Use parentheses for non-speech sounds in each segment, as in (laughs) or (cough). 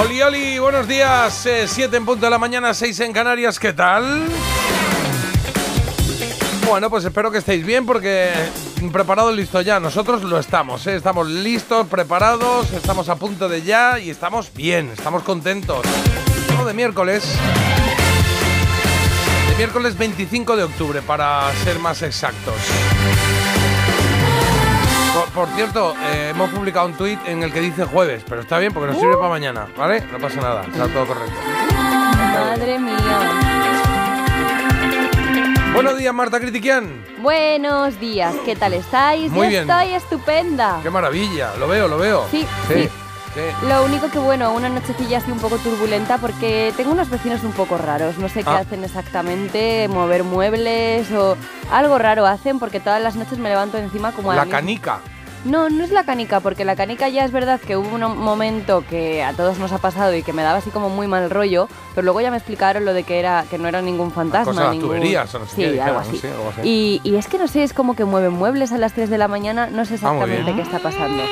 Oli, oli, buenos días. 7 en punto de la mañana, 6 en Canarias. ¿Qué tal? Bueno, pues espero que estéis bien porque preparado listo ya. Nosotros lo estamos, ¿eh? estamos listos, preparados, estamos a punto de ya y estamos bien, estamos contentos. De miércoles. De miércoles 25 de octubre, para ser más exactos. Por, cierto, eh, hemos publicado un tuit en el que dice jueves, pero está bien porque nos sirve para mañana, ¿vale? No pasa nada, está todo correcto. Madre mía. Buenos días, Marta Critiquian. Buenos días, ¿qué tal estáis? Muy Yo bien. estoy estupenda. Qué maravilla, lo veo, lo veo. Sí, sí. sí. sí. Lo único que bueno, una nochecilla así un poco turbulenta porque tengo unos vecinos un poco raros. No sé qué Ah. hacen exactamente, mover muebles o algo raro hacen porque todas las noches me levanto encima como a La canica. No, no es la canica, porque la canica ya es verdad que hubo un momento que a todos nos ha pasado y que me daba así como muy mal rollo, pero luego ya me explicaron lo de que era que no era ningún fantasma. cosa ningún- tuberías o no sé sí, qué, algo no así. sé, algo así. Y, y es que no sé, es como que mueven muebles a las 3 de la mañana, no sé Ah, exactamente qué está pasando.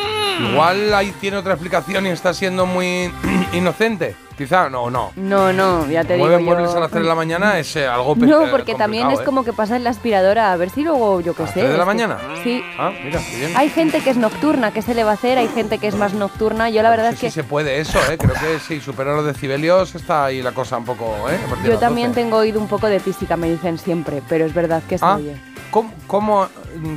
Igual ahí tiene otra explicación y está siendo muy (clears throat) inocente. Quizá, no, no. No, no, ya te Mueve digo muebles yo. a las 3 de la mañana es eh, algo No, eh, porque también es ¿eh? como que pasa en la aspiradora, a ver si luego yo qué ¿A sé. 3 de la que- mañana? Sí. Ah, mira, qué bien. Hay gente que es nocturna, ¿qué se le va a hacer? Hay gente que es más nocturna. Yo la verdad No es que si se puede eso, ¿eh? Creo que si supera los decibelios está ahí la cosa un poco, ¿eh? A yo también 12. tengo oído un poco de tísica, me dicen siempre, pero es verdad que se Ah, oye. ¿Cómo, cómo,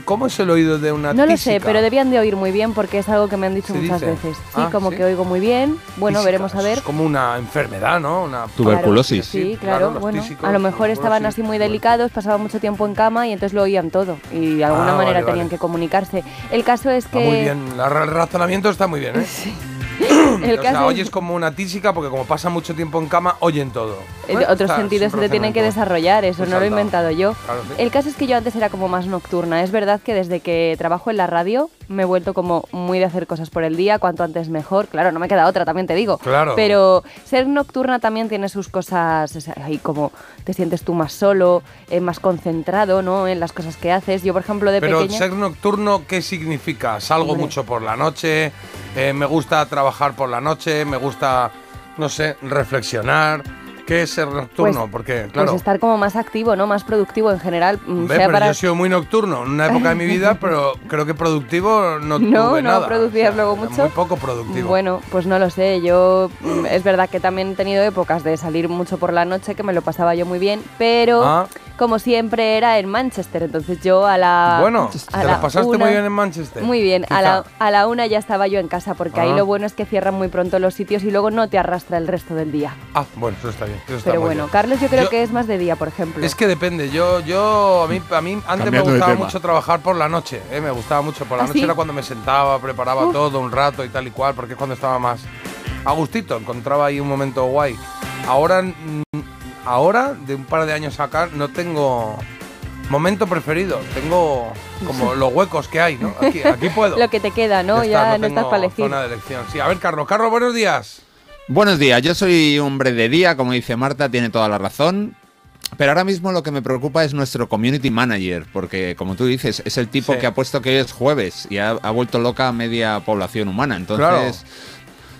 cómo es el oído de una No lo sé, pero debían de oír muy bien porque es algo que me han dicho ¿Se muchas dice? veces. Sí, Ah, como ¿sí? que oigo muy bien. Bueno, Tísica, veremos a ver. Es como una enfermedad, ¿no? Una Tuberculosis. Sí, claro. bueno, tísicos, a lo mejor estaban así muy delicados, pasaban mucho tiempo en cama y entonces lo oían todo. Y de alguna Ah, manera vale, tenían vale. que comunicarse. El caso es que. muy bien, el razonamiento está muy bien, ¿eh? (laughs) El o caso sea, es- oyes como una tísica porque como pasa mucho tiempo en cama, oyen todo. Eh, otros sentidos se te tienen que desarrollar, eso no lo he inventado yo. Claro, sí. El caso es que yo antes era como más nocturna. Es verdad que desde que trabajo en la radio me he vuelto como muy de hacer cosas por el día, cuanto antes mejor. Claro, no me queda otra, también te digo. Claro. Pero ser nocturna también tiene sus cosas, ahí como te sientes tú más solo, eh, más concentrado, ¿no? En las cosas que haces. Yo, por ejemplo, de Pero pequeña... ser nocturno, ¿qué significa? Salgo Hombre. mucho por la noche, eh, me gusta trabajar por la noche, me gusta, no sé, reflexionar. ¿Qué es ser nocturno? Pues- Porque, claro, Pues estar como más activo, ¿no? Más productivo en general. mm, ve, pero para... yo he sido muy nocturno en una época de mi vida, (laughs) pero creo que productivo no, No, tuve no nada. producías luego era mucho. Muy poco productivo. Bueno, pues no lo sé. Yo mm, es verdad que también he tenido épocas de salir mucho por la noche que me lo pasaba yo muy bien, pero Ah. Como siempre era en Manchester, entonces yo a la Bueno, a ¿te la lo pasaste una- muy bien en Manchester? Muy bien, a la, a la una ya estaba yo en casa porque ahí Ah. lo bueno es que cierran muy pronto los sitios y luego no te arrastra el resto del día. Ah, bueno, eso está bien. eso está Pero bueno, bien. Carlos yo creo Yo- que es más de día, por ejemplo. Es que depende. Yo, yo a mí, a mí antes me Cambiando gustaba mucho trabajar por la noche. ¿eh? Me gustaba mucho por la ¿Ah, noche. sí? Era cuando me sentaba, preparaba Uf. todo un rato y tal y cual, porque es cuando estaba más a gustito. Encontraba ahí un momento guay. Ahora, mm, ahora de un par de años acá, no tengo momento preferido. Tengo como (laughs) los huecos que hay, ¿no? Aquí, aquí puedo. (laughs) Lo que te queda, ¿no? Ya, no, estás para elegir. Zona de elección. Sí, a ver, Carlos. Carlos, buenos días. Buenos días, yo soy hombre de día, como dice Marta, tiene toda la razón. Pero ahora mismo lo que me preocupa es nuestro community manager, porque como tú dices, es el tipo Sí. que ha puesto que hoy es jueves y ha, ha vuelto loca a media población humana. Entonces,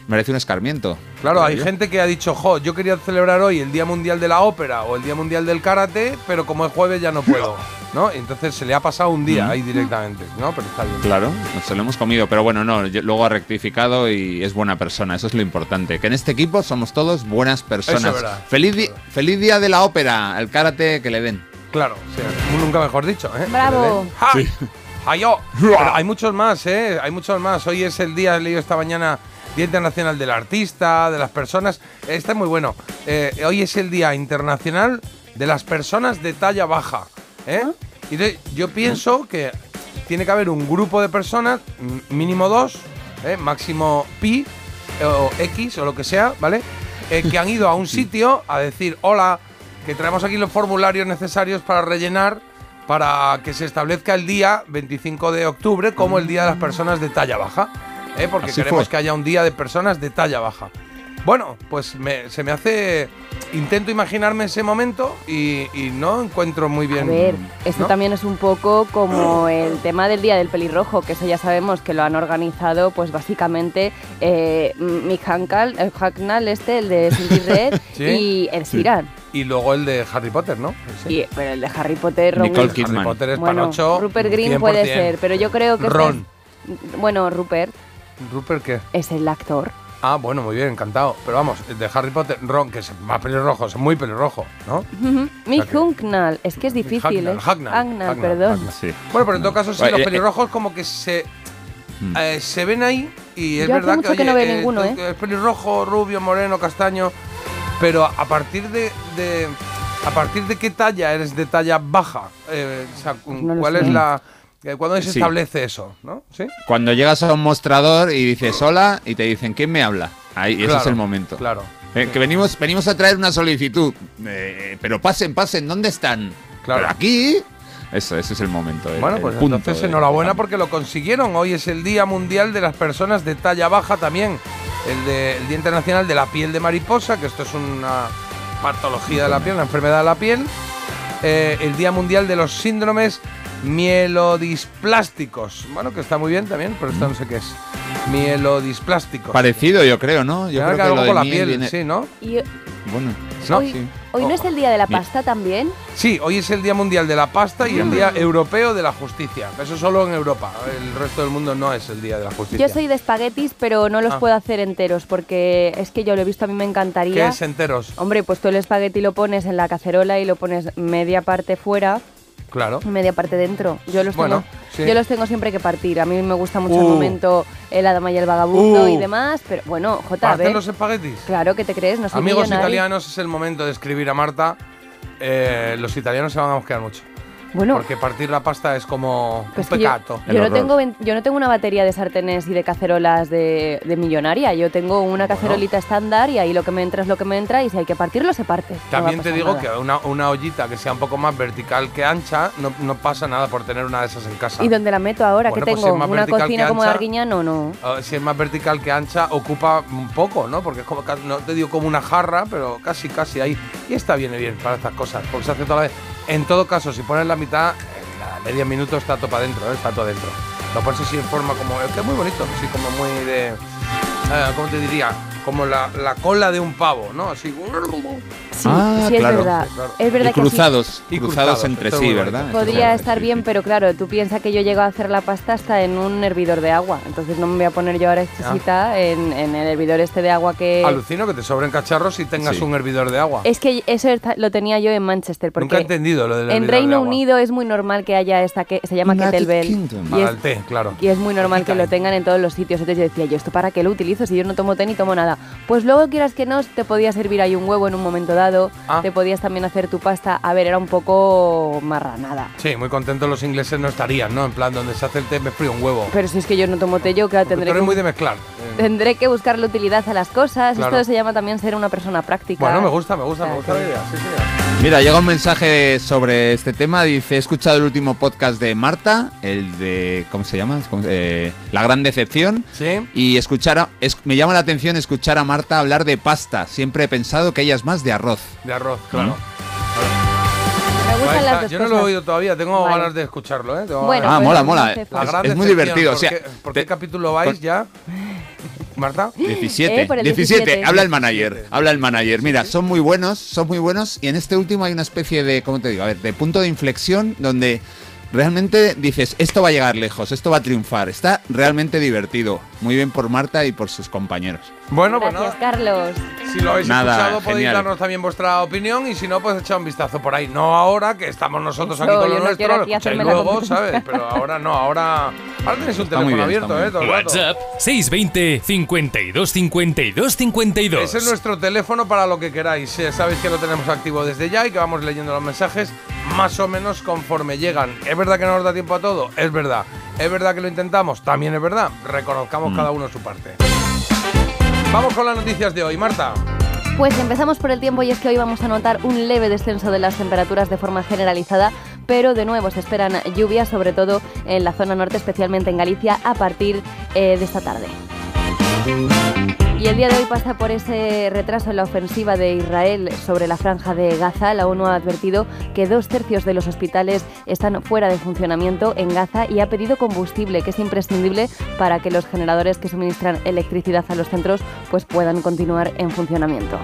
merece un escarmiento. Claro, hay yo. gente que ha dicho, jo, yo quería celebrar hoy el Día Mundial de la Ópera o el Día Mundial del Karate, pero como es jueves ya no puedo, ¿no? Entonces se le ha pasado un día ahí directamente, ¿no? Pero está bien. Claro, nos lo hemos comido, pero bueno, no, yo- luego ha rectificado y es buena persona, eso es lo importante. Que en este equipo somos todos buenas personas. Eso feliz, di- feliz día de la ópera, el karate que le den. Claro, sí, nunca mejor dicho, ¿eh? Bravo. ¡Ja! ¡Hayo! Pero hay muchos más, ¿eh? Hay muchos más. Hoy es el día, he leído esta mañana, Día Internacional del Artista, de las personas. Está muy bueno. Eh, hoy es el Día Internacional de las Personas de Talla Baja, ¿eh? Y entonces, yo pienso que tiene que haber un grupo de personas, mínimo dos, ¿eh? máximo pi o x o lo que sea, ¿vale? eh, que han ido a un (laughs) sitio a decir, hola, que traemos aquí los formularios necesarios para rellenar para que se establezca el día 25 de octubre como el Día de las Personas de talla baja. ¿Eh? Porque Así queremos fue. que haya un día de personas de talla baja. Bueno, pues me- se me hace... Intento imaginarme ese momento y, y no encuentro muy bien... A ver, esto ¿no? también es un poco como (clears throat) el tema del Día del Pelirrojo, que eso ya sabemos que lo han organizado, pues básicamente eh, Mick Hankal, el Hacknall este, el de Sinti Red, (laughs) Sí. y el Siran. Y luego el de Harry Potter, ¿no? Pero el de Harry Potter, Ron Nicole Weasley- Kidman. Harry Potter es bueno, panocho. Rupert Green puede 100%. ser, pero yo creo que este Ron. es- bueno, Rupert ¿Rupert qué? es el actor. Ah, bueno, muy bien, encantado. Pero vamos, el de Harry Potter, Ron, que es más pelirrojo, es muy pelirrojo, ¿no? Mick que- Hucknall, es que es difícil, ¿eh? Hacknell, perdón. Sí. Bueno, pero en todo caso, sí, los eh, pelirrojos como que se, Mm. eh, se ven ahí y es Yo hace verdad mucho que, que no oye, veo ninguno, ¿eh? Es pelirrojo, rubio, moreno, castaño, pero a partir de... de- ¿A partir de qué talla eres de talla baja? Eh, o sea, Pues no ¿Cuál es la... eh, ¿Cuándo se Sí. establece eso? ¿no? ¿Sí? Cuando llegas a un mostrador y dices hola y te dicen ¿quién me habla? Ahí, ese Claro, es el momento. Claro. Eh, que venimos, venimos a traer una solicitud. Eh, pero pasen, pasen, ¿dónde están? Claro. Pero aquí. Eso, ese es el momento. el- Bueno, pues entonces de- enhorabuena de- porque lo consiguieron. Hoy es el Día Mundial de las Personas de Talla Baja también. El, de- el Día Internacional de la Piel de Mariposa, que esto es una patología de la piel, una enfermedad de la piel. Eh, el Día Mundial de los Síndromes Mielodisplásticos. Bueno, que está muy bien también, pero esto no sé qué es. Mielodisplásticos. Parecido, yo creo, ¿no? Yo creo que algo lo de con la miel piel, viene- sí, ¿no? Y Bueno, No, hoy, sí. hoy no es el Día de la. Pasta también. Sí, hoy es el Día Mundial de la Pasta y el Día Europeo de la Justicia. Eso solo en Europa. El resto del mundo no es el Día de la Justicia. Yo soy de espaguetis, pero no los Ah. puedo hacer enteros porque es que yo lo he visto, a mí me ¿Qué encantaría. es enteros? Hombre, pues tú el espagueti lo pones en la cacerola y lo pones media parte fuera Claro. media parte dentro. Yo los Bueno, tengo, sí. yo los tengo siempre que partir. A mí me gusta mucho el Uh. momento el la dama y el vagabundo Uh. y demás, pero bueno, a ¿Parten los espaguetis? Claro, ¿qué te crees? No soy Amigos italianos, es el momento de escribir a Marta. Eh, los italianos se van a mosquear mucho. Bueno, Porque partir la pasta es como pues un yo, pecato. Yo no tengo, yo no tengo una batería de sartenes y de cacerolas de, de millonaria. Yo tengo una cacerolita estándar y ahí lo que me entra es lo que me entra y si hay que partirlo, se parte. No También te digo nada. que una, una ollita que sea un poco más vertical que ancha, no, no pasa nada por tener una de esas en casa. ¿Y dónde la meto ahora? Bueno, ¿Qué pues si tengo? ¿Una cocina como de Arguiñano? No. Ah, si es más vertical que ancha, ocupa un poco, ¿no? Porque es como, no te digo como una jarra, pero casi, casi ahí. Y esta viene bien para estas cosas, porque se hace toda la vez. En todo caso, si pones la mitad, en la media minuto está todo para adentro, ¿eh? está todo adentro. Lo pones así en forma como. Es que es muy bonito, así como muy de. eh, ¿Cómo te diría? Como la, la cola de un pavo, ¿no? Así. Sí, Ah, sí es claro. verdad. Sí, claro. Es verdad Y que cruzados, Y cruzados, cruzados, entre sí, ¿verdad? podría es- estar sí, bien, sí. pero claro, tú piensas que yo llego a hacer la pasta hasta en un hervidor de agua. Entonces no me voy a poner yo ahora exquisita en, en el hervidor este de agua que... Alucino que te sobren cacharros y tengas Sí. un hervidor de agua. Es que eso lo tenía yo en Manchester, porque Nunca he entendido lo del en de Reino agua. Unido es muy normal que haya esta que se llama United kettlebell. Y Para es, el té, claro. y es muy normal que lo tengan en todos los sitios. Entonces yo decía, yo esto para qué lo utilizo si yo no tomo té ni tomo nada. Pues luego quieras que no, te podía servir ahí un huevo en un momento dado, Ah. te podías también hacer tu pasta. A ver, era un poco marranada. Sí, muy contentos los ingleses no estarían, ¿no? En plan, donde se hace el té me frío un huevo. Pero si es que yo no tomo té, yo que Porque tendré que, muy de mezclar. Eh, tendré que buscarle utilidad a las cosas. Claro. Esto se llama también ser una persona práctica. Bueno, me gusta, me gusta, me gusta la idea. Sí, sí. Mira, llega un mensaje sobre este tema. Dice, he escuchado el último podcast de Marta, el de, ¿cómo se llama? ¿Cómo- eh, la gran decepción. Sí. Y escuchar es- me llama la atención escuchar a Marta hablar de pasta. Siempre he pensado que ella es más de arroz. De arroz, claro. Está. las dos Yo no lo he oído todavía, tengo Vale. ganas de escucharlo, ¿eh? Tengo Bueno, ah, mola, no mola. Es, es muy divertido. ¿Por, o sea, qué, por qué te- capítulo vais ya? Marta. 17, Eh, por el 17, 17. habla el manager, habla el manager. Mira, son muy buenos, son muy buenos y en este último hay una especie de, ¿cómo te digo? A ver, de punto de inflexión donde realmente dices, esto va a llegar lejos, esto va a triunfar. Está realmente divertido. Muy bien por Marta y por sus compañeros. Bueno, pues Gracias, nada. Carlos. Si lo habéis Nada, escuchado, podéis genial. darnos también vuestra opinión y si no, pues echad un vistazo por ahí. No ahora, que estamos nosotros Eso, aquí con lo no nuestro, lo escucháis luego. ¿sabes? Pero ahora no, ahora, ahora tenéis un teléfono bien, abierto, ¿eh? Todo el rato. WhatsApp 620 52 52 52. Ese es nuestro teléfono para lo que queráis. Eh, Sabéis que lo tenemos activo desde ya y que vamos leyendo los mensajes más o menos conforme llegan. ¿Es verdad que no nos da tiempo a todo? Es verdad. ¿Es verdad que lo intentamos? También es verdad. Reconozcamos cada uno su parte. Vamos con las noticias de hoy, Marta. Pues empezamos por el tiempo y es que hoy vamos a notar un leve descenso de las temperaturas de forma generalizada, pero de nuevo se esperan lluvias, sobre todo en la zona norte, especialmente en Galicia, a partir eh, de esta tarde. Y el día de hoy pasa por ese retraso en la ofensiva de Israel sobre la franja de Gaza. La ONU ha advertido que dos tercios de los hospitales están fuera de funcionamiento en Gaza y ha pedido combustible, que es imprescindible para que los generadores que suministran electricidad a los centros pues puedan continuar en funcionamiento.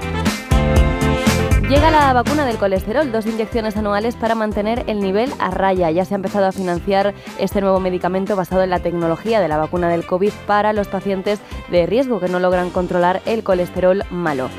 Llega la vacuna del colesterol, dos inyecciones anuales para mantener el nivel a raya. Ya se ha empezado a financiar este nuevo medicamento basado en la tecnología de la vacuna del COVID para los pacientes de riesgo que no logran controlar el colesterol malo.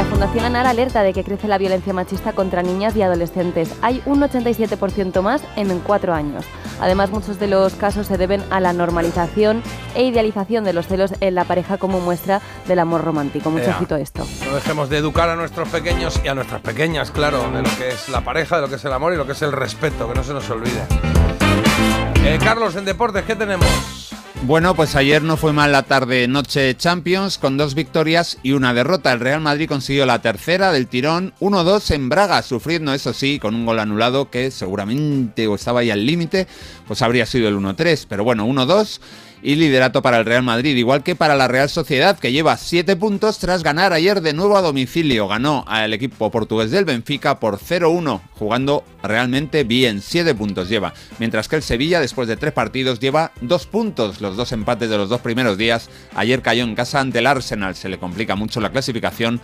La Fundación ANAR alerta de que crece la violencia machista contra niñas y adolescentes. Hay un 87% más en cuatro años. Además, muchos de los casos se deben a la normalización e idealización de los celos en la pareja como muestra del amor romántico. Mucho ojito esto. No dejemos de educar a nuestros pequeños y a nuestras pequeñas, claro, de lo que es la pareja, de lo que es el amor y lo que es el respeto, que no se nos olvide. Eh, Carlos, en deportes, ¿qué tenemos? Bueno, pues ayer no fue mal la tarde-noche Champions con dos victorias y una derrota. El Real Madrid consiguió la tercera del tirón 1-2 en Braga, sufriendo eso sí con un gol anulado que seguramente o estaba ahí al límite, pues habría sido el 1-3. Pero bueno, 1-2 y liderato para el Real Madrid, igual que para la Real Sociedad, que lleva 7 puntos tras ganar ayer de nuevo a domicilio. Ganó al equipo portugués del Benfica por 0-1, jugando realmente bien. 7 puntos lleva. Mientras que el Sevilla, después de 3 partidos, lleva 2 puntos. Los dos empates de los dos primeros días. Ayer cayó en casa ante el Arsenal. Se le complica mucho la clasificación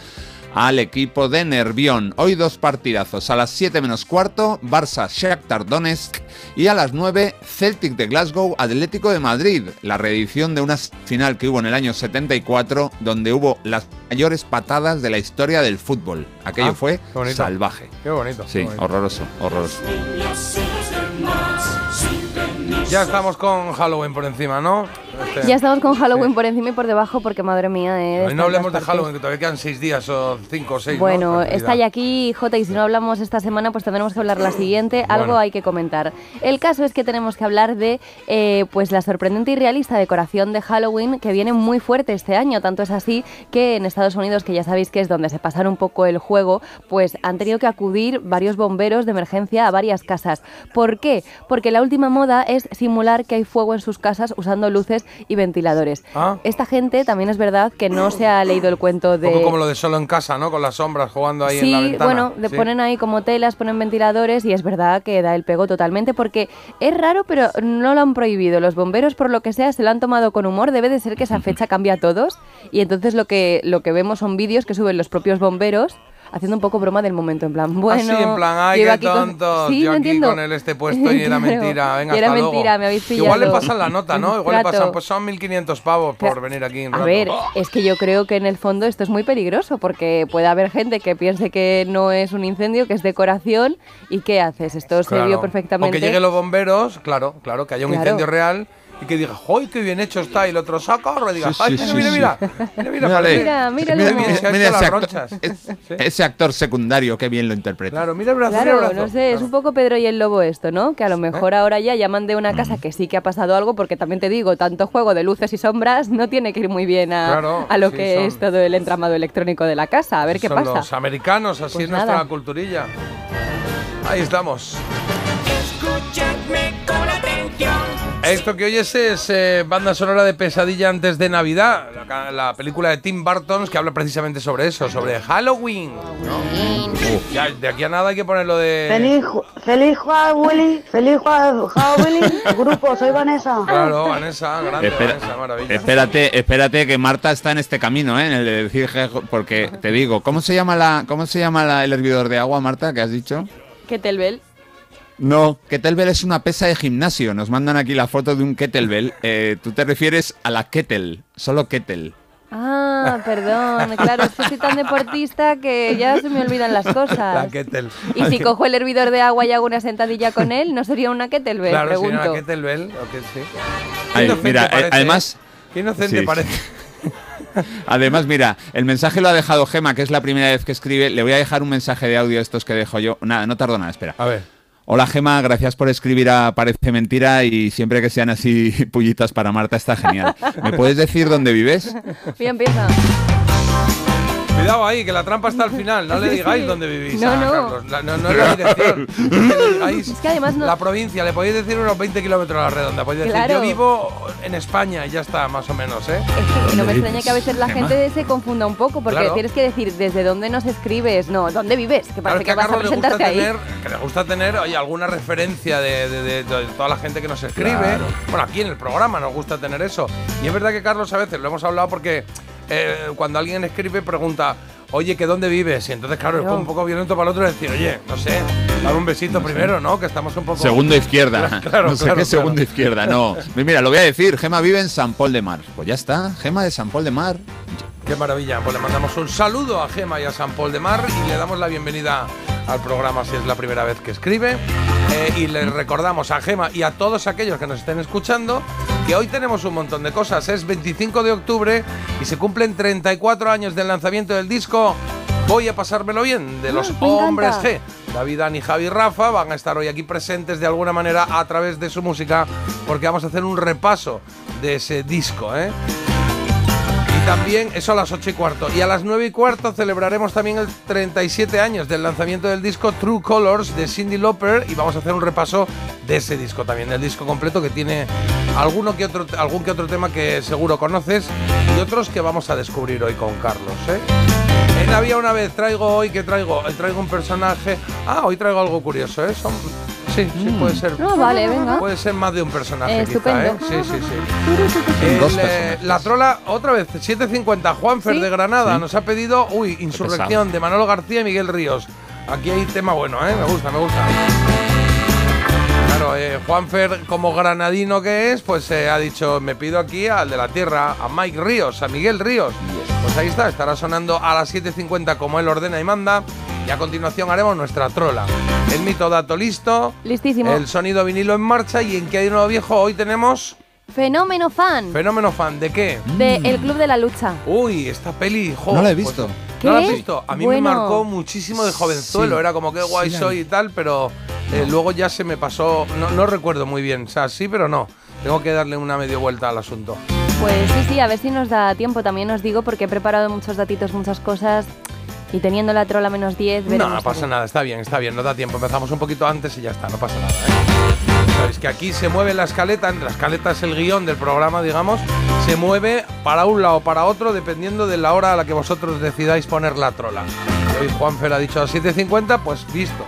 al equipo de Nervión. Hoy dos partidazos. A las 7 menos cuarto, Barça Shakhtar Donetsk y a las 9, Celtic de Glasgow Atlético de Madrid. La reedición de una final que hubo en el año 74 donde hubo las mayores patadas de la historia del fútbol. Aquello Ah, fue qué salvaje. Qué bonito. Sí, qué bonito. horroroso, horroroso. Ya estamos con Halloween por encima, ¿no? Este- Ya estamos con Halloween por encima y por debajo porque madre mía, eh, Hoy no hablemos de. Halloween, que todavía quedan 6 días o 5 o 6. Bueno, está ya aquí Jota y si no hablamos esta semana pues tendremos que hablar la siguiente, algo hay que comentar. El caso es que tenemos que hablar de eh, pues la sorprendente y realista decoración de Halloween que viene muy fuerte este año, tanto es así que en Estados Unidos, que ya sabéis que es donde se pasaron un poco el juego, pues han tenido que acudir varios bomberos de emergencia a varias casas. ¿Por qué? Porque la última moda es simular que hay fuego en sus casas usando luces y ventiladores. Ah. Esta gente también es verdad que no se ha leído el cuento de... Un poco como lo de solo en casa, ¿no? Con las sombras jugando ahí sí, en la ventana. bueno, Sí. ponen ahí como telas, ponen ventiladores y es verdad que da el pego totalmente porque es raro, pero no lo han prohibido. Los bomberos, por lo que sea, se lo han tomado con humor. Debe de ser que esa fecha cambia a todos y entonces lo que, lo que vemos son vídeos que suben los propios bomberos haciendo un poco broma del momento, en plan, bueno... Así, en plan, ay, qué tontos. Sí, yo no aquí entiendo. con el este puesto y era (laughs) mentira. Venga, y era hasta mentira, luego. me habéis pillado. Igual le pasan la nota, ¿no? Igual le Trato. pasan, pues son 1.500 pavos por venir aquí un A rato. ver, es que yo creo que en el fondo esto es muy peligroso porque puede haber gente que piense que no es un incendio, que es decoración y ¿qué haces? Esto se Claro. vio perfectamente. O que lleguen los bomberos, claro, claro, que haya un Claro. incendio real y que diga, ¡ay, qué bien hecho está! Y el otro saca y diga, Sí, ¡ay, sí, mira, sí, mira, sí. mira! Mira, mira. Mira, mira Mira, mira, ese, las actor, es- ese actor secundario, qué bien lo interpreta. Claro, mira el brazo, mira el Claro, brazo. no sé, es Claro. un poco Pedro y el Lobo esto, ¿no? Que a lo mejor ahora ya llaman de una casa que sí que ha pasado algo, porque también te digo, tanto juego de luces y sombras no tiene que ir muy bien a, Claro, a lo sí, que son- es todo el entramado electrónico de la casa. A ver qué Son pasa. los americanos, así Pues es nuestra nada. culturilla. Ahí estamos. Escuchadme con atención. Esto que oyes es eh, banda sonora de Pesadilla antes de Navidad, la, película de Tim Burton que habla precisamente sobre eso, sobre Halloween. ¿no? Uf, ya, de aquí a nada hay que ponerlo de... Feliz, feliz Halloween, feliz Halloween, grupo, soy Vanessa. Claro, Vanessa, grande, Espera- Vanessa, maravilla. espérate, espérate que Marta está en este camino, ¿eh? En el de decir porque te digo, ¿cómo se llama la, cómo se llama la- el hervidor de agua, Marta, que has dicho? ¿Qué Telbel? No, kettlebell es una pesa de gimnasio. Nos mandan aquí la foto de un kettlebell. Eh, tú te refieres a la kettle, solo kettle. Ah, perdón, claro, es que soy tan deportista que ya se me olvidan las cosas. La kettle. Y si (laughs) cojo el hervidor de agua y hago una sentadilla con él, ¿no sería una kettlebell? Claro, Pregunto. una kettlebell, o que sí. Ay, mira, eh, parece, además- ¿eh? Qué inocente Sí. parece. (laughs) Además, mira, el mensaje lo ha dejado Gema, que es la primera vez que escribe. Le voy a dejar un mensaje de audio a estos que dejo yo. Nada, no tardo nada, espera. A ver. Hola Gema, gracias por escribir a Parece Mentira y siempre que sean así (laughs) pullitas para Marta está genial. ¿Me puedes decir dónde vives? Bien. Cuidado ahí, que la trampa está al final. No le digáis dónde vivís No, a no. Carlos. La- no, no es la dirección. Es que le digáis Es que además no- la provincia. Le podéis decir unos 20 kilómetros a la redonda. Podéis decir, Claro. yo vivo en España y ya está, más o menos, ¿eh? Es que no me ¿Dónde extraña que a veces la gente se confunda un poco, porque Claro. tienes que decir desde dónde nos escribes, no, dónde vives, que Claro, parece que a que vas a presentarte ahí. tener, que le gusta tener oye, alguna referencia de, de- de- de toda la gente que nos escribe. Claro. Bueno, aquí en el programa nos gusta tener eso. Y es verdad que Carlos a veces lo hemos hablado porque eh, cuando alguien escribe pregunta, oye, ¿que dónde vives? Y entonces, claro, es un poco violento para el otro decir, oye, no sé, dame un besito primero, ¿no? Que estamos un poco... Segundo izquierda. (laughs) Claro, no sé claro, qué segundo izquierda, no. (laughs) Mira, lo voy a decir. Gema vive en San Paul de Mar. Pues ya está. Gema de San Paul de Mar. Qué maravilla. Pues le mandamos un saludo a Gema y a San Paul de Mar y le damos la bienvenida al programa si es la primera vez que escribe. Eh, y le recordamos a Gema y a todos aquellos que nos estén escuchando que hoy tenemos un montón de cosas. Es 25 de octubre y se cumplen 34 años del lanzamiento del disco Voy a pasármelo bien de los Ah, hombres G. David, Dani, Javi y Rafa van a estar hoy aquí presentes de alguna manera a través de su música porque vamos a hacer un repaso de ese disco, ¿eh? También, eso a las 8 y cuarto. Y a las 9 y cuarto celebraremos también el 37 años del lanzamiento del disco True Colors de Cindy Lauper. Y vamos a hacer un repaso de ese disco también, del disco completo que tiene alguno que otro, algún que otro tema que seguro conoces y otros que vamos a descubrir hoy con Carlos. ¿eh? En Había una vez, traigo hoy, que traigo? Eh, Traigo un personaje. Ah, hoy traigo algo curioso, ¿eh? Son- sí, sí, puede ser. No, vale, venga. Puede ser más de un personaje, Eh, quizá, estupendo. ¿eh? Sí, sí, sí. El, Dos eh, personajes. la trola, otra vez, 7.50, Juanfer ¿Sí? de Granada Sí. nos ha pedido, uy, Insurrección de Manolo García y Miguel Ríos. Aquí hay tema bueno, ¿eh? Me gusta, me gusta. Claro, eh, Juanfer, como granadino que es, pues eh, ha dicho, me pido aquí al de la tierra, a Mike Ríos, a Miguel Ríos. Pues ahí está, estará sonando a las 7.50 como él ordena y manda. Y a continuación haremos nuestra trola. El mito dato listo. Listísimo. El sonido vinilo en marcha y en que hay uno viejo hoy tenemos Fenómeno fan fenómeno fan de qué? de El Club de la Lucha. Uy, esta peli, jo, No la he pues, visto. ¿No la has ¿Qué? visto? A mí Bueno. me marcó muchísimo de jovenzuelo, Sí. era como que guay Sí, soy y tal, pero eh, luego ya se me pasó, no, no recuerdo muy bien, o sea, sí, pero no. Tengo que darle una media vuelta al asunto. Pues sí, sí, a ver si nos da tiempo. También os digo porque he preparado muchos datitos, muchas cosas. Y teniendo la trola menos 10, No, veremos no pasa nada, está bien, está bien, no da tiempo. Empezamos un poquito antes y ya está, no pasa nada. ¿eh? Sabéis que aquí se mueve la escaleta, la escaleta es el guion del programa, digamos, se mueve para un lado o para otro dependiendo de la hora a la que vosotros decidáis poner la trola. Hoy Juanfer ha dicho a 7.50, pues listo.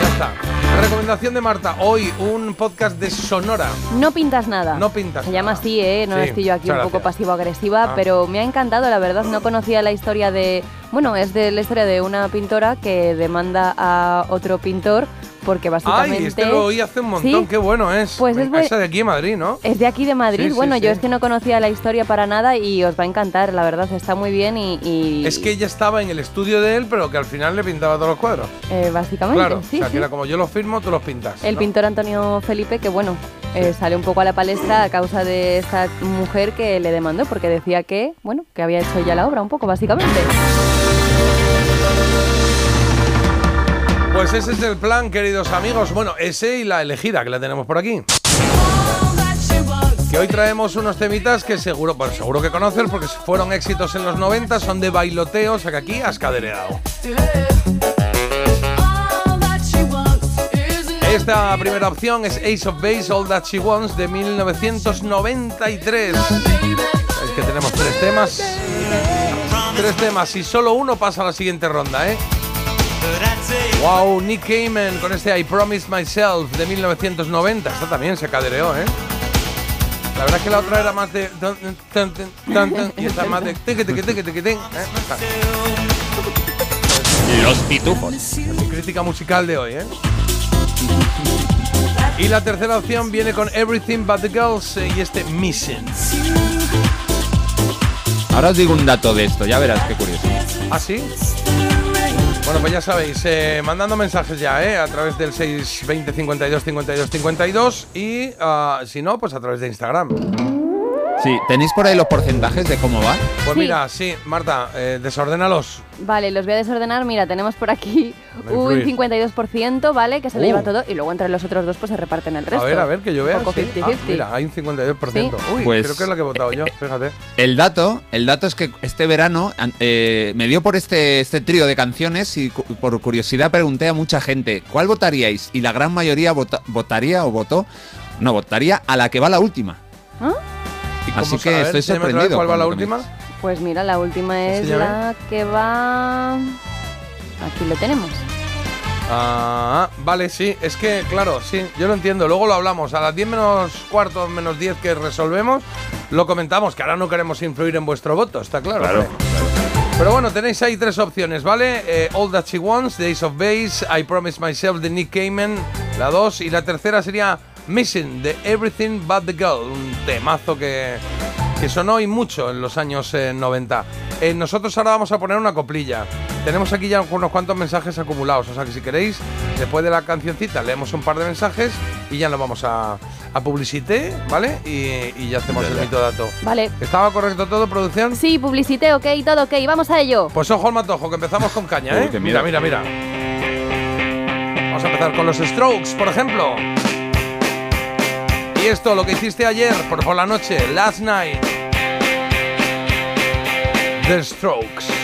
Ya está. Recomendación de Marta, hoy un podcast de Sonora. No pintas nada. No pintas Se llama nada. así, ¿eh? No Sí, estoy yo aquí un poco pasivo-agresiva, Ah. pero me ha encantado, la verdad. No conocía la historia de. Bueno, es de la historia de una pintora que demanda a otro pintor porque básicamente. Ay, este lo oí hace un montón, ¿Sí? qué bueno es. Pues es de aquí en Madrid, ¿no? Es de aquí de Madrid. Sí, bueno, sí. yo es que no conocía la historia para nada y os va a encantar, la verdad. Está muy bien y. y- Es que ella estaba en el estudio de él, pero que al final le pintaba todos los cuadros. eh, básicamente, Claro, sí. o sea, que era como yo los firmo, tú los pintas. El ¿no? pintor Antonio Felipe, que bueno, eh, sale un poco a la palestra a causa de esta mujer que le demandó, porque decía que, bueno, que había hecho ya la obra un poco, básicamente. Pues ese es el plan, queridos amigos. Bueno, ese y la elegida que la tenemos por aquí. Que hoy traemos unos temitas que seguro, pues seguro que conoces porque fueron éxitos en los 90, son de bailoteo, o sea que aquí has cadereado. Esta primera opción es Ace of Base, All That She Wants, de 1993. Es que tenemos tres temas. Tres temas y solo uno pasa a la siguiente ronda, ¿eh? Wow, Nick Cayman con este I Promised Myself de 1990. Esta también se cadereó, ¿eh? La verdad es que la otra era más de... y esta es más de... ¿eh? Los pitufos. Mi crítica musical de hoy, ¿eh? Y la tercera opción viene con Everything But The Girls eh, y este Missing. Ahora os digo un dato de esto, ya verás qué curioso. ¿Ah, sí? Bueno, pues ya sabéis, eh, mandando mensajes ya, ¿eh? A través del 620 52 52 52 y ah, si no, pues a través de Instagram. Sí, ¿tenéis por ahí los porcentajes de cómo va? Pues Sí. mira, sí, Marta, eh, desordénalos. Vale, los voy a desordenar. Mira, tenemos por aquí un influir. 52%, ¿vale? Que se lo Uh. lleva todo y luego entre los otros dos pues se reparten el resto. A ver, a ver, que yo vea. Un poco sí. 50-50. Ah, mira, hay un 52%. Uy, Pues- creo que es la que he votado yo, fíjate. El dato, el dato es que este verano an- eh, me dio por este, este trío de canciones y cu- por curiosidad pregunté a mucha gente, ¿cuál votaríais? Y la gran mayoría vota- votaría o votó, no, votaría a la que va la última. ¿Ah? ¿Y cómo Así que a estoy sorprendido. ¿Cuál va la última? Pues mira, la última es la que va... Aquí lo tenemos. Ah, vale, sí, es que, claro, sí, yo lo entiendo. Luego lo hablamos. A las 10 menos cuarto, menos 10 que resolvemos, lo comentamos, que ahora no queremos influir en vuestro voto, está claro. Pero bueno, tenéis ahí tres opciones, ¿vale? Eh, All That She Wants, Days of Base, I Promise Myself de Nick Cayman, la dos. Y la tercera sería Missing, de Everything But The Girl, un temazo que, que sonó y mucho en los años eh, 90. Eh, nosotros ahora vamos a poner una coplilla. Tenemos aquí ya unos cuantos mensajes acumulados, o sea que si queréis, después de la cancioncita, leemos un par de mensajes y ya nos vamos a, a publicité, ¿vale? Y, y ya hacemos el mito dato. Vale. ¿Estaba correcto todo, producción? Sí, publicité, ok, todo ok, vamos a ello. Pues ojo al matojo, que empezamos con caña, ¿eh? Mira, mira, mira. Vamos a empezar con los Strokes, por ejemplo. Y esto, lo que hiciste ayer por, por la noche, Last Night. The Strokes.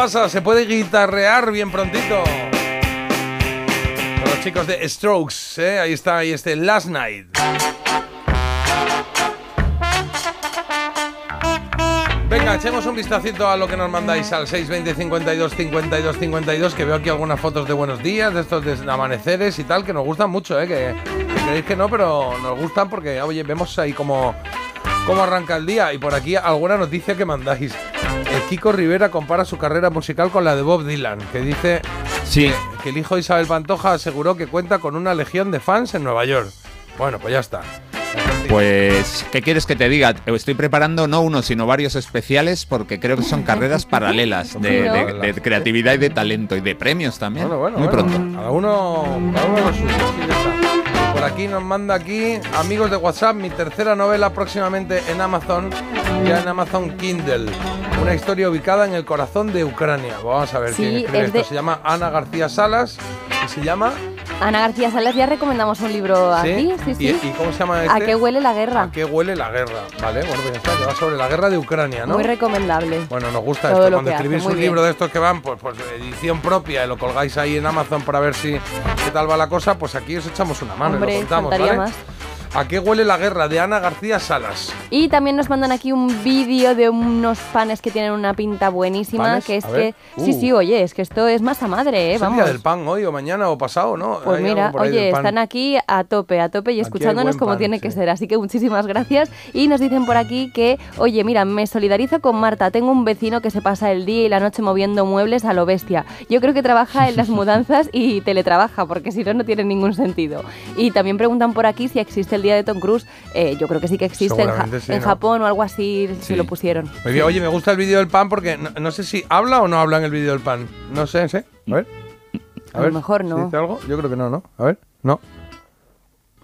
Pasa? ¿Se puede guitarrear bien prontito? Con los chicos de Strokes, ¿eh? Ahí está, ahí este Last Night. Venga, echemos un vistacito a lo que nos mandáis al 620 52 52 52, que veo aquí algunas fotos de buenos días, de estos de amaneceres y tal, que nos gustan mucho, ¿eh? Que, creéis que no, pero nos gustan porque, oye, vemos ahí como cómo arranca el día. Y por aquí alguna noticia que mandáis. Kiko Rivera compara su carrera musical con la de Bob Dylan, que dice Sí, que el hijo de Isabel Pantoja aseguró que cuenta con una legión de fans en Nueva York. Bueno, pues ya está. Pues, ¿qué quieres que te diga? Estoy preparando no uno, sino varios especiales porque creo que son carreras paralelas de, de- de creatividad y de talento y de premios también. Bueno, bueno, Muy bueno. pronto. Cada uno, cada uno lo suyo. Por aquí nos manda aquí, amigos de WhatsApp, mi tercera novela próximamente en Amazon, ya en Amazon Kindle. Una historia ubicada en el corazón de Ucrania. Vamos a ver Sí, quién escribe es esto. Se llama Ana García Salas y se llama... Ana García Salas, ya recomendamos un libro aquí. Sí, sí. ¿Y, y cómo se llama este? ¿A qué huele la guerra? ¿A qué huele la guerra? Vale, bueno, pues está, que va sobre la guerra de Ucrania, ¿no? Muy recomendable. Bueno, nos gusta Todo esto. Cuando escribís un bien. libro de estos que van, pues, pues edición propia y lo colgáis ahí en Amazon para ver si qué tal va la cosa, pues aquí os echamos una mano y Hombre, lo contamos, ¿vale? más. ¿A qué huele la guerra? De Ana García Salas. Y también nos mandan aquí un vídeo de unos panes que tienen una pinta buenísima, ¿Panes? que es que... ver. Sí, Uh. sí, oye, es que esto es masa madre, ¿eh? ¿Es el Vamos. día del pan hoy o mañana o pasado, no? Pues Hay mira, oye, están aquí a tope, a tope y escuchándonos como pan, tiene sí. que ser. Así que muchísimas gracias. Y nos dicen por aquí que, oye, mira, me solidarizo con Marta. Tengo un vecino que se pasa el día y la noche moviendo muebles a lo bestia. Yo creo que trabaja en las (laughs) mudanzas y teletrabaja, porque si no, no tiene ningún sentido. Y también preguntan por aquí si existe el día de Tom Cruise. Eh, yo creo que sí que existe en, Ja- sí, en ¿no? Japón o algo así, Sí. se lo pusieron. Bien, oye, me gusta el vídeo del pan porque no, no sé si habla o no habla en el vídeo del pan. No sé, ¿sí? A ver. A lo mejor no. ¿Dice algo? Yo creo que no, ¿no? A ver, no.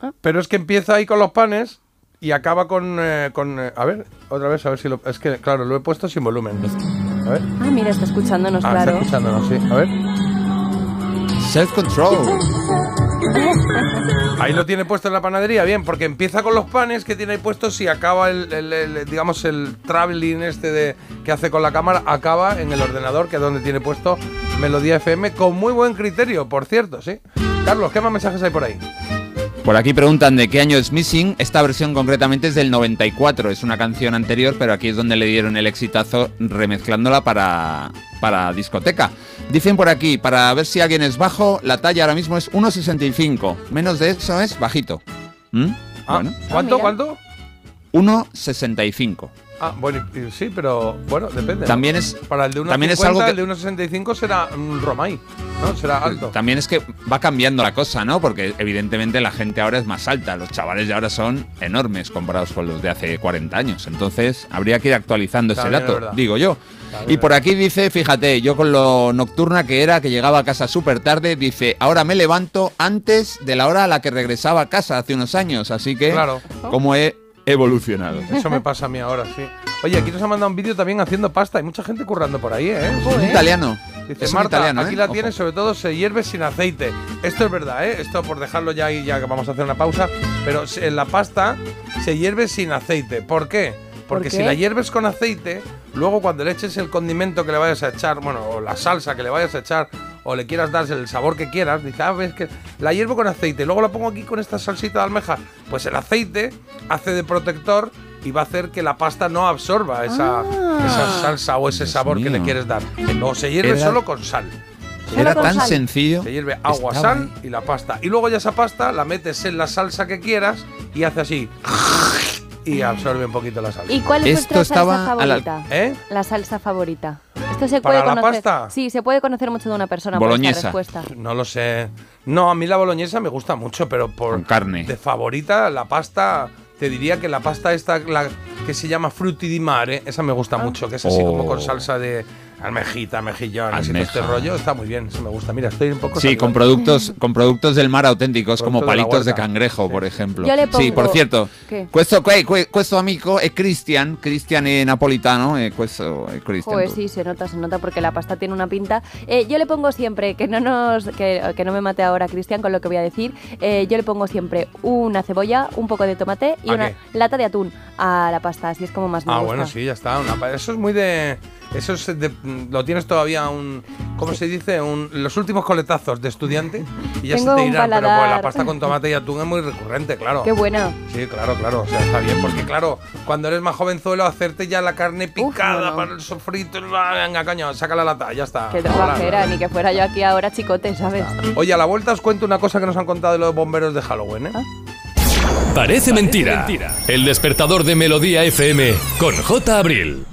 Ah. Pero es que empieza ahí con los panes y acaba con. eh, con eh, a ver, otra vez, a ver si lo. Es que, claro, lo he puesto sin volumen. A ver. Ah, mira, está escuchándonos, Ah, claro. está escuchándonos, sí. A ver. Self-control. (laughs) Ahí lo tiene puesto en la panadería, bien, porque empieza con los panes que tiene ahí puestos y acaba el, el- digamos, el traveling este de, que hace con la cámara, acaba en el ordenador, que es donde tiene puesto Melodía FM, con muy buen criterio, por cierto, sí. Carlos, ¿qué más mensajes hay por ahí? Por aquí preguntan de qué año es Missing. Esta versión concretamente es del 94. Es una canción anterior, pero aquí es donde le dieron el exitazo remezclándola para, para discoteca. Dicen por aquí, para ver si alguien es bajo, la talla ahora mismo es 1,65. Menos de eso es bajito. ¿Mm? Ah, Bueno, ¿Cuánto, mira. cuánto? 1,65. Ah, bueno, y- y sí, pero bueno, depende. ¿no? También es, Para el de 1,50, también es algo que- el de 1,65 será un Romay, ¿no? Será alto. También es que va cambiando la cosa, ¿no? Porque evidentemente la gente ahora es más alta. Los chavales de ahora son enormes comparados con los de hace 40 años. Entonces habría que ir actualizando ese También es dato, verdad. digo yo. También Y es por aquí dice, fíjate, yo con lo nocturna que era, que llegaba a casa súper tarde, dice, ahora me levanto antes de la hora a la que regresaba a casa hace unos años. Así que, Claro. como he evolucionado. Eso me pasa a mí ahora, sí. Oye, aquí nos ha mandado un vídeo también haciendo pasta. Hay mucha gente currando por ahí, ¿eh? Es un italiano. Dice Es Marta, italiano, aquí ¿eh? la tienes, sobre todo se hierve sin aceite. Esto es verdad, ¿eh? Esto por dejarlo ya y ya que vamos a hacer una pausa. Pero en la pasta se hierve sin aceite. ¿Por qué? Porque ¿Por si la hierves con aceite, luego cuando le eches el condimento que le vayas a echar, bueno, o la salsa que le vayas a echar, o le quieras dar el sabor que quieras, dices, ah, ves que la hiervo con aceite, luego la pongo aquí con esta salsita de almeja. Pues el aceite hace de protector y va a hacer que la pasta no absorba esa, Ah. esa salsa o ese Dios sabor que le quieres dar. Luego se hierve Era- solo con sal. Era tan sal. sencillo. Se hierve agua, Estaba sal ahí. y la pasta. Y luego ya esa pasta la metes en la salsa que quieras y hace así. Y absorbe un poquito la salsa. ¿Y cuál es Esto vuestra estaba salsa a la- favorita? ¿Eh? La salsa favorita. Esto se ¿Para puede la conocer. pasta? Sí, se puede conocer mucho de una persona por Boloñesa. esta respuesta. No lo sé. No, a mí la boloñesa me gusta mucho, pero por Con carne. de favorita la pasta te diría que la pasta esta la que se llama frutti di mare, esa me gusta mucho, que es así Oh. como con salsa de almejita, mejillones y este rollo, está muy bien, eso me gusta. Mira, estoy un poco Sí, con productos, con productos del mar auténticos, como de palitos de cangrejo, Sí. por ejemplo. Yo le Sí, por pongo- cierto, ¿Qué? questo, que- que- questo amico es Cristian, Cristian è napolitano, e questo è Cristian. Joder, sí, se nota, se nota porque la pasta tiene una pinta. Eh, yo le pongo siempre, que no nos, que, que no me mate ahora Cristian con lo que voy a decir, eh, yo le pongo siempre una cebolla, un poco de tomate y ¿A una qué? lata de atún a la pasta, así es como más me Ah, gusta. bueno, sí, ya está. una eso es muy de. Eso es de- lo tienes todavía un. ¿Cómo se dice? Un, los últimos coletazos de estudiante. Y ya Tengo se te irán. Pero pues, la pasta con tomate y atún es muy recurrente, claro. Qué buena. Sí, claro, claro. O sea, está bien. Porque, claro, cuando eres más jovenzuelo, hacerte ya la carne picada no, no. para el sofrito. va, Venga, coño, saca la lata, ya está. Qué trabajera, ni que fuera yo aquí ahora chicote, ¿sabes? Oye, a la vuelta os cuento una cosa que nos han contado de los bomberos de Halloween, ¿eh? Ah. Parece mentira. El despertador de Melodía FM con J. Abril.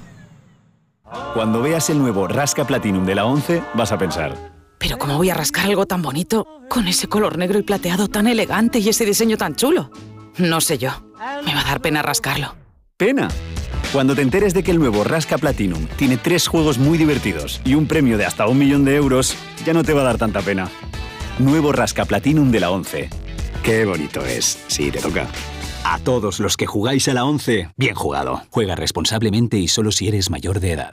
Cuando veas el nuevo Rasca Platinum de la 11, vas a pensar. Pero ¿cómo voy a rascar algo tan bonito con ese color negro y plateado tan elegante y ese diseño tan chulo? No sé yo. Me va a dar pena rascarlo. ¡Pena! Cuando te enteres de que el nuevo Rasca Platinum tiene tres juegos muy divertidos y un premio de hasta un millón de euros, ya no te va a dar tanta pena. Nuevo Rasca Platinum de la 11. Qué bonito es. Sí, te toca. A todos los que jugáis a la 11, bien jugado. Juega responsablemente y solo si eres mayor de edad.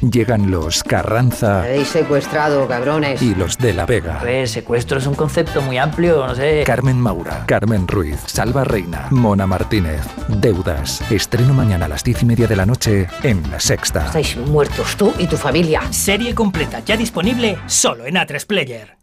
Llegan los Carranza Habéis secuestrado, cabrones. y los de la Vega. A ver, secuestro es un concepto muy amplio, no sé. Carmen Maura, Carmen Ruiz, Salva Reina, Mona Martínez, Deudas. Estreno mañana a las diez y media de la noche en La Sexta. Estáis muertos tú y tu familia. Serie completa ya disponible solo en A3 Player.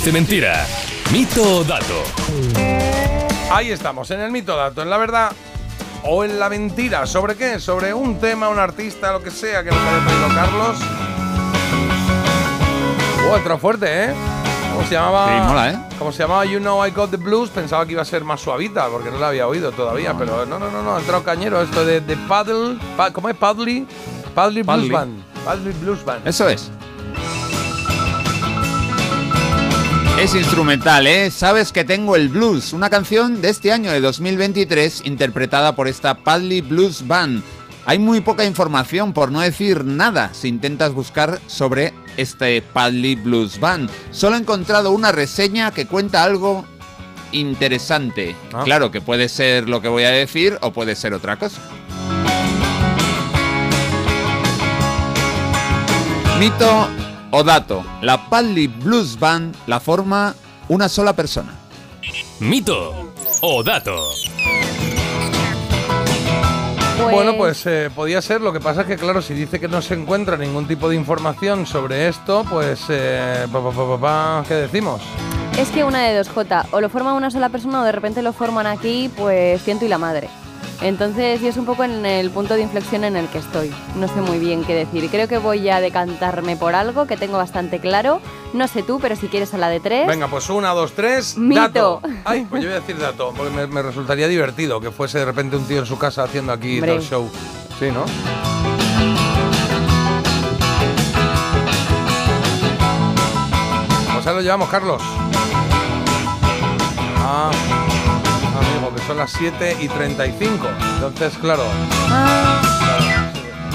Parece Mentira. Mito o dato. Ahí estamos, en el mito dato, en la verdad o en la mentira. ¿Sobre qué? Sobre un tema, un artista, lo que sea que nos haya traído Carlos. Oh, entró fuerte, ¿eh? ¿Cómo se llamaba? Sí, mola, ¿eh? Como se llamaba You Know I Got the Blues, pensaba que iba a ser más suavita, porque no la había oído todavía, pero no, no, no, no, ha entrado cañero esto de, de Paddle, pa- ¿cómo es? Paddly, Paddly Blues. Band. Paddly Blues Band. Eso es. Es instrumental, ¿eh? Sabes que tengo el blues, una canción de este año de 2023 interpretada por esta Padley Blues Band. Hay muy poca información, por no decir nada, si intentas buscar sobre este Padley Blues Band. Solo he encontrado una reseña que cuenta algo interesante. Ah. Claro que puede ser lo que voy a decir o puede ser otra cosa. Mito o dato. La Padley Blues Band la forma una sola persona. Mito o dato. Bueno, pues eh, podía ser. Lo que pasa es que, claro, si dice que no se encuentra ningún tipo de información sobre esto, pues, eh, pa, pa, pa, pa, pa, ¿qué decimos? Es que una de dos, J, o lo forma una sola persona o de repente lo forman aquí, pues ciento y la madre. Entonces, yo es un poco en el punto de inflexión en el que estoy. No sé muy bien qué decir. Creo que voy a decantarme por algo que tengo bastante claro. No sé tú, pero si quieres a la de tres. Venga, pues una, dos, tres. Mito. Dato. Ay, pues yo voy a decir dato, porque me, me resultaría divertido que fuese de repente un tío en su casa haciendo aquí Hombre. el show. Sí, ¿no? Pues ahí lo llevamos, Carlos. Ah, que son las 7 y 35. Entonces, claro.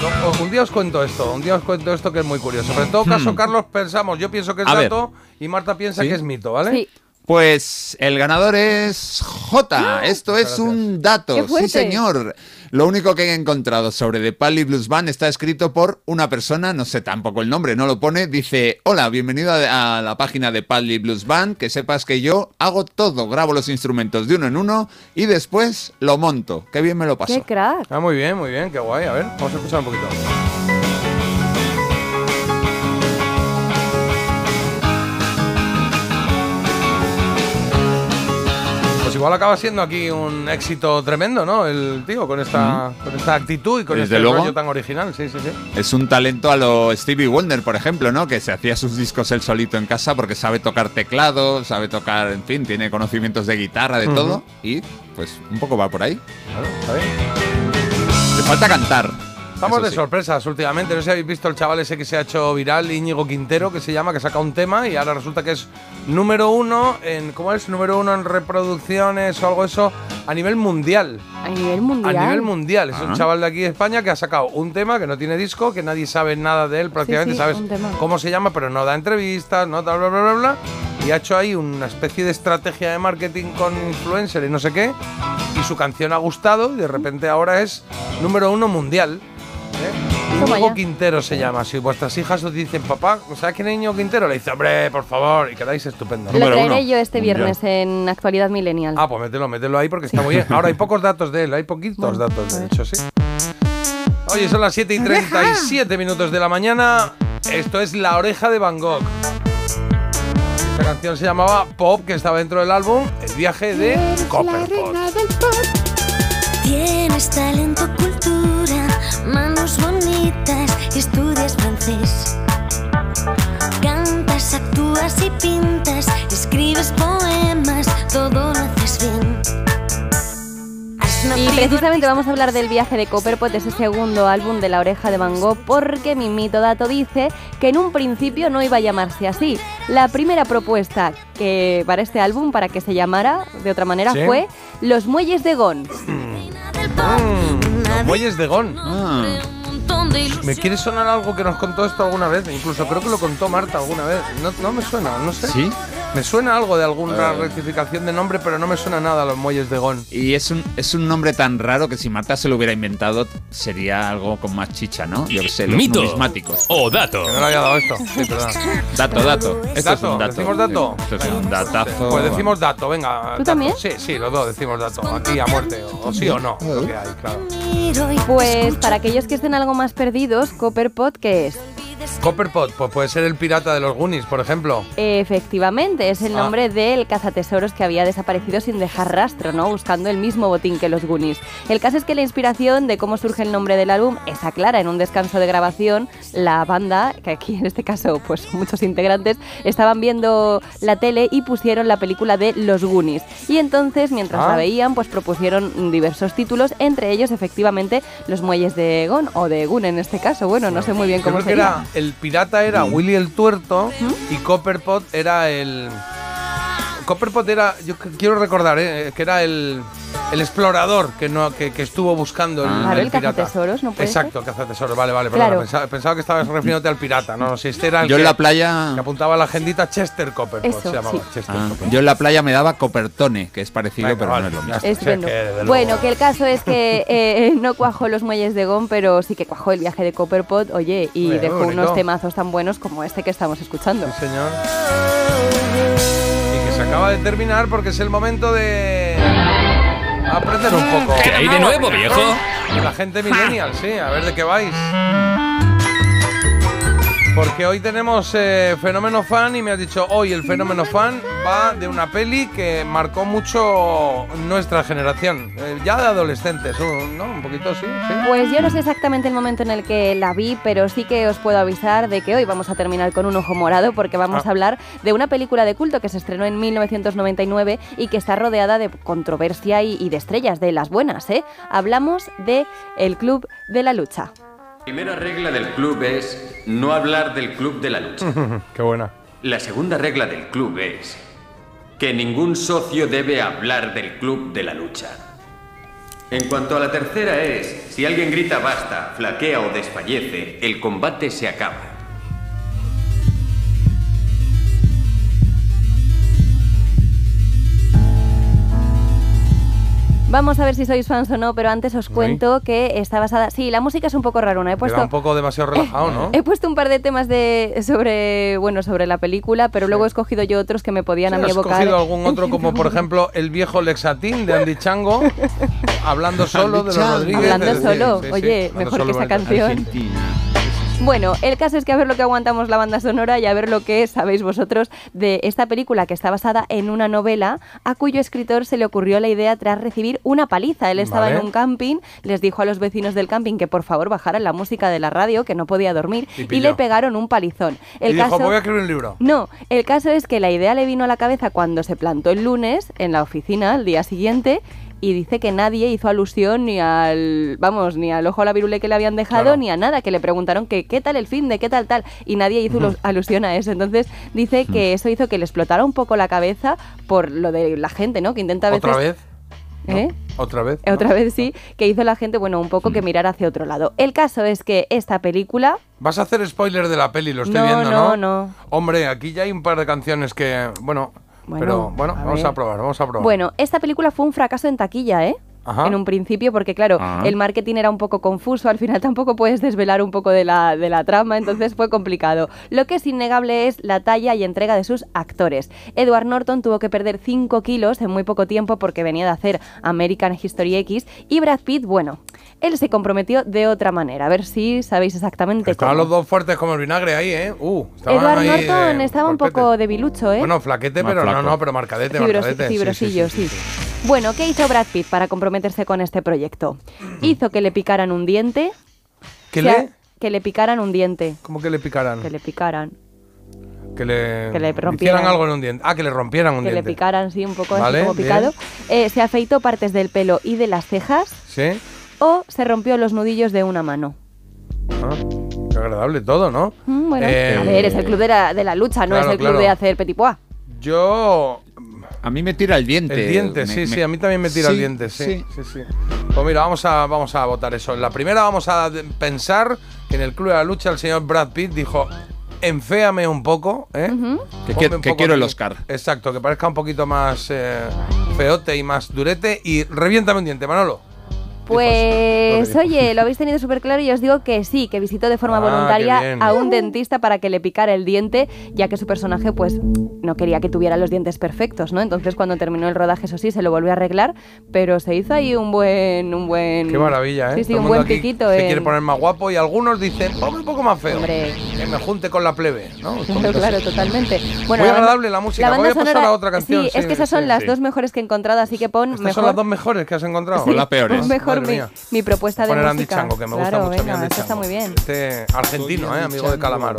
No, o- un día os cuento esto, un día os cuento esto que es muy curioso. Pero en todo caso, Hmm. Carlos, pensamos, yo pienso que es A ver. dato y Marta piensa ¿Sí? que es mito, ¿vale? Sí. Pues el ganador es J. Esto es un dato. ¡Qué Sí, señor. Lo único que he encontrado sobre The Pally Blues Band está escrito por una persona, no sé tampoco el nombre, no lo pone. Dice: Hola, bienvenido a, a la página de Pally Blues Band. Que sepas que yo hago todo, grabo los instrumentos de uno en uno y después lo monto. Qué bien me lo paso. ¡Qué crack! Ah, muy bien, muy bien, qué guay. A ver, vamos a escuchar un poquito. Igual acaba siendo aquí un éxito tremendo, ¿no? El tío, con esta, con esta actitud y con Desde este luego. rollo tan original. Sí, sí, sí. Es un talento a lo Stevie Wonder, por ejemplo, ¿no? Que se hacía sus discos él solito en casa porque sabe tocar teclado, sabe tocar, en fin, tiene conocimientos de guitarra, de todo. Y pues un poco va por ahí. Claro, está bien. Le falta cantar. Estamos de sí. sorpresas últimamente. No sé si habéis visto el chaval ese que se ha hecho viral, Íñigo Quintero, que se llama, que saca un tema y ahora resulta que es número uno en. ¿Cómo es? Número uno en reproducciones o algo eso a nivel mundial. A nivel mundial. A nivel mundial. Es un chaval de aquí de España que ha sacado un tema que no tiene disco, que nadie sabe nada de él, prácticamente sí, sabes un tema. cómo se llama, pero no da entrevistas, no bla, bla, bla, bla. Y ha hecho ahí una especie de estrategia de marketing con influencer y no sé qué. Y su canción ha gustado y de repente ahora es número uno mundial. ¿Eh? Íñigo ya. Quintero se llama. Si vuestras hijas os dicen, papá, ¿sabes quién es Íñigo Quintero? Le dice, hombre, por favor, y quedáis estupendo. Lo traeré yo este viernes en Actualidad Millennial. Ah, pues mételo, mételo ahí porque está muy bien. (laughs) Ahora hay pocos datos de él, hay poquitos datos, de hecho, sí. Oye, son las 7 y 37 minutos de la mañana. Esto es La Oreja de Van Gogh. Esta canción se llamaba Pop, que estaba dentro del álbum El viaje de Copperpot. Tienes talento, cultura, escribes poemas, todo lo haces bien. Y precisamente vamos a hablar del viaje de Copperpot, ese segundo álbum de La Oreja de Van Gogh, porque mi mito dato dice que en un principio no iba a llamarse así. La primera propuesta que para este álbum, para que se llamara de otra manera, Sí. fue Los Muelles de Gon. Los muelles de Gon. Montón de ilusión. ¿Me quiere sonar algo que nos contó esto alguna vez? Incluso creo que lo contó Marta alguna vez. No, no me suena, no sé. ¿Sí? Me suena algo de alguna Eh. rectificación de nombre, pero no me suena nada a los muelles de Gon. Y es un, es un nombre tan raro que si Marta se lo hubiera inventado sería algo con más chicha, ¿no? Yo sé, los Mito numismáticos. o dato. Que no le había dado esto. Sí, perdón. Dato, dato. Esto es un dato. ¿Decimos dato? Esto es un datazo. Pues decimos dato, venga. ¿Tú dato. también? Sí, sí, los dos decimos dato. Aquí a muerte. O, o sí o no. Lo que hay, claro. Pues para aquellos que estén algo más perdidos, Copperpot, ¿qué es? Copperpot, pues puede ser el pirata de los Goonies, por ejemplo. Efectivamente, es el Ah. nombre del cazatesoros que había desaparecido sin dejar rastro, ¿no? Buscando el mismo botín que los Goonies. El caso es que la inspiración de cómo surge el nombre del álbum está clara. En un descanso de grabación, la banda, que aquí en este caso pues muchos integrantes, estaban viendo la tele y pusieron la película de Los Goonies. Y entonces, mientras Ah. la veían, pues propusieron diversos títulos, entre ellos efectivamente Los Muelles de Gon, o de Gun en este caso. Bueno, no sé muy bien cómo sería. El pirata era Willy el tuerto y Copperpot era el Copperpot era yo quiero recordar eh, que era el el explorador que no que, que estuvo buscando el, Claro, el pirata. cazatesoros, ¿no puede Exacto, cazatesoros. Vale, vale. Pensaba, pensaba que estabas refiriéndote al pirata. No, no, si este era el Yo en que, la playa. que apuntaba a la agendita Chester Copperpot Eso, se llamaba sí. Chester Ah, Copperpot. yo en la playa me daba copertone, que es parecido, Venga, pero vale, no es lo mismo. es que, desde Bueno, que el caso es que (laughs) eh, no cuajó los muelles de Gon, pero sí que cuajó el viaje de Copperpot, oye, y dejó unos temazos tan buenos como este que estamos escuchando. Sí, señor. Se acaba de terminar porque es el momento de aprender un poco. ¿Qué hay de nuevo, viejo? La gente millennial, sí, a ver de qué vais. Porque hoy tenemos eh, Fenómeno Fan y me has dicho, hoy el Fenómeno Fan va de una peli que marcó mucho nuestra generación, eh, ya de adolescentes, ¿no? Un poquito, sí, sí. Pues yo no sé exactamente el momento en el que la vi, pero sí que os puedo avisar de que hoy vamos a terminar con un ojo morado porque vamos Ah. a hablar de una película de culto que se estrenó en 1999 y que está rodeada de controversia y, y de estrellas, de las buenas, ¿eh? Hablamos de El Club de la Lucha. Primera regla del club es no hablar del club de la lucha. (laughs) Qué buena. La segunda regla del club es que ningún socio debe hablar del club de la lucha. En cuanto a la tercera es, si alguien grita basta, flaquea o desfallece, el combate se acaba. Vamos a ver si sois fans o no, pero antes os cuento que está basada... Sí, la música es un poco raruna. He Queda puesto... un poco demasiado relajado, ¿no? (laughs) He puesto un par de temas de sobre bueno sobre la película, pero luego he escogido yo otros que me podían a mí ¿Has evocar. cogido algún otro como por ejemplo el viejo Lexatín de Andy Chango (laughs) hablando solo de los. Rodríguez? Hablando Sí, solo, sí, sí, oye, hablando mejor solo que esa canción. Bueno, el caso es que a ver lo que aguantamos la banda sonora y a ver lo que sabéis vosotros de esta película que está basada en una novela a cuyo escritor se le ocurrió la idea tras recibir una paliza. Él estaba Vale. en un camping, les dijo a los vecinos del camping que por favor bajaran la música de la radio, que no podía dormir, Y le pegaron un palizón. El y dijo, caso... voy a escribir un libro. No, el caso es que la idea le vino a la cabeza cuando se plantó el lunes en la oficina al día siguiente y dice que nadie hizo alusión ni al, vamos, ni al ojo a la virule que le habían dejado Claro. ni a nada, que le preguntaron que qué tal el fin de qué tal tal y nadie hizo los- alusión a eso. Entonces dice que eso hizo que le explotara un poco la cabeza por lo de la gente, ¿no? Que intenta a veces ¿Otra vez? ¿Eh? ¿Otra vez? Otra vez sí, que hizo la gente, bueno, un poco que mirar hacia otro lado. El caso es que esta película Vas a hacer spoiler de la peli, lo estoy No, viendo, no, ¿no? no. Hombre, aquí ya hay un par de canciones que, bueno, Bueno, pero bueno, a vamos ver. a probar, vamos a probar. Bueno, esta película fue un fracaso en taquilla, ¿eh? Ajá. En un principio, porque claro, el marketing era un poco confuso, al final (laughs) tampoco puedes desvelar un poco de la, de la trama, entonces fue complicado. Lo que es innegable es la talla y entrega de sus actores. Edward Norton tuvo que perder 5 kilos en muy poco tiempo porque venía de hacer American History X y Brad Pitt, bueno, él se comprometió de otra manera. A ver si sabéis exactamente Estaban cómo. los dos fuertes como el vinagre ahí, ¿eh? Uh, Edward ahí, Norton eh, estaba un poco debilucho, ¿eh? Bueno, flaquete, Más pero no, flaco. no, pero marcadete, Fibros- marcadete. sí, sí, fibrosillo, sí, sí, Bueno, ¿qué hizo Brad Pitt para comprometerse con este proyecto? Hizo que le picaran un diente. ¿Que le? Que le picaran un diente. ¿Cómo que le picaran? Que le picaran. Que le, Que le hicieran rompieran. algo en un diente. Ah, que le rompieran un Que le diente. picaran, sí, un poco Vale, así como picado. Eh, se afeitó partes del pelo y de las cejas. Sí. O se rompió los nudillos de una mano. Ah, qué agradable todo, ¿no? Mm, bueno, Eh, a ver, es el club de la, de la lucha, no claro, es el club claro. de hacer petit pois. Yo. A mí me tira el diente. El diente, Me- sí, me- sí, a mí también me tira el diente, sí, sí. sí, sí. Pues mira, vamos a, vamos a votar eso. En la primera vamos a pensar que en el Club de la Lucha el señor Brad Pitt dijo, enféame un poco, ¿eh? Que quiero- un que poco quiero el aquí". Oscar. Exacto, que parezca un poquito más eh, feote y más durete y reviéntame un diente, Manolo. Pues oye, lo habéis tenido súper claro y os digo que sí, que visitó de forma Ah, voluntaria a un dentista para que le picara el diente, ya que su personaje pues no quería que tuviera los dientes perfectos, ¿no? Entonces cuando terminó el rodaje, eso sí, se lo volvió a arreglar, pero se hizo ahí un buen... Un buen Qué maravilla, ¿eh? Sí, sí, Todo un buen piquito. Se en- quiere poner más guapo y algunos dicen, ponme un poco más feo. Hombre. Que me junte con la plebe, ¿no? (laughs) Claro, claro, totalmente. Muy la agradable la música. banda Voy a pasar sonora- a otra canción, Sí, sí, es que esas son sí, las sí. dos mejores que he encontrado, así que pon Estas mejor... son las dos mejores que has encontrado. Las peores. (laughs) pon mejor mi, mi propuesta de Poner Andy música. Chango, que me gusta claro, mucho. mi venga, Andy esto está Chango. muy bien. Este argentino, ¿eh? Amigo de Calamaro.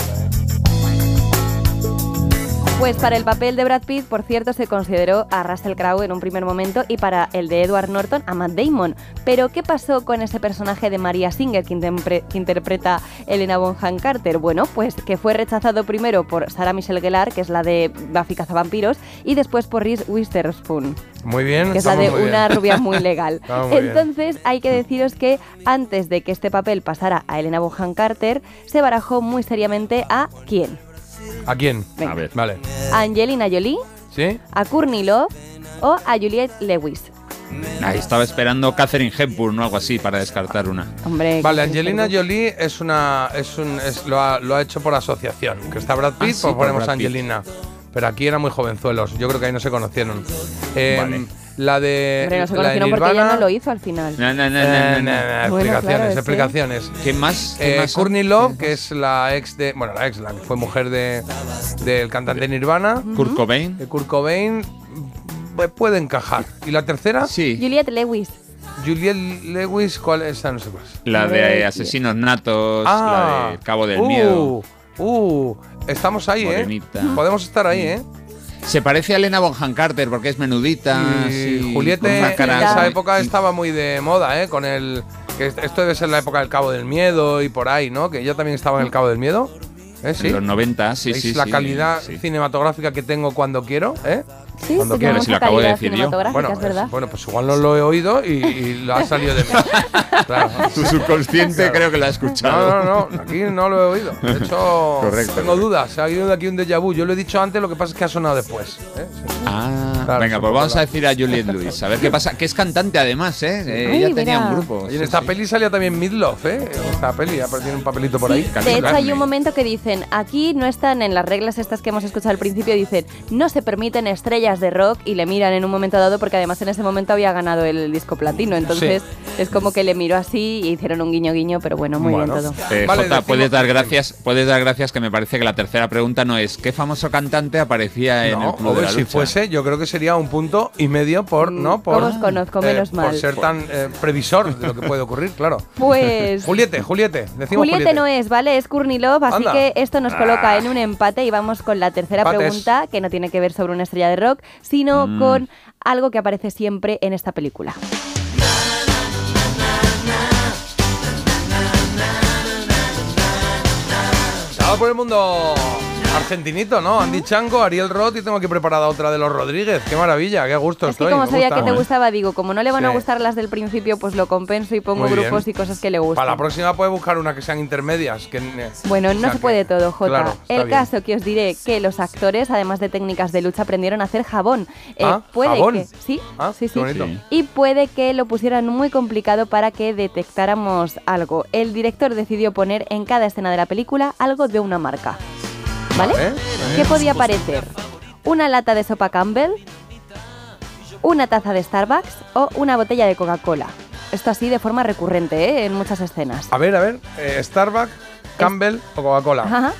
Pues para el papel de Brad Pitt, por cierto, se consideró a Russell Crowe en un primer momento y para el de Edward Norton a Matt Damon. Pero ¿qué pasó con ese personaje de Maria Singer que, intempre- que interpreta Elena Bonham Carter? Bueno, pues que fue rechazado primero por Sarah Michelle Gellar, que es la de Buffy Cazavampiros, y después por Reese Witherspoon, Muy bien. que es la de bien. una rubia muy legal. (laughs) Bien. Entonces hay que deciros que antes de que este papel pasara a Elena Bonham Carter, se barajó muy seriamente a quién? ¿A quién? Venga. A ver. Vale. ¿A Angelina Jolie? ¿Sí? a Courtney Love o a Juliette Lewis. Ahí estaba esperando Catherine Hepburn o algo así para descartar una. Hombre, Vale, Angelina Jolie es una. Es un, es- lo, ha, lo ha hecho por asociación. Que está Brad Pitt, sí, pues ponemos Brad Pitt. Angelina. Pero aquí eran muy jovenzuelos. Yo creo que ahí no se conocieron. Eh, Vale. La de. Hombre, no se conocieron porque ella no lo hizo al final. No, no, no, Eh, no, no, Bueno, explicaciones, claro, explicaciones. ¿Qué más? ¿Qué Eh, más son? Courtney Love, que es la ex de. Bueno, la ex, la que fue mujer de, del cantante Nirvana. Kurt Cobain. De Kurt Cobain. pues, Puede encajar. ¿Y la tercera? Sí. Juliette Lewis. Juliette Lewis, ¿cuál es? Esa no sé cuál es. La de Asesinos Natos, la de Cabo del uh, Miedo. Uh, estamos ahí, Morenita. ¿eh? Podemos estar ahí, ¿eh? Se parece a Elena Bonham Carter porque es menudita. Sí, una en esa época estaba muy de moda, ¿eh? Con el. Que est- esto debe ser la época del Cabo del Miedo y por ahí, ¿no? Que ella también estaba en el Cabo del Miedo. ¿Eh? Sí. En los 90, sí, ¿Veis sí. la sí, calidad sí. cinematográfica que tengo cuando quiero, ¿eh? Sí, cuando tenemos si lo acabo de decir yo. Bueno, es verdad. bueno, pues igual no lo he oído y, y lo ha salido de mí. (laughs) Claro. Tu subconsciente Claro. creo que lo ha escuchado. No, no, no, aquí no lo he oído. De hecho, Correcto, tengo dudas. Ha habido de aquí un déjà vu. Yo lo he dicho antes, lo que pasa es que ha sonado después. ¿eh? Sí. Ah, Claro, venga, pues vamos a decir a Juliette Lewis. A ver qué pasa. Que es cantante además, ¿eh? Eh, Ay, ella tenía mira. un grupo. Y en sí, esta sí. peli salía también Midlove, ¿eh? En esta peli, tiene un papelito por ahí. De Carmen hecho, hay un momento que dicen, aquí no están en las reglas estas que hemos escuchado al principio, dicen, no se permiten estrellas de rock y le miran en un momento dado porque además en ese momento había ganado el disco platino. Entonces es como que le miró así y hicieron un guiño guiño, pero bueno, muy Bueno. bien todo. Eh, Vale, Jota, puedes dar gracias, puedes dar gracias que me parece que la tercera pregunta no es ¿qué famoso cantante aparecía en No, el club de la si lucha? fuese, yo creo que sería un punto y medio por, ¿no? Por, ¿Cómo os conozco? eh, por ser tan eh, previsor de lo que puede ocurrir, claro. (laughs) Pues... Juliette, Juliette, decimos Juliette Juliette. no es, ¿vale? Es Courtney Love, así Anda. que esto nos coloca en un empate y vamos con la tercera Empates. pregunta, que no tiene que ver sobre una estrella de rock, sino Mm. con algo que aparece siempre en esta película. Nada por el mundo argentinito, ¿no? Andy Chango, Ariel Roth y tengo aquí preparada otra de los Rodríguez. Qué maravilla, qué gusto Es que estoy. como sabía gusta. que te gustaba, digo, como no le van a gustar las del principio, pues lo compenso y pongo grupos y cosas que le gustan. Para la próxima puedes buscar una que sean intermedias. Que, Bueno, o no se que- puede todo, Jota. Claro, El bien. caso que os diré que los actores, además de técnicas de lucha, aprendieron a hacer jabón. Eh, Ah, puede ¿jabón? que sí, Ah, sí, sí. Sí. Y puede que lo pusieran muy complicado para que detectáramos algo. El director decidió poner en cada escena de la película algo de una marca. ¿Vale? ¿Qué podía parecer? ¿Una lata de sopa Campbell? ¿Una taza de Starbucks? ¿O una botella de Coca-Cola? Esto así de forma recurrente, ¿eh? En muchas escenas. A ver, a ver. eh, Starbucks, Campbell o Coca-Cola. Ajá.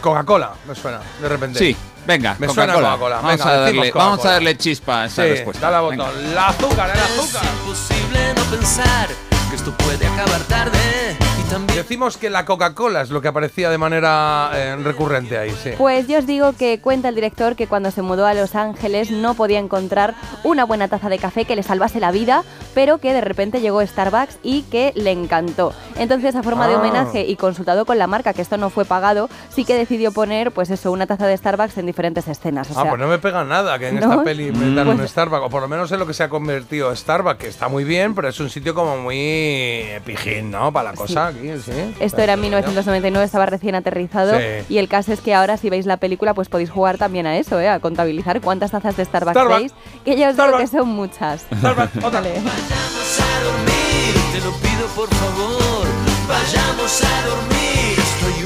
Coca-Cola, me suena, de repente. Sí, venga, Me suena Coca-Cola. Vamos, Venga, a darle, vamos a Coca-Cola. darle chispa a esa Sí, respuesta. dale al Venga. botón. El azúcar, el azúcar. imposible no pensar que esto puede acabar tarde también Decimos que la Coca-Cola es lo que aparecía de manera eh, recurrente ahí, sí. Pues yo os digo que cuenta el director que cuando se mudó a Los Ángeles no podía encontrar una buena taza de café que le salvase la vida, pero que de repente llegó Starbucks y que le encantó. Entonces, a forma de Ah. homenaje y consultado con la marca, que esto no fue pagado, sí que decidió poner, pues eso, una taza de Starbucks en diferentes escenas. O ah, pues no me pega nada que en ¿No? esta peli metan un Pues- Starbucks, o por lo menos en lo que se ha convertido Starbucks, que está muy bien, pero es un sitio como muy pijín, ¿no? Para la cosa aquí, sí. Esto era en 1999, estaba recién aterrizado. Sí. Y el caso es que ahora, si veis la película, pues podéis jugar también a eso, ¿eh? a contabilizar cuántas tazas de Starbucks, Starbucks. veis. Que ya os digo que son muchas. Starbucks, otra. Vale. vayamos a dormir. Te lo pido por favor, vayamos a dormir.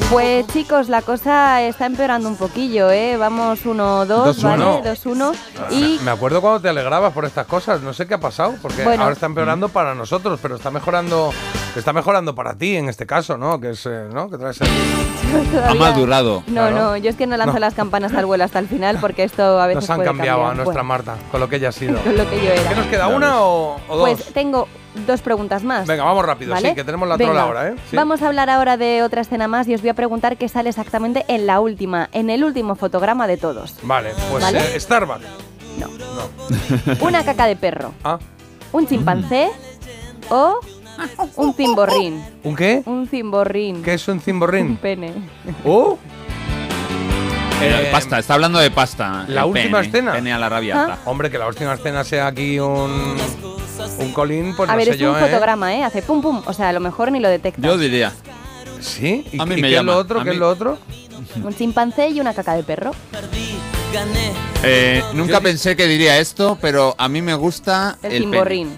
Pues chicos, la cosa está empeorando un poquillo, ¿eh? Vamos 1-2, Dos, ¿vale? uno. 2-1. Y Me acuerdo cuando te alegrabas por estas cosas, no sé qué ha pasado, porque Bueno. ahora está empeorando para nosotros, pero está mejorando, está mejorando para ti en este caso, ¿no? Que es, eh, ¿no? Que traes el- (laughs) Ha madurado. No, Claro. no, yo es que no lanzo No. las campanas al vuelo hasta el final porque esto a veces Nos han puede cambiado a nuestra Bueno, Marta, con lo que ella ha sido. (laughs) con lo que yo era. ¿Qué nos queda? Ya ¿Una o, o dos? Pues tengo dos preguntas más. Venga, vamos rápido, ¿vale? sí, que tenemos la Venga, trola ahora, ¿eh? Sí. Vamos a hablar ahora de otra escena más y os voy a preguntar qué sale exactamente en la última, en el último fotograma de todos. Vale, pues ¿Vale? eh, Starbucks. No. No. (laughs) Una caca de perro, Ah, un chimpancé o (laughs) un cimborrín. ¿un qué? Un cimborrín. ¿Qué es un Un cimborrín? pene. ¡Uh! Eh, Eh, pasta, está hablando de pasta. la última pene, escena. Pene a la rabiata. Hombre, que la última escena sea aquí un. Un colín, pues a no ver, sé es yo, un ¿eh? fotograma, ¿eh? Hace pum pum. O sea, a lo mejor ni lo detectas. Yo diría. ¿Sí? ¿Y, A mí y me qué llama, es lo otro? a ¿Qué es mí- lo otro? (laughs) Un chimpancé y una caca de perro. gané. Eh, nunca Yo- pensé que diría esto, pero a mí me gusta El, el, pene. cimborrín.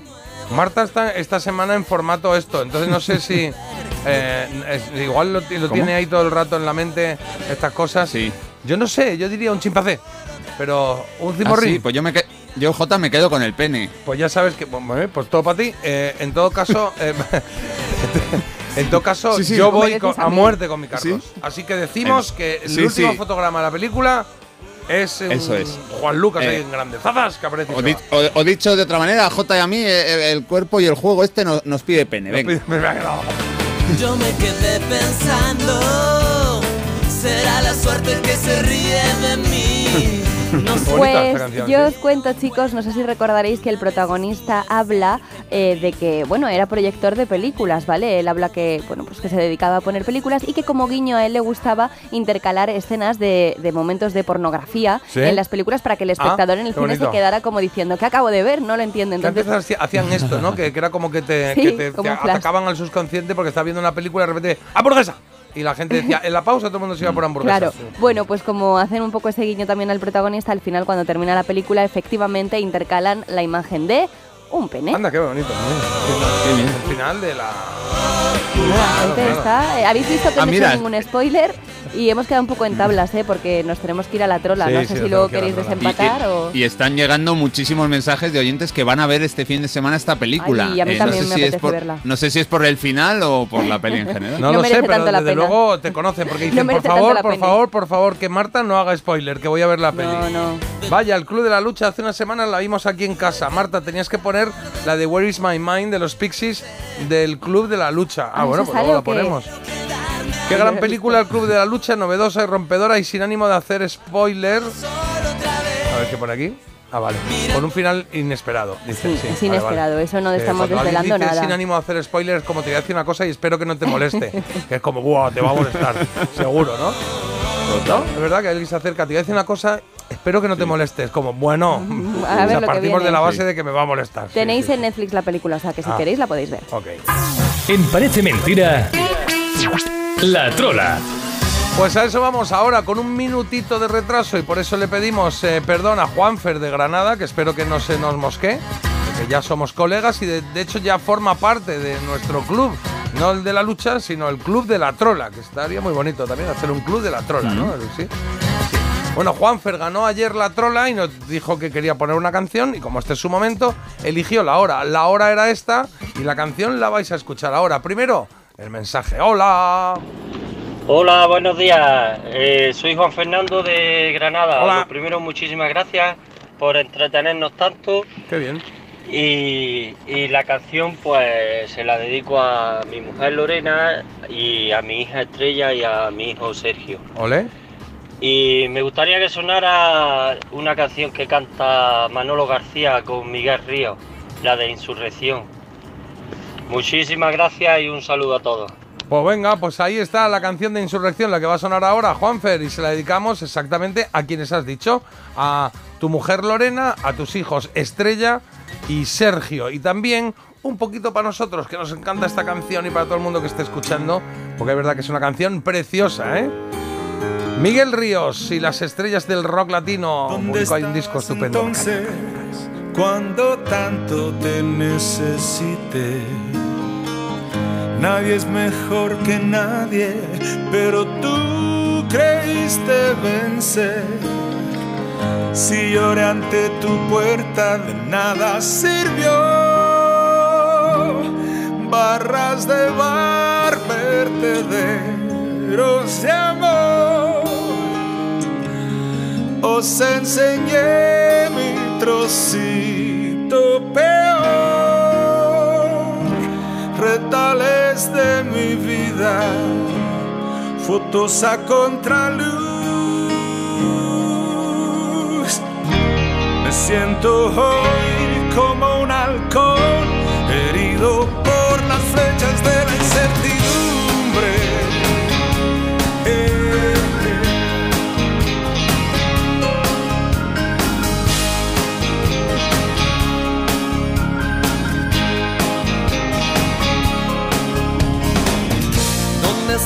Marta está esta semana en formato esto, entonces no sé si. (laughs) eh, es- igual lo, ti- lo ¿Cómo? tiene ahí todo el rato en la mente estas cosas. Sí. Yo no sé, yo diría un chimpancé. Pero un Ah, cimorrín. sí, pues yo me que- yo J me quedo con el pene. Pues ya sabes que, bueno, eh, pues todo para ti. Eh, en todo caso, eh, (laughs) en todo caso, Sí, sí, yo voy mereces con- a a mí. muerte con mi Carlos. Sí. Así que decimos Eh, que el sí, último sí. fotograma de la película es un Eso es. Juan Lucas Eh, ahí en grande. ¡Zazas! Que aparece y O, se di- va. o- o dicho de otra manera, a J y a mí, eh, el, cuerpo y el juego este no- nos pide pene. Venga. (laughs) Me ha quedado. Yo me quedé pensando, será la suerte que se ríe de mí. (laughs) No sé. Pues yo os cuento, chicos, no sé si recordaréis que el protagonista habla eh, de que, bueno, era proyector de películas, ¿vale? Él habla que, bueno, pues que se dedicaba a poner películas y que como guiño a él le gustaba intercalar escenas de, de momentos de pornografía ¿Sí? en las películas para que el Ah, espectador en el cine se quedara como diciendo, ¿qué acabo de ver? No lo entiende. Que Entonces, antes hacían esto, ¿no? (laughs) Que, que era como que te, Sí, que te- atacaban al subconsciente porque estaba viendo una película y de repente ¡hamburguesa! Y la gente decía, en la pausa todo el mundo se iba por hamburguesas. Claro, bueno, pues como hacen un poco ese guiño también al protagonista, al final cuando termina la película efectivamente intercalan la imagen de un pene. Anda, qué bonito. Qué bien. El final de la. Está. Eh, Habéis visto que Ah, no he hecho ningún spoiler y hemos quedado un poco en tablas, ¿eh? Porque nos tenemos que ir a la trola. Sí, no sé si luego que queréis desempatar o... Y están llegando muchísimos mensajes de oyentes que van a ver este fin de semana esta película. Ay, y a mí también no, sé me si es por, verla. no sé si es por el final o por la peli en general. No, No lo sé, pero desde pena. luego te conocen porque (laughs) dicen, por favor, por pena". favor, por favor, que Marta no haga spoiler, que voy a ver la peli. No, no. Vaya, el Club de la Lucha hace unas semanas la vimos aquí en casa. Marta, tenías que poner la de Where is My Mind de los Pixies del Club de la Lucha. Ah, Ah, bueno, ¿eso pues luego la o qué? gran película el Club de la Lucha, novedosa y rompedora y sin ánimo de hacer spoiler. A ver qué pone aquí. Ah, vale. Con un final inesperado. Dice, Sí, sí, es vale, inesperado, vale. eso no estamos alguien desvelando dice nada. Sin ánimo de hacer spoilers, como te voy a decir una cosa y espero que no te moleste. (laughs) que es como, ¡buah! Te va a molestar. (laughs) Seguro, ¿no? ¿No? Es verdad que alguien se acerca, te voy a decir una cosa, espero que no te molestes. Como, bueno, (laughs) A o ver sea, lo que partimos viene. de la base Sí. de que me va a molestar. Sí, Tenéis sí, en Netflix la película, o sea que si Ah. queréis la podéis ver. Ok. En Parece Mentira, La Trola. Pues a eso vamos ahora, con un minutito de retraso y por eso le pedimos eh, perdón a Juanfer de Granada, que espero que no se nos mosquee, que ya somos colegas y de, de hecho ya forma parte de nuestro club, no el de la lucha, sino el club de la trola, que estaría muy bonito también hacer un club de la trola, ¿no? Sí. Bueno, Juanfer ganó ayer la trola y nos dijo que quería poner una canción y como este es su momento, eligió la hora. La hora era esta y la canción la vais a escuchar ahora. Primero, el mensaje. Hola. Hola, buenos días. Eh, soy Juan Fernando de Granada. Hola. Lo primero, muchísimas gracias por entretenernos tanto. Qué bien. Y, y la canción, pues, se la dedico a mi mujer Lorena y a mi hija Estrella y a mi hijo Sergio. Ole. Y me gustaría que sonara una canción que canta Manolo García con Miguel Ríos, la de Insurrección. Muchísimas gracias y un saludo a todos. Pues venga, pues ahí está la canción de Insurrección, la que va a sonar ahora, Juanfer, y se la dedicamos exactamente a quienes has dicho, a tu mujer Lorena, a tus hijos Estrella y Sergio, y también un poquito para nosotros, que nos encanta esta canción y para todo el mundo que esté escuchando, porque es verdad que es una canción preciosa, ¿eh? Miguel Ríos y las estrellas del rock latino, ahí un disco estupendo. Entonces, cuando tanto te necesité, nadie es mejor que nadie, pero tú creíste vencer. Si lloré ante tu puerta, de nada sirvió. Barras de bar, vertederos de amor. Os enseñé mi trocito peor, retales de mi vida, fotos a contraluz. Me siento hoy como un halcón, herido por las flechas de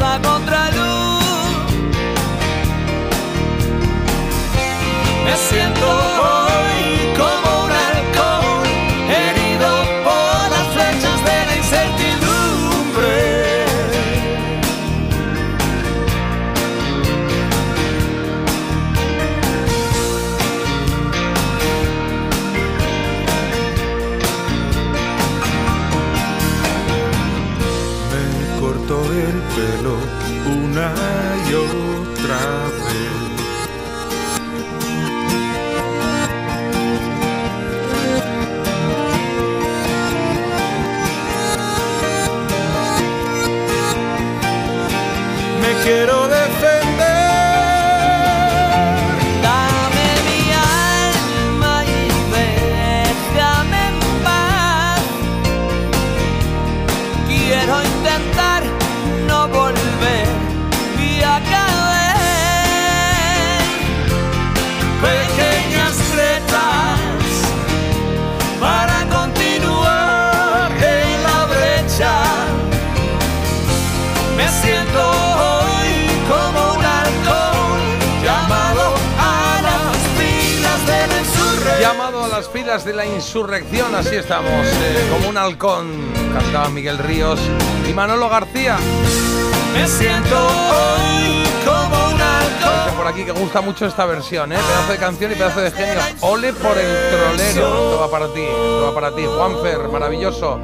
a contraluz. Me siento A de la insurrección, así estamos, eh, como un halcón, cantaba Miguel Ríos y Manolo García. Me siento hoy como un halcón. Dice por aquí que gusta mucho esta versión, ¿eh? pedazo de canción y pedazo de genio. Ole por el trolero. Esto va para ti, esto va para ti. Juanfer, maravilloso.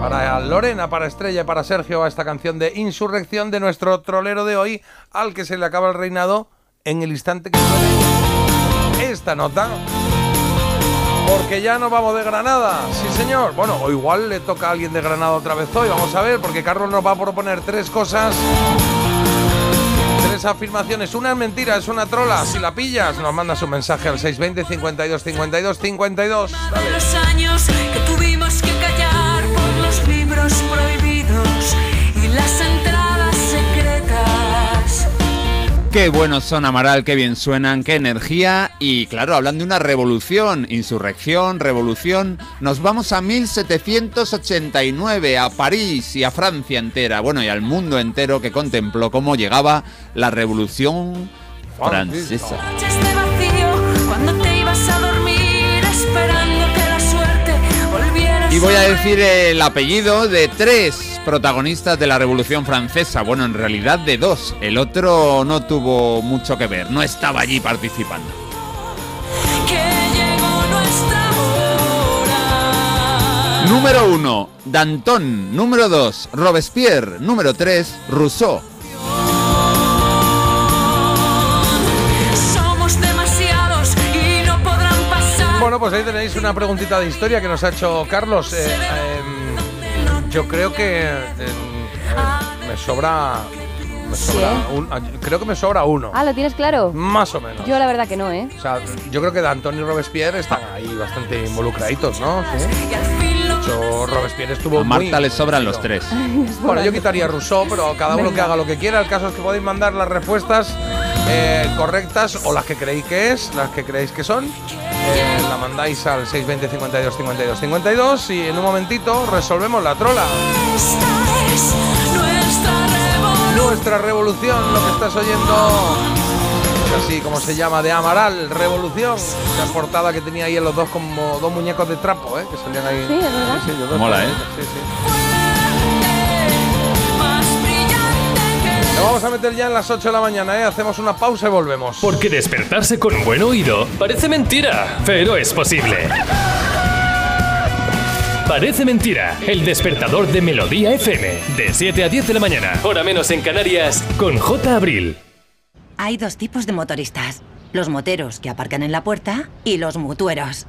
Para Lorena, para Estrella para Sergio va esta canción de insurrección de nuestro trolero de hoy, al que se le acaba el reinado en el instante que suene esta nota. Porque ya no vamos de Granada, sí señor. Bueno, o igual le toca a alguien de Granada otra vez hoy, vamos a ver, porque Carlos nos va a proponer tres cosas Tres afirmaciones. Una es mentira, es una trola. Si la pillas, nos mandas un mensaje al 620 52 52 52. Dale. Qué buenos son Amaral, qué bien suenan, qué energía y claro, hablan de una revolución, insurrección, revolución. Nos vamos a 1789, a París y a Francia entera, bueno y al mundo entero que contempló cómo llegaba la revolución francesa. Y voy a decir el apellido de tres protagonistas de la Revolución Francesa. Bueno, en realidad de dos. El otro no tuvo mucho que ver, no estaba allí participando. que llegó nuestra hora. Número 1, Danton. Número 2, Robespierre. Número 3, Rousseau. Bueno, pues ahí tenéis una preguntita de historia que nos ha hecho Carlos. Eh, em, yo creo que me sobra. me sobra un- creo que me sobra uno. Ah, ¿lo tienes claro? Más o menos. Yo la verdad que no, ¿eh? O sea, yo creo que Danton y Robespierre están ahí bastante involucraditos, ¿no? Sí. De hecho, Robespierre estuvo A Marta muy le sobran los tres. Bueno, yo quitaría Rousseau, pero cada uno que haga lo que quiera. El caso es que podéis mandar las respuestas eh, correctas o las que creéis que es, las que creéis que son. Eh, la mandáis al 620 52 52 52 y en un momentito resolvemos la trola. Esta es nuestra revolución. Nuestra revolución, lo que estás oyendo. Así como se llama, de Amaral, Revolución. La portada que tenía ahí en los dos como dos muñecos de trapo, ¿eh? Que salían ahí. Sí, es verdad. Sí, sí, los dos Mola, ¿eh? Sí, sí. Nos vamos a meter ya en las 8 de la mañana, ¿eh? Hacemos una pausa y volvemos. Porque despertarse con un buen oído parece mentira, pero es posible. Parece mentira, el despertador de Melodía FM, de 7 a 10 de la mañana, hora menos en Canarias, con J. Abril. Hay dos tipos de motoristas. Los moteros que aparcan en la puerta y los mutueros,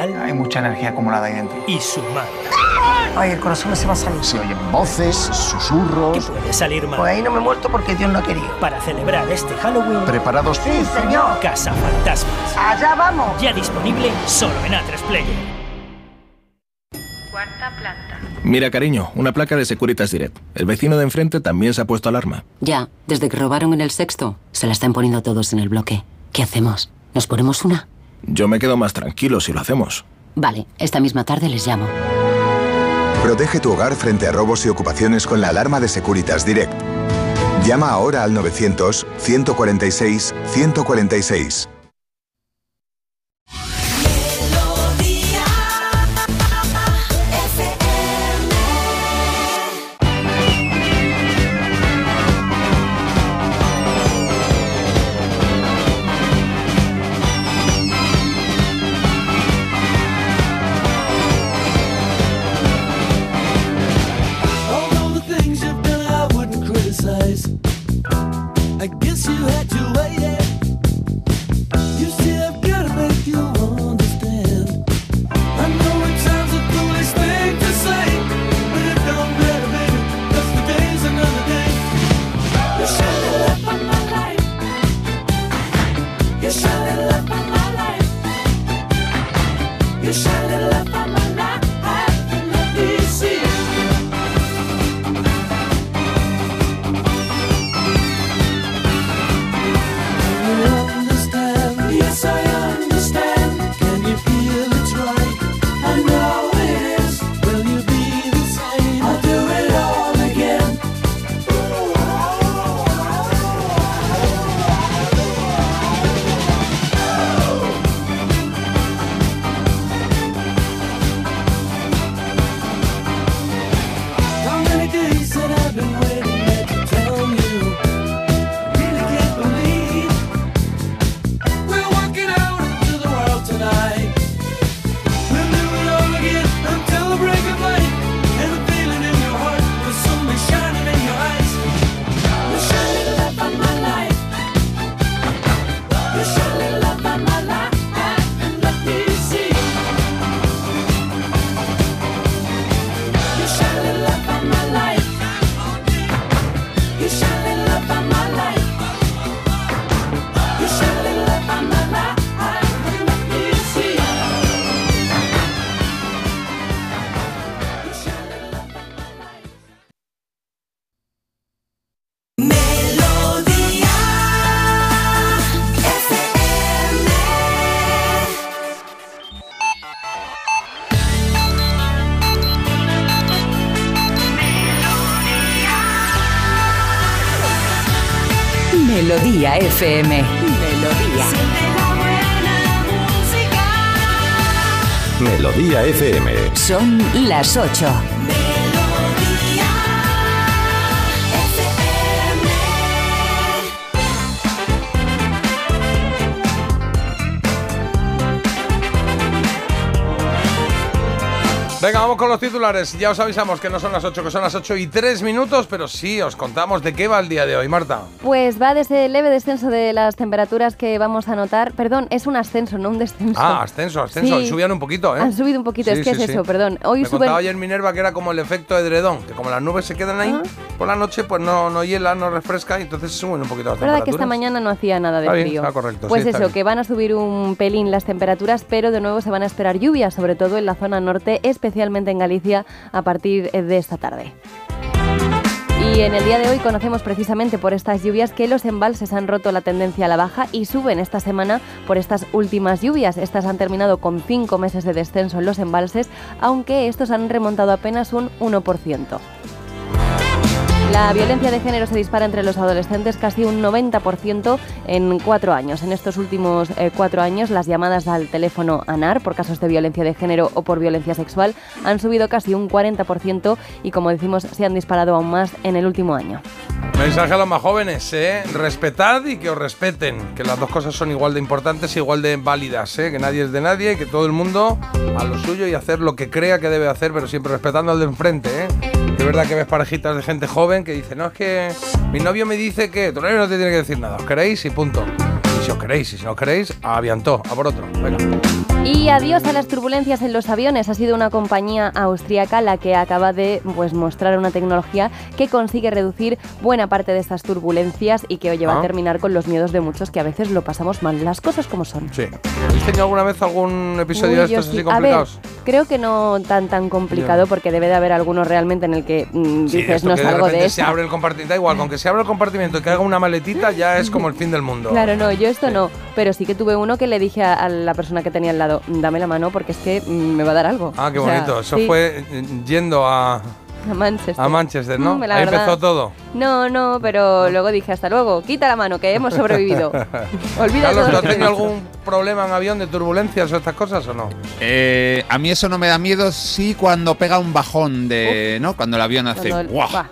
Hay mucha energía acumulada ahí dentro. y su madre. Ay, el corazón se va a salir. Se oyen voces, susurros. ¿Qué puede salir mal? Pues ahí no me he muerto porque Dios no ha querido. Para celebrar este Halloween, ¿Preparados? Sí, señor. Casa Fantasmas. ¡Allá vamos! Ya disponible solo en A3 Player. Cuarta planta. Mira, cariño, una placa de Securitas Direct. El vecino de enfrente también se ha puesto alarma. Ya, desde que robaron en el sexto, se la están poniendo todos en el bloque. ¿Qué hacemos? ¿Nos ponemos una? Yo me quedo más tranquilo si lo hacemos. Vale, esta misma tarde les llamo. Protege tu hogar frente a robos y ocupaciones con la alarma de Securitas Direct. Llama ahora al 900-146-146. FM. Melodía. Melodía FM. Son las 8. Venga, vamos con los titulares. Ya os avisamos que no son las 8, que son las 8 y 3 minutos, pero sí, os contamos de qué va el día de hoy, Marta. Pues va desde el leve descenso de las temperaturas que vamos a notar. Perdón, es un ascenso, no un descenso. Ah, ascenso, ascenso. Sí. Subían un poquito, ¿eh? Han subido un poquito, Sí, es que sí, es eso, perdón. Hoy Me suben. contaba ayer Minerva que era como el efecto edredón, que como las nubes se quedan ahí, por la noche pues no, no hiela, no refresca y entonces suben un poquito las Es verdad que esta temperaturas. mañana no hacía nada de Está bien, frío. está correcto, Pues está eso, bien. que van a subir un pelín las temperaturas, pero de nuevo se van a esperar lluvias, sobre todo en la zona norte, especialmente en Galicia, a partir eh, de esta tarde. Y en el día de hoy conocemos precisamente por estas lluvias que los embalses han roto la tendencia a la baja y suben esta semana por estas últimas lluvias. Estas han terminado con cinco meses de descenso en los embalses, aunque estos han remontado apenas un 1%. La violencia de género se dispara entre los adolescentes casi un 90% en cuatro años. En estos últimos eh, cuatro años, las llamadas al teléfono ANAR por casos de violencia de género o por violencia sexual han subido casi un 40% y, como decimos, se han disparado aún más en el último año. Mensaje a los más jóvenes, ¿eh? Respetad y que os respeten, que las dos cosas son igual de importantes e igual de válidas, ¿eh? Que nadie es de nadie, que todo el mundo a lo suyo y hacer lo que crea que debe hacer, pero siempre respetando al de enfrente, ¿eh? Es verdad que ves parejitas de gente joven que dice, no, es que mi novio me dice que tu novio no te tiene que decir nada, os queréis y punto. Y si os queréis, y si no os queréis, aviantó, a por otro. Venga. Y adiós a las turbulencias en los aviones. Ha sido una compañía austríaca la que acaba de pues, mostrar una tecnología que consigue reducir buena parte de estas turbulencias y que oye, va Ah. a terminar con los miedos de muchos que a veces lo pasamos mal. Las cosas como son. Sí. ¿Habéis tenido alguna vez algún episodio Uy, de estos sí. así A ver, complicados? creo que no tan tan complicado Ya. porque debe de haber algunos realmente en el que mm, Sí, dices no salgo de, repente se esta. abre el compartimento. Da igual, con que se abra el compartimento y que haga una maletita ya es como el fin del mundo. Claro, no, yo esto no, pero sí que tuve uno que le dije a, a la persona que tenía al lado, dame la mano porque es que mm, me va a dar algo. Ah, qué O sea, bonito. Eso sí, fue eh, yendo a, a Manchester. a Manchester, ¿no? Mm, Ahí verdad. empezó todo. No, no, pero luego dije hasta luego, quita la mano que hemos sobrevivido. (laughs) Olvida Carlos, todo ¿tú lo has que tenido algún problema en avión de turbulencias o estas cosas o no? Eh, a mí eso no me da miedo, sí cuando pega un bajón de, ¿no? Cuando el avión hace Cuando el- ¡guau! va.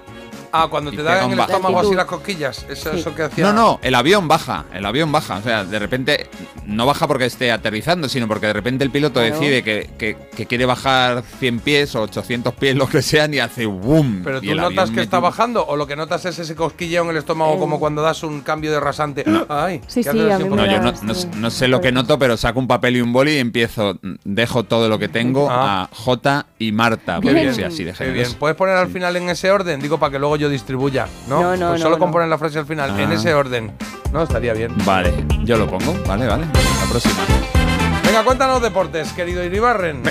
Ah, cuando te pega da en un el estómago así las cosquillas. Eso, Sí. eso que hacía. No, no, el avión baja, el avión baja. O sea, de repente no baja porque esté aterrizando, sino porque de repente el piloto Claro. decide que, que- que quiere bajar 100 pies o 800 pies, lo que sean, y hace boom. Pero tú notas que está bajando o lo que notas es ese cosquilleo en el estómago Eh. como cuando das un cambio de rasante. Ay, Sí, sí, a mí me No, poco. yo da- no, no- sí. no sé lo que noto, pero saco un papel y un boli y empiezo, dejo todo lo que tengo Ah. a J y Marta. Bien, así de bien. ¿Puedes poner al final en ese orden? Digo para que luego yo distribuya, ¿no? No, no, Pues no, solo no. poner la frase al final, en Ah. ese orden. No, estaría bien. Vale, yo lo pongo. Vale, vale. La próxima. Venga, cuéntanos deportes, querido Iribarren.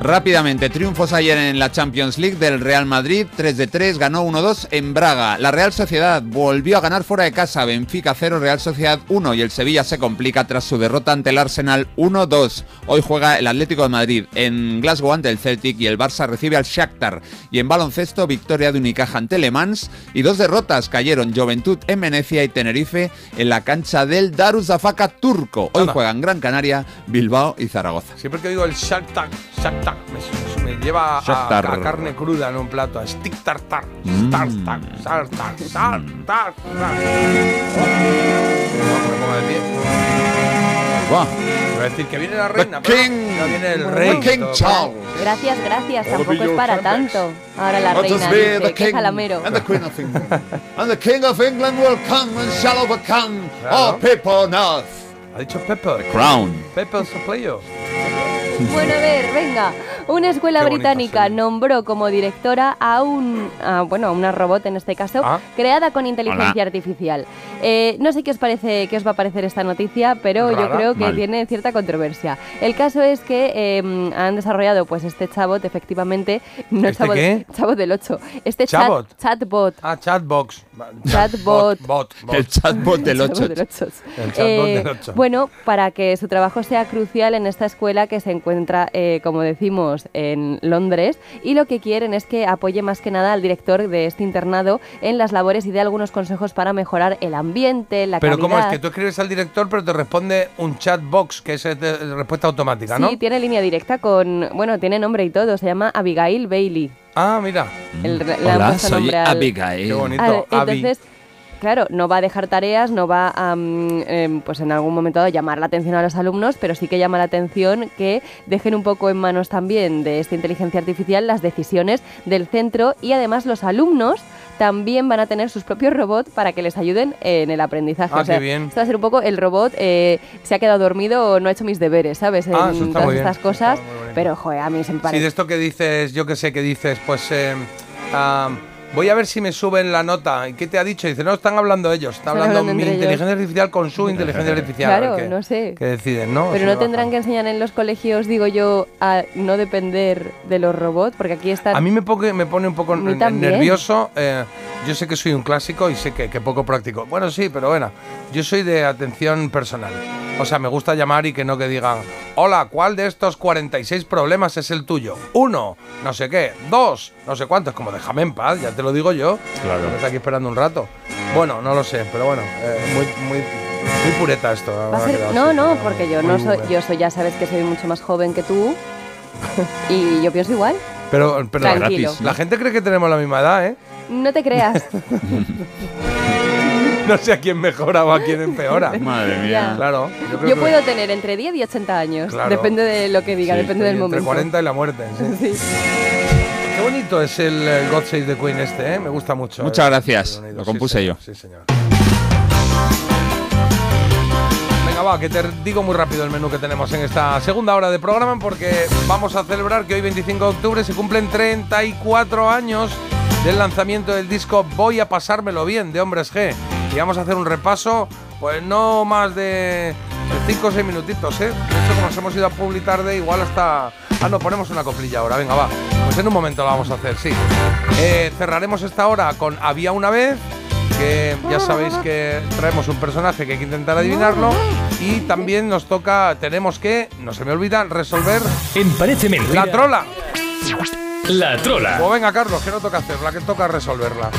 Rápidamente, triunfos ayer en la Champions League del Real Madrid, 3 de 3, ganó 1-2 en Braga. La Real Sociedad volvió a ganar fuera de casa, Benfica 0, Real Sociedad 1 y el Sevilla se complica tras su derrota ante el Arsenal 1-2. Hoy juega el Atlético de Madrid en Glasgow ante el Celtic y el Barça recibe al Shakhtar. Y en baloncesto, victoria de Unicaja ante Le Mans y dos derrotas cayeron Juventud en Venecia y Tenerife en la cancha del Daruzafaka turco. Hoy juegan Gran Canaria, Bilbao y Zaragoza. Siempre que digo el Shakhtar, Shakhtar, me, me lleva a, a carne cruda en un plato, a stick tartar, Mm. tartar, tartar, tartar. No, pongo de pie. Buah. Iba a decir que viene la reina, pero King. ya viene el The rey. King. Charles. Gracias, gracias, All tampoco es para tanto. Ahora la reina dice, the qué king salamero. and the queen of England. (laughs) and the king of England will come and shall overcome Claro. all people on earth. Ha dicho Pepe. Crown. Pepe el soplayo. Bueno, a ver, venga. Una escuela británica nombró como directora a un, a, bueno, a una robot en este caso, Ah. creada con inteligencia Hola. artificial. Eh, no sé qué os parece, qué os va a parecer esta noticia, pero yo creo que Mal. tiene cierta controversia. El caso es que eh, han desarrollado, pues, este chabot, efectivamente, no ¿Este chabot, qué? (laughs) chabot del 8, este Chabot. Chat, chatbot. Ah, chatbox. Chatbot. Bot, bot. El chatbot (laughs) del Chatbot 8. del ocho. El chatbot Eh, del ocho. Bueno, para que su trabajo sea crucial en esta escuela que se encuentra, eh, como decimos, en Londres y lo que quieren es que apoye más que nada al director de este internado en las labores y dé algunos consejos para mejorar el ambiente, la Pero calidad. ¿cómo es que tú escribes al director pero te responde un chatbox que es de respuesta automática, ¿no? Sí, tiene línea directa con, bueno, tiene nombre y todo, se llama Abigail Bailey. Ah, mira. El- Hola, soy al- Abigail. Qué bonito. Ah, Abby. Claro, no va a dejar tareas, no va a, mm, em, pues en algún momento dado llamar la atención a los alumnos, pero sí que llama la atención que dejen un poco en manos también de esta inteligencia artificial las decisiones del centro y además los alumnos también van a tener sus propios robots para que les ayuden en el aprendizaje. Ah, o sea, qué bien. Esto va a ser un poco el robot eh, se ha quedado dormido o no ha hecho mis deberes, ¿sabes? En Ah, eso está todas muy bien, estas está cosas. muy. Pero, joder, a mí se me Sí, parece. de esto que dices, yo que sé, que dices, pues eh, ah, voy a ver si me suben la nota. ¿Y qué te ha dicho? Dice, no, están hablando ellos. Está Están hablando, hablando mi ellos. inteligencia artificial con su inteligencia (laughs) artificial. Claro, no sé. qué deciden, ¿no? Pero no tendrán bajan. que enseñar en los colegios, digo yo, a no depender de los robots, porque aquí están... A mí me, pone- me pone un poco nervioso. eh, yo sé que soy un clásico y sé que, que poco práctico. Bueno, sí, pero bueno, yo soy de atención personal. O sea, me gusta llamar y que no que digan, hola, ¿cuál de estos 46 problemas es el tuyo? Uno, no sé qué. Dos, no sé cuántos. Como déjame en paz, ya te lo digo yo. Claro. Me está aquí esperando un rato. Bueno, no lo sé, pero bueno, eh, muy, muy, muy pureta esto. Va a ha ser- quedado No, así, no, pero porque yo no soy, yo soy, ya sabes que soy mucho más joven que tú (laughs) y yo pienso igual. Pero, pero Tranquilo. la gente cree que tenemos la misma edad, ¿eh? No te creas. (laughs) (laughs) No sé a quién mejora o a quién empeora. (laughs) Madre mía. Claro. Yo que- puedo tener entre 10 y 80 años, Claro. depende de lo que diga, Sí, depende del entre momento. 40 y la muerte. sí. (laughs) Sí. Qué bonito es el, el God Save the Queen este, ¿eh? Me gusta mucho. Muchas el- gracias. Lo Sí, compuse señor, yo. Sí, señor. Venga, va, que te digo muy rápido el menú que tenemos en esta segunda hora de programa porque vamos a celebrar que hoy 25 de octubre se cumplen 34 años del lanzamiento del disco Voy a pasármelo bien de Hombres G. Y vamos a hacer un repaso, pues no más de 5 o 6 minutitos, ¿eh? De hecho, como nos hemos ido a public tarde, igual hasta... Ah, no, ponemos una coplilla ahora, venga, va. Pues en un momento lo vamos a hacer, sí. Eh, cerraremos esta hora con Había una vez, que ya sabéis que traemos un personaje que hay que intentar adivinarlo y también nos toca, tenemos que, no se me olvida, resolver En Parece Mentira. la trola. La trola. Pues venga, Carlos, que no toca hacerla, que toca resolverla.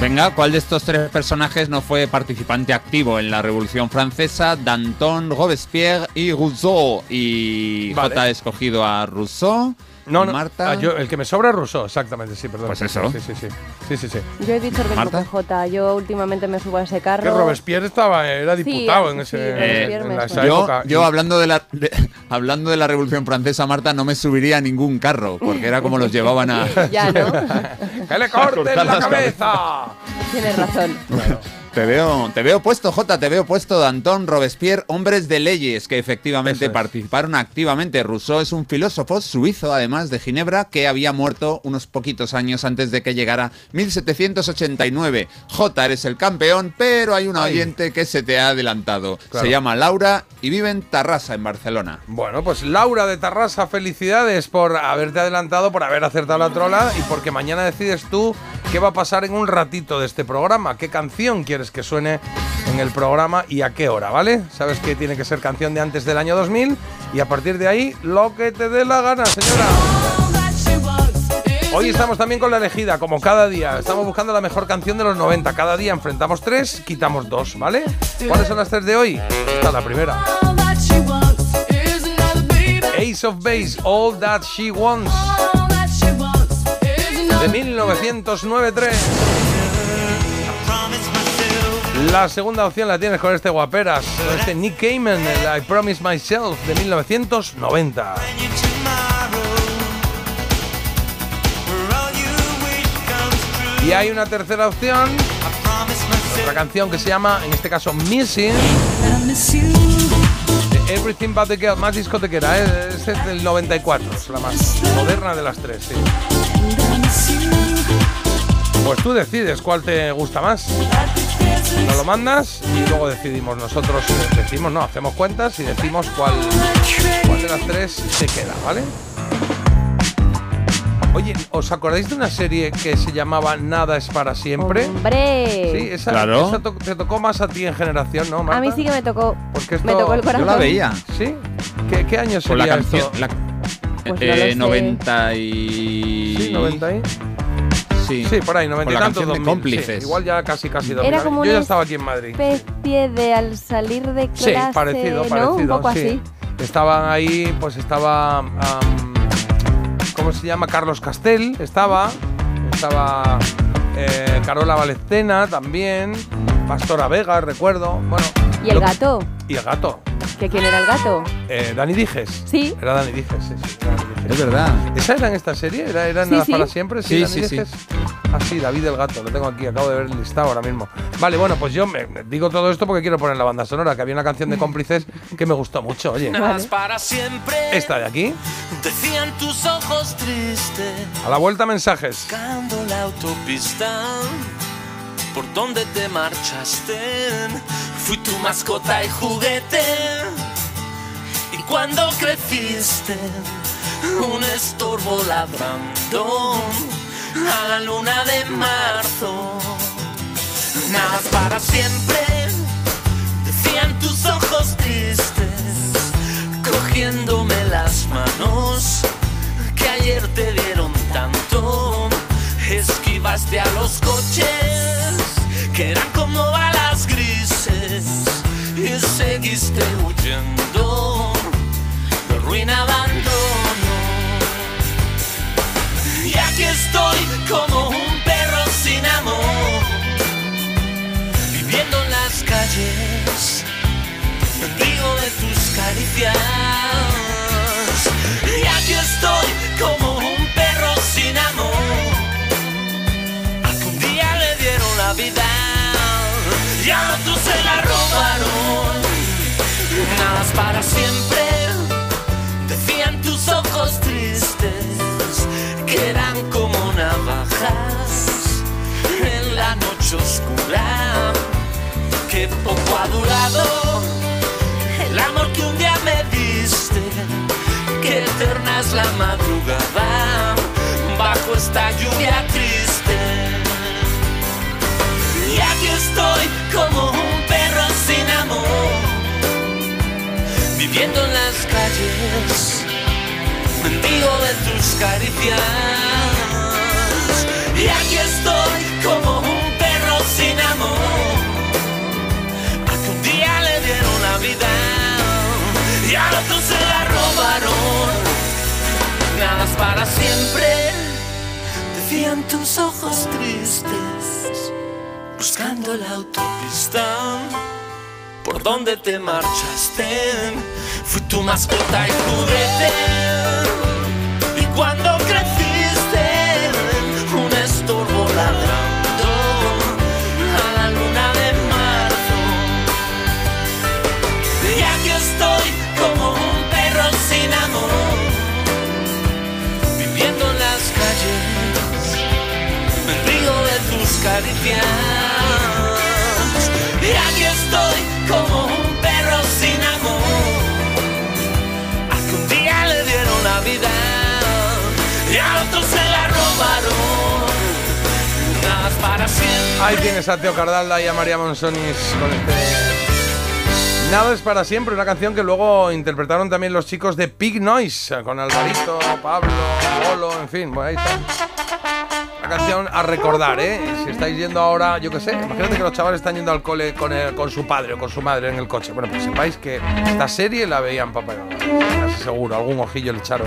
Venga, ¿cuál de estos tres personajes no fue participante activo en la Revolución Francesa? Danton, Robespierre y Rousseau. Y Vale. J ha escogido a Rousseau. No, no, Marta. ah, yo- el que me sobra es Rousseau, exactamente, sí, perdón. Pues eso. Sí, sí, sí. Sí, sí, sí. Yo he dicho que Jota. Yo últimamente me subo a ese carro. Que Robespierre estaba, era Sí, diputado en ese Robespierre en la- suena. esa Yo, época. yo hablando de la de- hablando de la Revolución Francesa, Marta, no me subiría a ningún carro, porque era como los llevaban a. (laughs) Ya, ¿no? (laughs) ¡Que le corten la cabeza! Tienes razón. Te veo, te veo puesto, Jota, te veo puesto Danton, Robespierre, hombres de leyes que efectivamente es. participaron activamente. Rousseau es un filósofo suizo, además de Ginebra, que había muerto unos poquitos años antes de que llegara 1789. Jota, eres el campeón, pero hay un Ay. oyente que se te ha adelantado. Claro. Se llama Laura y vive en Tarrasa, en Barcelona. Bueno, pues Laura de Tarrasa, felicidades por haberte adelantado, por haber acertado la trola y porque mañana decides tú qué va a pasar en un ratito de este programa, qué canción quieres que suene en el programa y a qué hora, ¿vale? Sabes que tiene que ser canción de antes del año 2000 y a partir de ahí lo que te dé la gana, señora. Hoy estamos también con la elegida, como cada día. Estamos buscando la mejor canción de los 90. Cada día enfrentamos tres, quitamos dos, ¿vale? ¿Cuáles son las tres de hoy? Esta es la primera. Ace of Base, All That She Wants. De 1909-3. La segunda opción la tienes con este guaperas, este Nick Cayman, el I Promise Myself de 1990. Y hay una tercera opción, otra canción que se llama, en este caso, Missing. Everything But the Girl, más discotequera, ¿eh? es del 94, es la más moderna de las tres, sí. Pues tú decides cuál te gusta más. Nos lo mandas y luego decidimos nosotros, decimos, no, hacemos cuentas y decimos cuál, cuál de las tres se queda, ¿vale? Oye, ¿os acordáis de una serie que se llamaba Nada es para siempre? ¡Hombre! Sí, esa, Claro. esa to- te tocó más a ti en generación, ¿no, Marta? A mí sí que me tocó. Porque esto- me tocó el corazón. Yo la veía. ¿Sí? ¿Qué, qué año Con la sería canción. esto? la- Pues no eh. 90 y. Sí, 90 y... Sí. Sí, por ahí, 90 Con y la tantos, canción de 2000, cómplices. sí, igual ya casi, casi 2000. Era como Yo ya una estaba aquí en Madrid. especie de al salir de Sí, clase, parecido, ¿no? parecido. Un poco sí. así. Estaban ahí, pues estaba. ¿Cómo se llama? Carlos Castel, estaba. Estaba. eh, Carola Valecena también. Pastora Vega, recuerdo. Bueno. ¿Y el lo- gato? Y el gato. ¿Que quién era el gato? Eh, Dani Dijes. Sí. Era Dani Dijes, sí, sí. era Dani Dijes. Es verdad. ¿Esa era en esta serie? ¿Era, era en Sí, Nada sí. para siempre? Sí, Dani sí, sí. Dijes. Ah, sí, David el Gato, lo tengo aquí, acabo de ver el listado ahora mismo. Vale, bueno, pues yo me, me digo todo esto porque quiero poner la banda sonora, que había una canción de cómplices que me gustó mucho, oye. Para siempre. Esta de aquí, Decían tus ojos tristes. a la vuelta mensajes. Buscando la autopista por donde te marchaste. Fui tu mascota y juguete. Y cuando creciste, un estorbo ladrando a la luna de marzo. Nada para siempre, decían tus ojos tristes, cogiéndome las manos que ayer te dieron tanto. Esquivaste a los coches que eran como balas grises y seguiste huyendo de ruina abandono. Y aquí estoy como un perro sin amor, viviendo en las calles, mendigo de tus caricias. Y aquí estoy como un perro sin amor, a que un día le dieron la vida y otros se la robaron. Nada es para siempre, decían tus ojos tristes, que eran como navajas en la noche oscura. Que poco ha durado el amor que un día me diste, que eterna es la madrugada bajo esta lluvia triste. Estoy como un perro sin amor, viviendo en las calles, mendigo de tus caricias. Y aquí estoy como un perro sin amor, a que un día le dieron la vida y al otro se la robaron. Nada es para siempre, decían tus ojos tristes buscando la autopista por donde te marchaste. Fui tu mascota y juguete. Y cuando creciste, un estorbo ladrando a la luna de marzo. Y aquí estoy como un perro sin amor, viviendo en las calles mendigo de tus caricias. Ahí tienes a Teo Cardalda y a María Monsonis con este. Nada es para siempre, una canción que luego interpretaron también los chicos de Pig Noise, con Alvarito, Pablo, Polo, en fin, pues ahí está. Una canción a recordar, ¿eh? Si estáis yendo ahora, yo qué sé, imagínate que los chavales están yendo al cole con, el- con su padre o con su madre en el coche. Bueno, pues sepáis que esta serie la veían papá y mamá. Casi seguro, algún ojillo le echaron.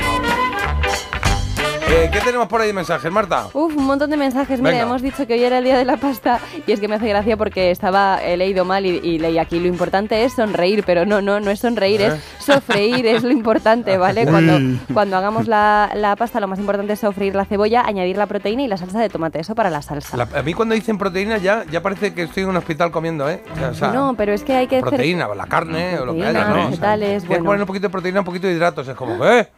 Eh, ¿Qué tenemos por ahí de mensajes, Marta? Uf, un montón de mensajes. Mira, Venga. hemos dicho que hoy era el día de la pasta y es que me hace gracia porque estaba he leído mal y, y leí aquí. Lo importante es sonreír, pero no, no, no es sonreír, ¿Eh? es sofreír, es lo importante, (laughs) ¿vale? Cuando, cuando hagamos la, la pasta, lo más importante es sofreír la cebolla, añadir la proteína y la salsa de tomate, eso para la salsa. La- a mí cuando dicen proteína ya, ya parece que estoy en un hospital comiendo, ¿eh? O sea, no, pero es que hay que hacer- proteína, o la carne, o lo que haya, Proteína, ¿no? O sea, vegetales, tienes que bueno. poner un poquito de proteína, un poquito de hidratos. Es como, ¿eh?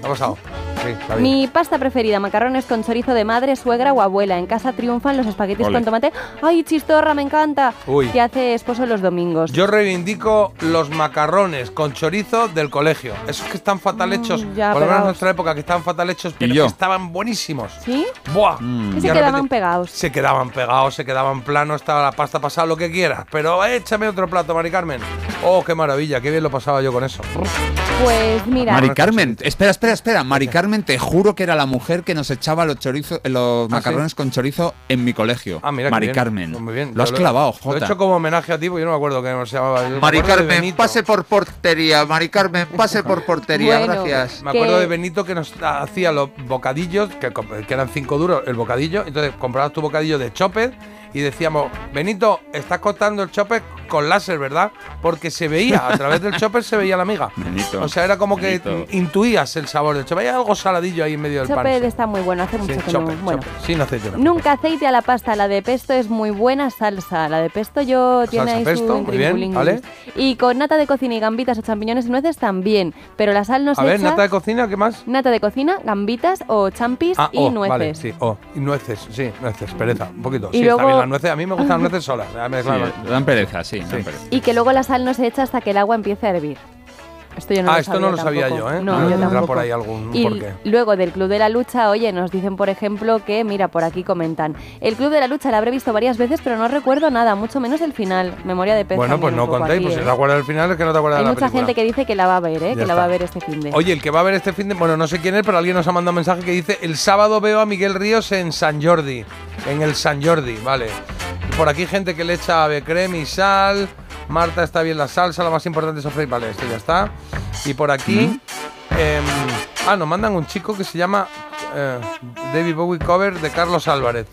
¿Qué ha pasado? Sí, está bien. Mi pasta preferida, macarrones con chorizo de madre, suegra o abuela. En casa triunfan los espaguetis Ole. con tomate. ¡Ay, chistorra, me encanta! Uy. Que hace esposo los domingos. Yo reivindico los macarrones con chorizo del colegio. Esos que están fatal hechos, Mm, ya, por lo menos en nuestra época, que estaban fatal hechos, pero que estaban buenísimos. ¿Sí? ¡Buah! Que Y se quedaban repente pegados. Se quedaban pegados, se quedaban planos, estaba la pasta pasada, lo que quieras. Pero échame otro plato, Mari Carmen. Oh, qué maravilla, qué bien lo pasaba yo con eso. Pues mira. Mari Carmen, espera, espera, espera. Mari Carmen, te juro que era la mujer que nos echaba los chorizos, los ¿Ah, macarrones sí? con chorizo en mi colegio. Ah, mira Mari. Carmen. Pues muy bien. Lo has clavado, Lo he Jota. hecho como homenaje a ti, porque yo no me acuerdo cómo se llamaba. Yo Mari Carmen, pase por portería. Mari Carmen, pase por portería. Bueno, gracias. Me acuerdo que- de Benito que nos hacía los bocadillos, que, que eran 5 duros el bocadillo. Entonces comprabas tu bocadillo de chopper y decíamos, Benito, estás cortando el chopper con láser, ¿verdad? Porque se veía, a través del chopper se veía la miga. Benito, O sea, era como que Benito. intuías el sabor del chopper. Hay algo saladillo ahí en medio del pan. Chopper está muy bueno, hace Sí, mucho que chopper, no. Bueno. Sin aceite. no. Nunca aceite a la pasta, la de pesto es muy buena salsa. La de pesto yo tiene Salsa ahí pesto, su muy bien. ¿vale? Y con nata de cocina y gambitas o champiñones y nueces también. Pero la sal no se A ver, echa. nata de cocina, ¿qué más? nata de cocina, gambitas o champis Ah, y oh, nueces. vale, sí, oh, y nueces, sí, nueces, pereza, un poquito. Y sí, luego- está bien las nueces. A mí me gustan las nueces solas. Sí, claro. dan pereza, sí, dan pereza. Y que luego la sal no se echa hasta que el agua empiece a hervir. Esto yo no ah, lo esto sabía no lo sabía yo, ¿eh? No, Ah, yo tendrá tampoco. por ahí algún Y luego del Club de la Lucha, oye, nos dicen, por ejemplo, que, mira, por aquí comentan, el Club de la Lucha la habré visto varias veces, pero no recuerdo nada, mucho menos el final. Memoria de pez. Bueno, pues no contéis, pues ¿eh? si te acuerdas del final es que no te acuerdas Hay de la mucha película. gente que dice que la va a ver, ¿eh? Ya que la va a ver este fin de. Oye, el que va a ver este fin de... Bueno, no sé quién es, pero alguien nos ha mandado un mensaje que dice el sábado veo a Miguel Ríos en San Jordi, en el San Jordi, vale. Por aquí gente que le echa ave creme y sal, Marta está bien la salsa, lo más importante es sofreír, vale, esto ya está. Y por aquí... em, ah, nos mandan un chico que se llama eh, David Bowie Cover de Carlos Álvarez.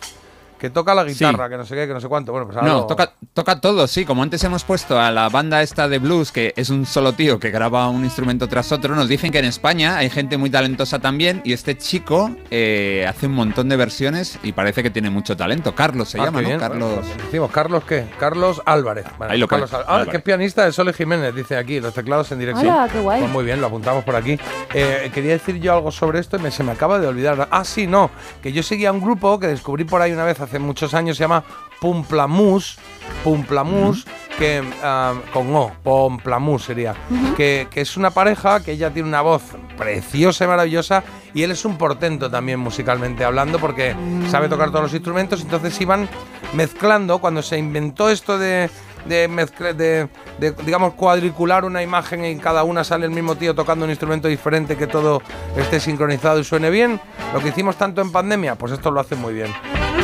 Que toca la Sí. guitarra, que no sé qué, que no sé cuánto. Bueno, pues ahora No, lo- toca, toca todo, sí. Como antes hemos puesto a la banda esta de blues, que es un solo tío que graba un instrumento tras otro, nos dicen que en España hay gente muy talentosa también y este chico eh, hace un montón de versiones y parece que tiene mucho talento. Carlos se Ah, llama, ¿no? bien. Carlos. Bueno, pues decimos, ¿Carlos qué? Carlos Álvarez. Bueno, Ahí lo Carlos Al- Ah, Álvarez. que es pianista de Sole Jiménez, dice aquí, los teclados en dirección. Hola, qué guay. Pues muy bien, lo apuntamos por aquí. Eh, quería decir yo algo sobre esto y me, se me acaba de olvidar. Ah, sí, no, que yo seguía un grupo que descubrí por ahí una vez hace muchos años, se llama Pumplamus, Pumplamus, que ah, con O, Pomplamus sería, que, que es una pareja que ella tiene una voz preciosa y maravillosa y él es un portento también musicalmente hablando porque sabe tocar todos los instrumentos, entonces iban mezclando cuando se inventó esto de de, de, de, digamos cuadricular una imagen y cada una sale el mismo tío tocando un instrumento diferente que todo esté sincronizado y suene bien lo que hicimos tanto en pandemia pues esto lo hacen muy bien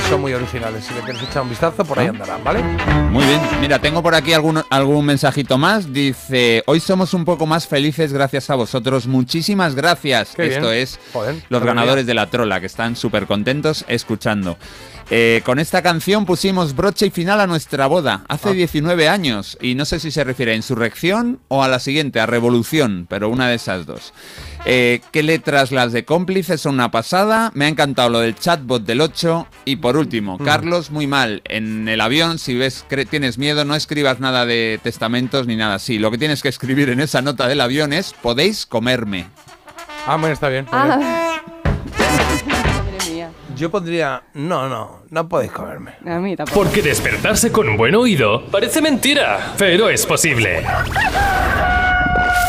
son muy originales si le quieres echar un vistazo por ahí andarán vale Muy bien, mira, tengo por aquí algún, algún mensajito más. Dice, hoy somos un poco más felices gracias a vosotros. Muchísimas gracias. Qué Esto bien. es Joder, los ganadores de la trola, que están súper contentos escuchando. Eh, con esta canción pusimos broche y final a nuestra boda hace Ah. 19 años y no sé si se refiere a insurrección o a la siguiente, a revolución, pero una de esas dos. Eh, ¿Qué letras las de cómplices son una pasada? Me ha encantado lo del chatbot del 8 y por último, Mm. Carlos, muy mal, en el avión si ves tienes miedo no escribas nada de testamentos ni nada así. Lo que tienes que escribir en esa nota del avión es podéis comerme. ah bueno está bien, bien. Ah. Madre mía. yo pondría no no no podéis comerme A mí tampoco. Porque despertarse con un buen oído parece mentira, pero es posible.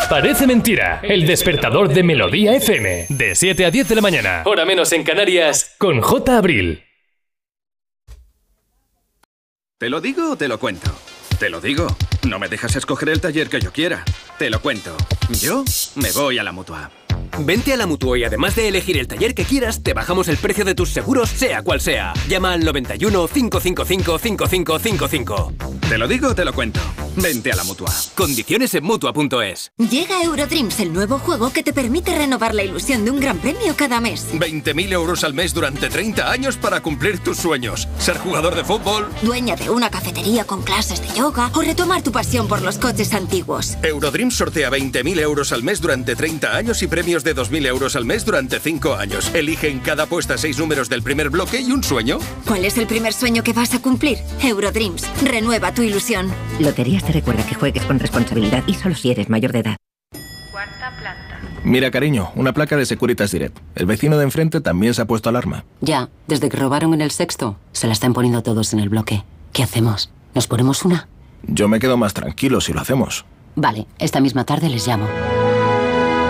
Parece mentira. El despertador de Melodía FM. De 7 a 10 de la mañana. Hora menos en Canarias. Con J. Abril. ¿Te lo digo o te lo cuento? Te lo digo. No me dejas escoger el taller que yo quiera. Te lo cuento. Yo me voy a la mutua. Vente a la Mutua y además de elegir el taller que quieras, te bajamos el precio de tus seguros, sea cual sea. Llama al 91 555 5555. Te lo digo o te lo cuento. Vente a la mutua. Condiciones en Mutua.es. Llega Eurodreams, el nuevo juego que te permite renovar la ilusión de un gran premio cada mes. 20.000 euros al mes durante 30 años para cumplir tus sueños. Ser jugador de fútbol. Dueña de una cafetería con clases de yoga o retomar tu pasión por los coches antiguos. Eurodreams sortea 20.000 euros al mes durante 30 años y premios de 2.000 euros al mes durante 5 años. Elige en cada apuesta 6 números del primer bloque y un sueño. ¿Cuál es el primer sueño que vas a cumplir? Eurodreams, renueva tu ilusión. Loterías te recuerda que juegues con responsabilidad y solo si eres mayor de edad. Mira, cariño, una placa de Securitas Direct. El vecino de enfrente también se ha puesto alarma. Ya, desde que robaron en el sexto, se la están poniendo todos en el bloque. ¿Qué hacemos? ¿Nos ponemos una? Yo me quedo más tranquilo si lo hacemos. Vale, esta misma tarde les llamo.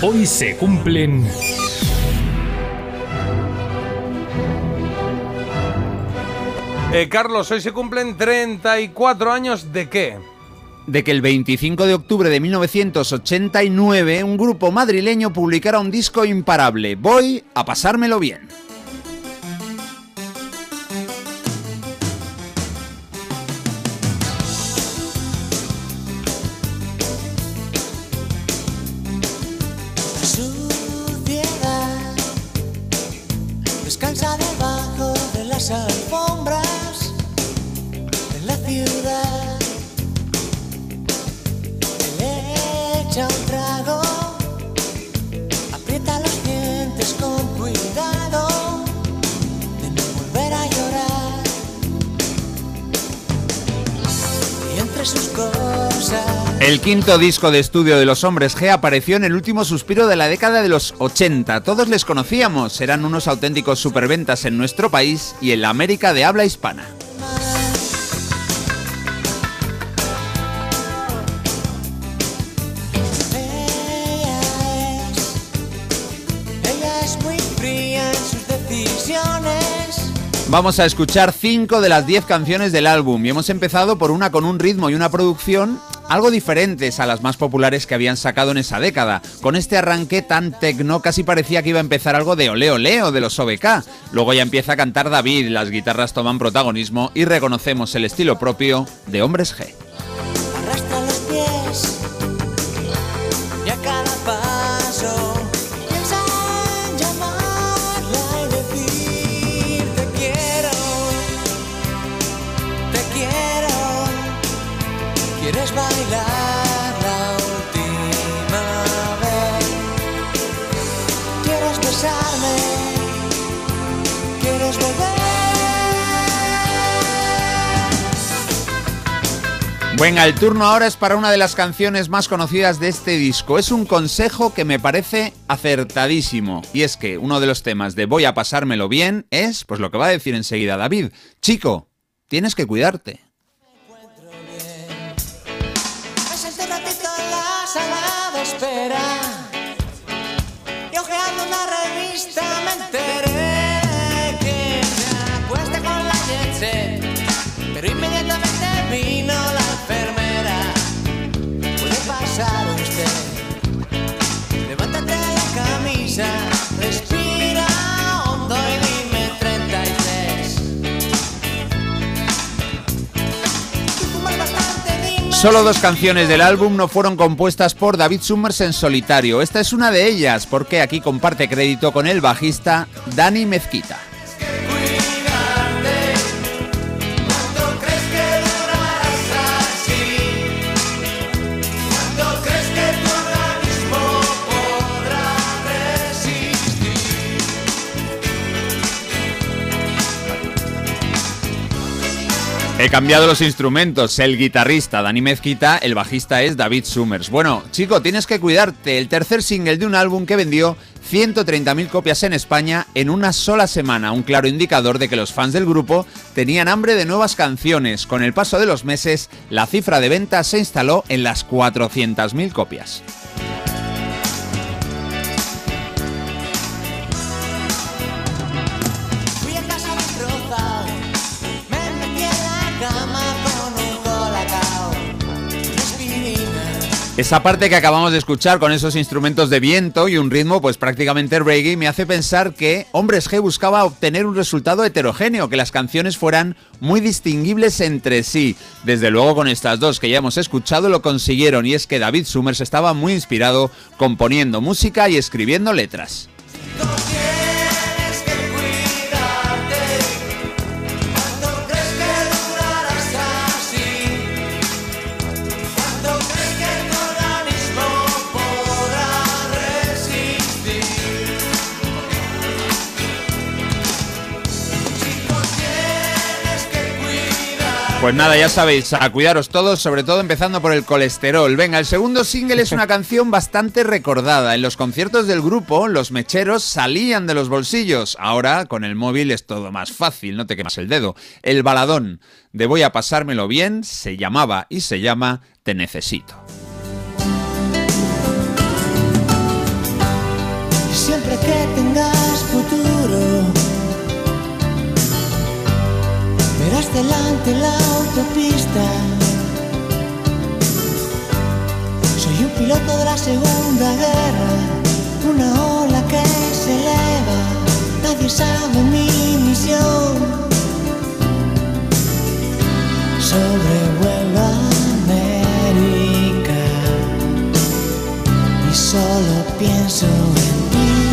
Hoy se cumplen... Eh, Carlos, hoy se cumplen 34 años de qué? de que el 25 de octubre de 1989 un grupo madrileño publicara un disco imparable, Voy a pasármelo bien. Quinto disco de estudio de los Hombres G apareció en el último suspiro de la década de los 80. Todos les conocíamos, eran unos auténticos superventas en nuestro país y en la América de habla hispana. Vamos a escuchar 5 de las 10 canciones del álbum y hemos empezado por una con un ritmo y una producción algo diferentes a las más populares que habían sacado en esa década. Con este arranque tan tecno casi parecía que iba a empezar algo de Ole Ole o de los OBK. Luego ya empieza a cantar David, las guitarras toman protagonismo y reconocemos el estilo propio de Hombres G. Venga, el turno ahora es para una de las canciones más conocidas de este disco. Es un consejo que me parece acertadísimo. Y es que uno de los temas de Voy a pasármelo bien es, pues lo que va a decir enseguida David. Chico, tienes que cuidarte. Me Solo dos canciones del álbum no fueron compuestas por David Summers en solitario. Esta es una de ellas, porque aquí comparte crédito con el bajista Dani Mezquita. He cambiado los instrumentos. El guitarrista Dani Mezquita, el bajista es David Summers. Bueno, chico, tienes que cuidarte. El tercer single de un álbum que vendió 130.000 copias en España en una sola semana. Un claro indicador de que los fans del grupo tenían hambre de nuevas canciones. Con el paso de los meses, la cifra de ventas se instaló en las 400.000 copias. Esa parte que acabamos de escuchar con esos instrumentos de viento y un ritmo pues prácticamente reggae me hace pensar que Hombres G buscaba obtener un resultado heterogéneo, que las canciones fueran muy distinguibles entre sí. Desde luego con estas dos que ya hemos escuchado lo consiguieron y es que David Summers estaba muy inspirado componiendo música y escribiendo letras. Pues nada, ya sabéis, a cuidaros todos, sobre todo empezando por el colesterol. Venga, el segundo single es una (laughs) canción bastante recordada. En los conciertos del grupo, los mecheros salían de los bolsillos. Ahora, con el móvil es todo más fácil, no te quemas el dedo. El baladón de Voy a pasármelo bien se llamaba y se llama Te necesito. siempre que tengas Verás delante la autopista. Soy un piloto de la Segunda Guerra, una ola que se eleva. Nadie sabe mi misión. Sobrevuelo América y solo pienso en ti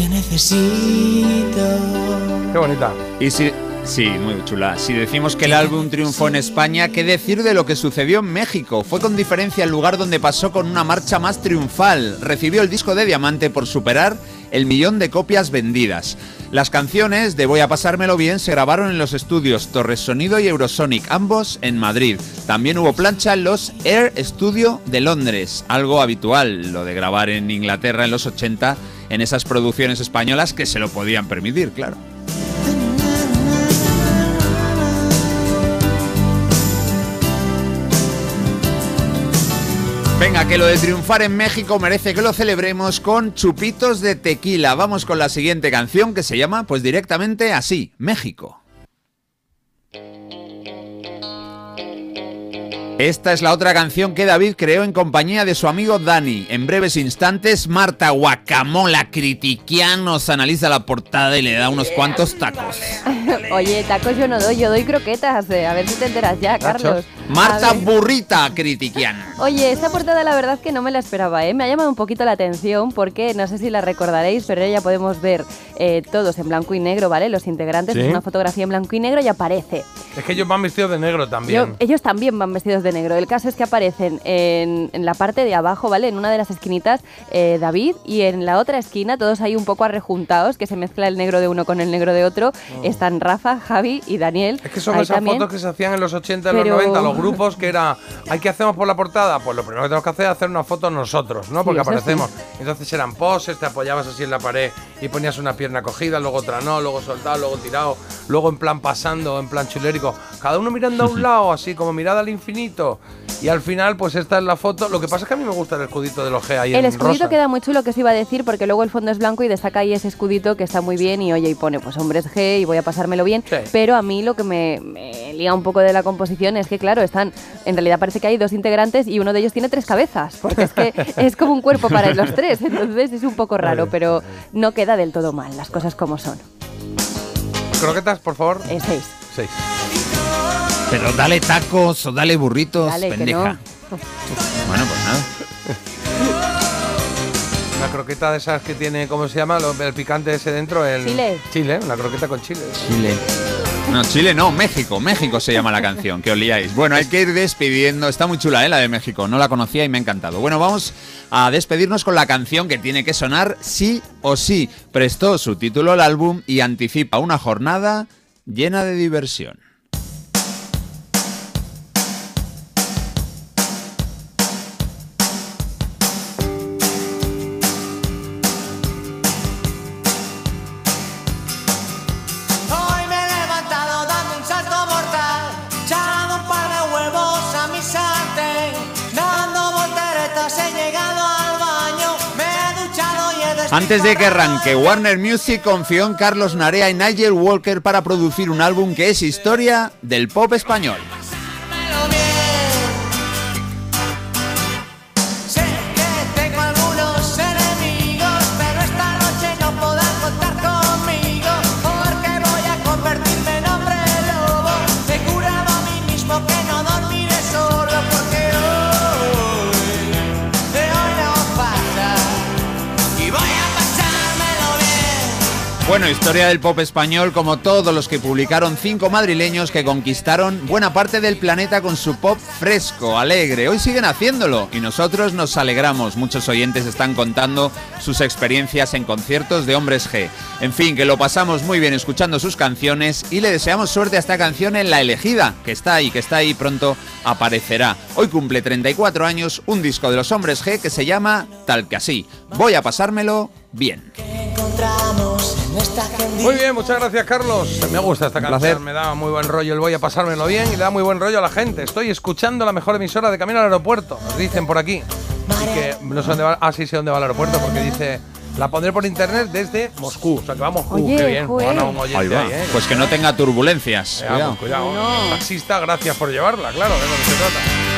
te necesito. Qué bonita. Y si, sí, muy chula. Si decimos que el álbum triunfó en España, ¿qué decir de lo que sucedió en México? Fue con diferencia el lugar donde pasó con una marcha más triunfal. Recibió el disco de diamante por superar el millón de copias vendidas. Las canciones de Voy a pasármelo bien se grabaron en los estudios Torres Sonido y Eurosonic, ambos en Madrid. También hubo plancha en los Air Studio de Londres, algo habitual, lo de grabar en Inglaterra en los 80 en esas producciones españolas que se lo podían permitir, claro. Venga, que lo de triunfar en México merece que lo celebremos con chupitos de tequila. Vamos con la siguiente canción que se llama, pues directamente así, México. Esta es la otra canción que David creó en compañía de su amigo Dani. En breves instantes, Marta Guacamola Critiquian nos analiza la portada y le da unos cuantos tacos. (laughs) Oye, tacos yo no doy, yo doy croquetas. eh, A ver si te enteras ya, Carlos. Marta. Burrita Critiquian. Oye, esta portada la verdad es que no me la esperaba, ¿eh? Me ha llamado un poquito la atención porque no sé si la recordaréis, pero ya podemos ver eh, todos en blanco y negro, ¿vale? Los integrantes, Sí. es una fotografía en blanco y negro y aparece. Es que ellos van vestidos de negro también. Yo- ellos también van vestidos de negro. El caso es que aparecen en, en la parte de abajo, ¿vale? En una de las esquinitas, eh, David, y en la otra esquina, todos ahí un poco arrejuntados, que se mezcla el negro de uno con el negro de otro. Están Rafa, Javi y Daniel. Es que son Ahí esas también. fotos que se hacían en los 80 y los Pero- 90, los grupos que era, ¿hay qué hacemos por la portada? Pues lo primero que tenemos que hacer es hacer una foto nosotros, ¿no? Porque aparecemos. Entonces eran poses, te apoyabas así en la pared y ponías una pierna cogida, luego otra no, luego soltado, luego tirado, luego en plan pasando, en plan chulérico. Cada uno mirando a un (laughs) lado, así como mirada al infinito. Y al final, pues esta es la foto. Lo que pasa es que a mí me gusta el escudito de los G ahí El en escudito rosa. queda muy chulo, que os iba a decir, porque luego el fondo es blanco y destaca ahí ese escudito que está muy bien y oye, y pone pues hombres G y voy a pasármelo bien. Pero a mí lo que me, me lía un poco de la composición es que, claro, están, en realidad parece que hay dos integrantes y uno de ellos tiene tres cabezas, porque es que (laughs) es como un cuerpo para los tres, entonces es un poco raro, pero no queda del todo mal, las cosas como son. Croquetas, por favor. Eh, seis. Seis. Pero dale tacos o dale burritos, Dale, pendeja. no. Bueno, pues nada. (laughs) Una croqueta de esas que tiene, ¿cómo se llama? El picante ese dentro. El Chile. Chile, una croqueta con chile. Chile. No, Chile no, México. México se llama la canción, que os liáis. Bueno, hay que ir despidiendo. Está muy chula, ¿eh? La de México. No la conocía y me ha encantado. Bueno, vamos a despedirnos con la canción que tiene que sonar sí o sí. Prestó su título al álbum y anticipa una jornada llena de diversión. Antes de que arranque, Warner Music confió en Carlos Narea y Nigel Walker para producir un álbum que es historia del pop español. Bueno, historia del pop español como todos los que publicaron cinco madrileños que conquistaron buena parte del planeta con su pop fresco, alegre. Hoy siguen haciéndolo y nosotros nos alegramos. Muchos oyentes están contando sus experiencias en conciertos de Hombres G. En fin, que lo pasamos muy bien escuchando sus canciones y le deseamos suerte a esta canción en La Elegida, que está ahí, que está ahí pronto aparecerá. Hoy cumple 34 años un disco de los Hombres G que se llama Tal que así. Voy a pasármelo bien. Muy bien, muchas gracias, Carlos. Me gusta esta canción, placer. me da muy buen rollo. El voy a pasármelo bien y le da muy buen rollo a la gente. Estoy escuchando la mejor emisora de camino al aeropuerto, nos dicen por aquí. y que no sé dónde va, ah sí sé dónde va el aeropuerto porque dice la pondré por internet desde Moscú, o sea que va a Moscú, Oye, qué bien. Bueno, un oyente Ahí va. ahí, ¿eh? Pues que no tenga turbulencias. Cuidado, Cuidado. cuidado. Taxista, gracias por llevarla, claro, de lo que se trata.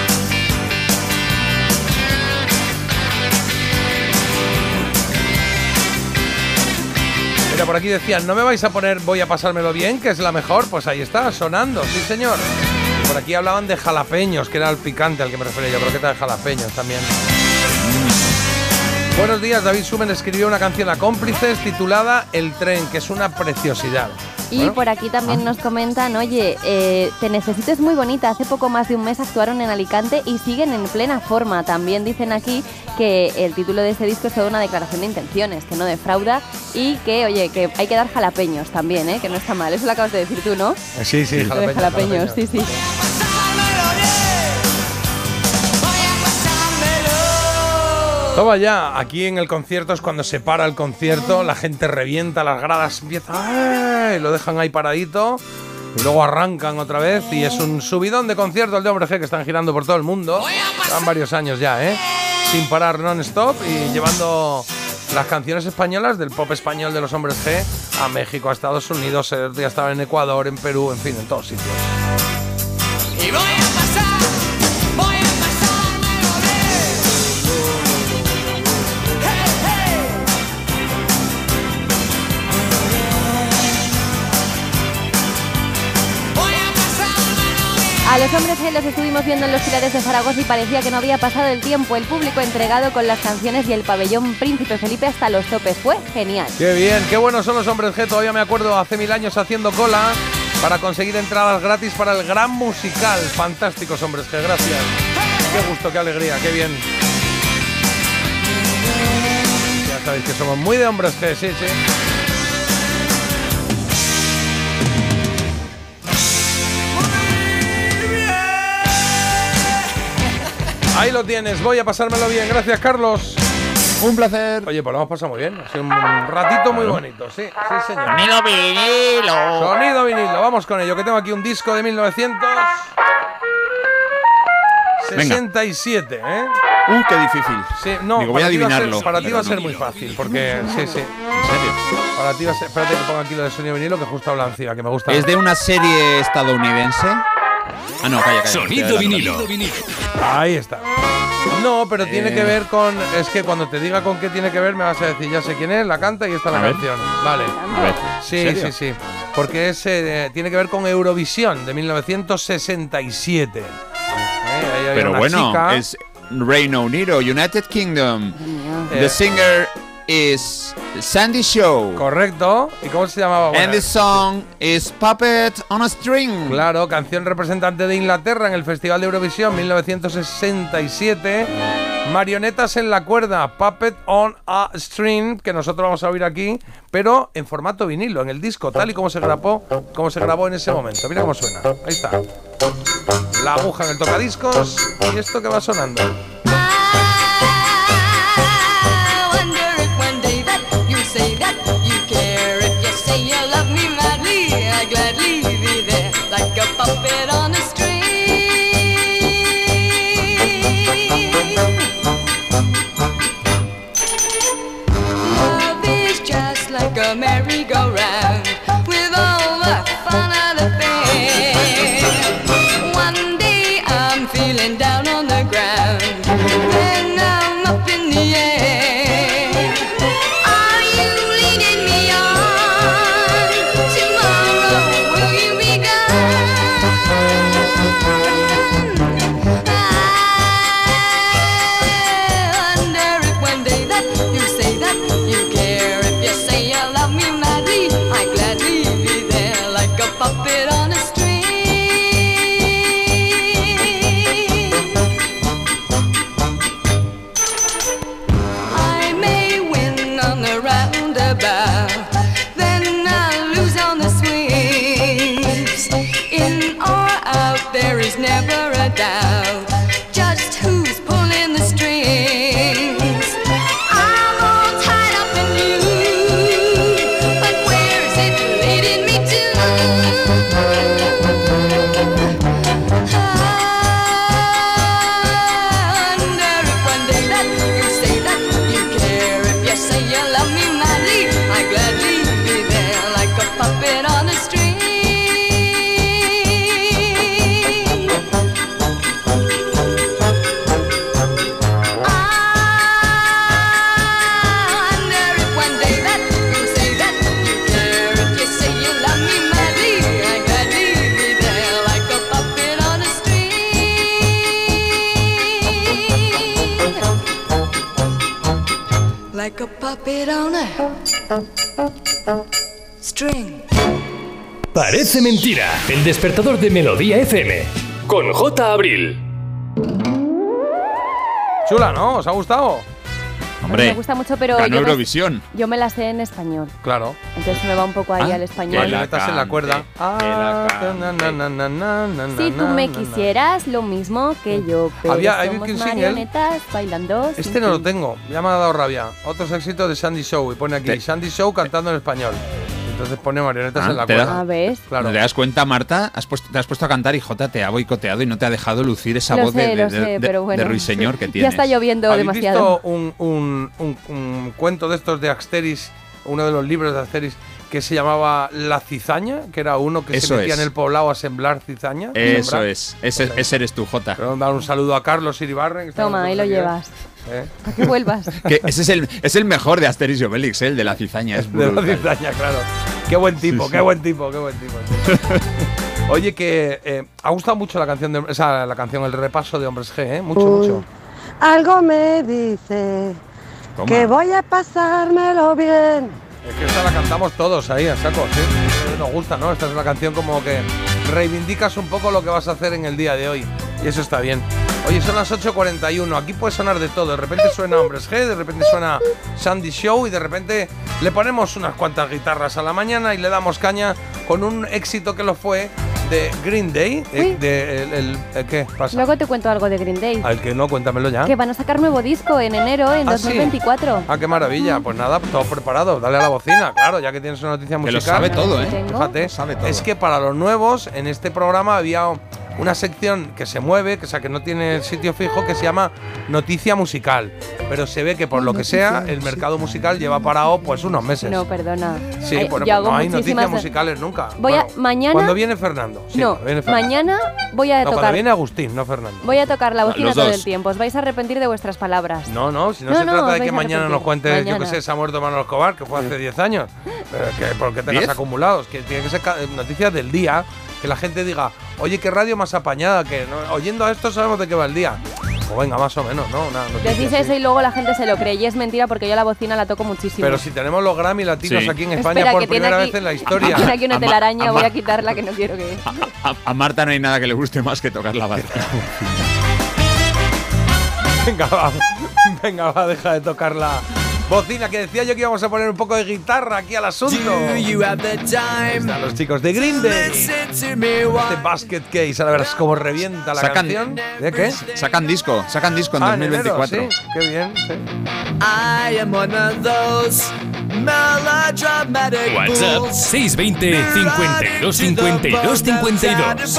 Mira, por aquí decían, ¿no me vais a poner voy a pasármelo bien, que es la mejor? Pues ahí está, sonando, sí señor. Por aquí hablaban de jalapeños, que era el picante al que me refería yo, croqueta de jalapeños también. Buenos días, David Sumen escribió una canción a cómplices titulada El tren, que es una preciosidad. Y Bueno, por aquí también nos comentan, oye, eh, Te Necesito es muy bonita. Hace poco más de un mes actuaron en Alicante y siguen en plena forma. También dicen aquí que el título de este disco es toda una declaración de intenciones, que no defrauda y que, oye, que hay que dar jalapeños también, ¿eh? que no está mal. Eso lo acabas de decir tú, ¿no? Sí, sí, Lo de jalapeños, sí, sí. Toma ya, aquí en el concierto es cuando se para el concierto, la gente revienta las gradas, empieza, ¡ay! lo dejan ahí paradito y luego arrancan otra vez y es un subidón de concierto el de Hombre G que están girando por todo el mundo. Llevan varios años ya, ¿eh? Sin parar non-stop y llevando las canciones españolas del pop español de los Hombres G a México, a Estados Unidos, día estaba en Ecuador, en Perú, en fin, en todos sitios. A los hombres G los estuvimos viendo en los pilares de Zaragoza y parecía que no había pasado el tiempo. El público entregado con las canciones y el pabellón Príncipe Felipe hasta los topes. Fue genial. Qué bien, qué buenos son los hombres G. Todavía me acuerdo hace mil años haciendo cola para conseguir entradas gratis para el gran musical. Fantásticos hombres G, gracias. Qué gusto, qué alegría, qué bien. Ya sabéis que somos muy de hombres G, sí, sí. Ahí lo tienes, voy a pasármelo bien. Gracias, Carlos. Un placer. Oye, pues lo hemos pasado muy bien. Ha sido un ratito muy bonito, sí, sí, señor. Sonido vinilo. Sonido vinilo, vamos con ello, que tengo aquí un disco de 1967, ¿eh? Uh, qué difícil. Sí, no, Digo, voy a para ti va a ser- adivinarlo. para ti va a ser muy fácil, porque (laughs) sí, sí. ¿En serio? Para ti va a ser. Espérate que ponga aquí lo de sonido vinilo, que justo habla encima, que me gusta. ¿Es de una serie estadounidense? Ah, no, calla, calla. Sonido vinilo. Ahí está. No, pero tiene Eh. que ver con. Es que cuando te diga con qué tiene que ver, me vas a decir, ya sé quién es, la canta y está la A ver. canción. Vale. A ver, Sí, sí, sí. Porque es, eh, tiene que ver con Eurovisión de 1967. Eh, ahí Pero bueno, chica- es Reino Unido, United Kingdom. The singer is Sandy Show. Correcto. ¿Y cómo se llamaba? Bueno, And the song is Puppet on a String. Claro, canción representante de Inglaterra en el Festival de Eurovisión 1967. Marionetas en la cuerda, Puppet on a String, que nosotros vamos a oír aquí, pero en formato vinilo, en el disco, tal y como se grabó, como se grabó en ese momento. Mira cómo suena. Ahí está. La aguja en el tocadiscos y esto que va sonando. Parece mentira. El despertador de Melodía FM. Con J. Abril. Chula, ¿no? ¿Os ha gustado? Me gusta mucho, pero ganó yo me, Eurovisión. yo me la sé en español. Claro. Entonces me va un poco ahí Ah, al Que español. le metas en la cuerda. Ah, Si tú me quisieras lo mismo que yo, pero Había- hay somos un single. marionetas bailando. Este no lo fin. tengo, ya me ha dado rabia. Otros éxitos de Sandy Show y pone aquí Te- Sandy Show cantando en español. Entonces pone marionetas Ah, en la te da- cuerda. Ah, ¿ves? Claro. ¿No te das cuenta, Marta? Has puesto- te has puesto a cantar y Jota te ha boicoteado y no te ha dejado lucir esa Lo voz sé, de, de, lo de- sé, de- pero bueno. de ruiseñor que Ya tienes. está lloviendo ¿Habéis demasiado. visto un, un- un- un cuento de estos de Asteris, uno de los libros de Asteris, que se llamaba La cizaña? Que era uno que se metía es. en el poblado a sembrar cizaña. Eso sembrar. es. Ese, ese eres tú, Jota. Quiero dar un saludo a Carlos Iribarren. Toma, ahí lo llevas. ¿Eh? Para que vuelvas. (laughs) Que ese es el, es el mejor de Asterix y Obelix, ¿eh? el de la cizaña. Es (laughs) De la cizaña, claro. Qué buen tipo, Sí, sí. qué buen tipo, qué buen tipo. sí. (laughs) Oye, que eh, ha gustado mucho la canción, de, o sea, la canción, el repaso de Hombres G, ¿eh? Mucho, Uy. mucho. Algo me dice Toma. que voy a pasármelo bien. Es que esta la cantamos todos ahí, a saco, sí. Nos gusta, ¿no? Esta es una canción como que reivindicas un poco lo que vas a hacer en el día de hoy. Y eso está bien. Oye, son las 8.41. Aquí puede sonar de todo. De repente suena Hombres G, de repente suena Sandy Show y de repente le ponemos unas cuantas guitarras a la mañana y le damos caña con un éxito que lo fue de Green Day. De, Uy. de- el, el- el- ¿Qué pasa? Luego te cuento algo de Green Day. Al que no, cuéntamelo ya. Que van a sacar nuevo disco en enero, en ¿Ah, sí? 2024. Ah, qué maravilla. Pues nada, todo preparado. Dale a la bocina, claro, ya que tienes una noticia Que musical. lo sabe todo, ¿eh? Fíjate, sabe todo. es que para los nuevos, en este programa había una sección que se mueve, que, o sea, que no tiene sitio fijo, que se llama Noticia Musical. Pero se ve que por lo que sea, el mercado musical lleva parado pues unos meses. No, perdona. Sí, Ay, bueno, pues no hay noticias musicales nunca. Voy a- Bueno, mañana- Cuando viene Fernando. Sí, no, cuando viene Fernando. mañana voy a No, cuando tocar. viene Agustín, no Fernando. Voy a tocar la bocina todo dos. el tiempo. Os vais a arrepentir de vuestras palabras. No, no, si no, No, se no, trata de que mañana nos cuentes, yo que sé, se ha muerto Manuel Escobar, que fue hace 10 años. Pero que, porque tengas acumulados, que tiene que ser ca- noticias del día, que la gente diga, oye, qué radio más apañada, que no- oyendo a esto sabemos de qué va el día. Pues venga, más o menos, ¿no? Una Decís así. eso y luego la gente se lo cree. Y es mentira porque yo la bocina la toco muchísimo. Pero si tenemos los Grammy latinos Sí. aquí en Espera, España por que tiene primera aquí- vez en la historia. Tiene aquí una A Ma- telaraña, a voy Ma- a quitarla que no quiero que. A, a Marta no hay nada que le guste más que tocar la bata. (laughs) Venga, va. Venga, va, deja de tocar la bocina que decía yo que íbamos a poner un poco de guitarra aquí al asunto. Están los chicos de Green Day. Este Basket Case, ahora verás cómo revienta la Sacan- canción. ¿De qué? Sacan disco, sacan disco en Ah, en enero, 2024. sí, qué bien. sí. I am one of those melodramatic WhatsApp fools. 620 52 52 52.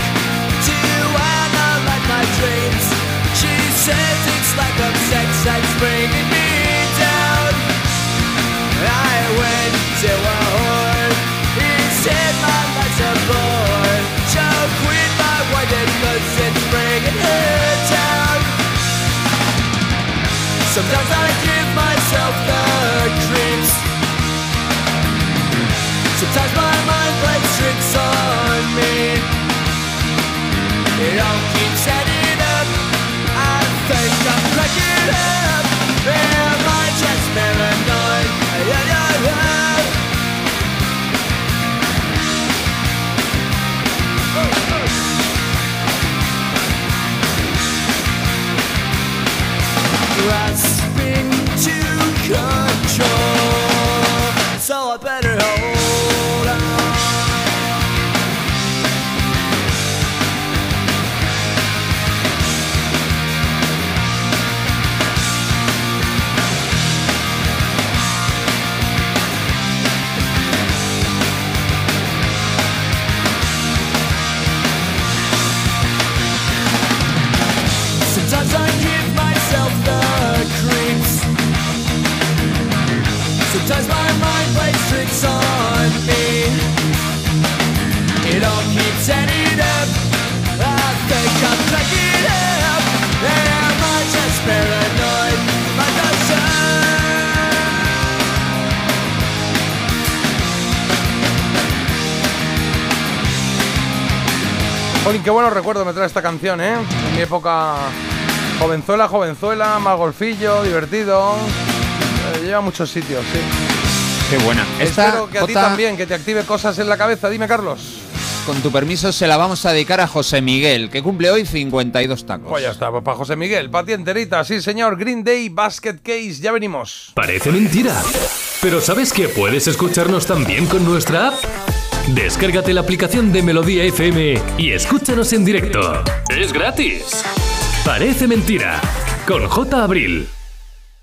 says it's lack of sex that's bringing me down. I went to a whore. He said my life's a bore. So quit my wife cause it's bringing her down. Sometimes I give myself the creeps. Sometimes my mind plays tricks on me. It all keeps adding Grasping to control. Jolín, qué buenos recuerdos me trae esta canción, ¿eh? En mi época jovenzuela, jovenzuela, más golfillo, divertido. Eh, lleva a muchos sitios, sí. Qué buena. Esta, Espero que a ti también, que te active cosas en la cabeza. Dime, Carlos. Con tu permiso, se la vamos a dedicar a José Miguel, que cumple hoy 52 tacos. Pues ya está, para José Miguel, para ti enterita, sí señor, Green Day Basket Case, ya venimos. Parece mentira. Pero ¿sabes que puedes escucharnos también con nuestra app? Descárgate la aplicación de Melodía FM y escúchanos en directo. Es gratis. Parece mentira. Con J. Abril.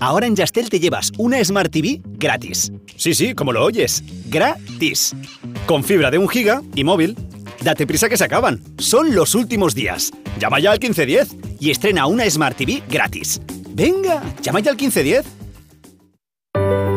Ahora en Yastel te llevas una Smart TV gratis. Sí, sí, como lo oyes. Gratis. Con fibra de un giga y móvil. Date prisa que se acaban. Son los últimos días. Llama ya al 1510 y estrena una Smart TV gratis. Venga, llama ya al 1510.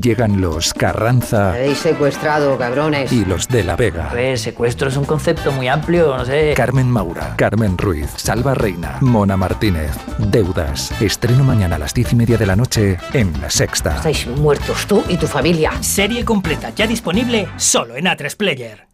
Llegan los Carranza habéis secuestrado, cabrones. y los de la Vega. Pues secuestro es un concepto muy amplio, no sé. Carmen Maura, Carmen Ruiz, Salva Reina, Mona Martínez, Deudas. Estreno mañana a las diez y media de la noche en La Sexta. Estáis muertos tú y tu familia. Serie completa ya disponible solo en A3 Player.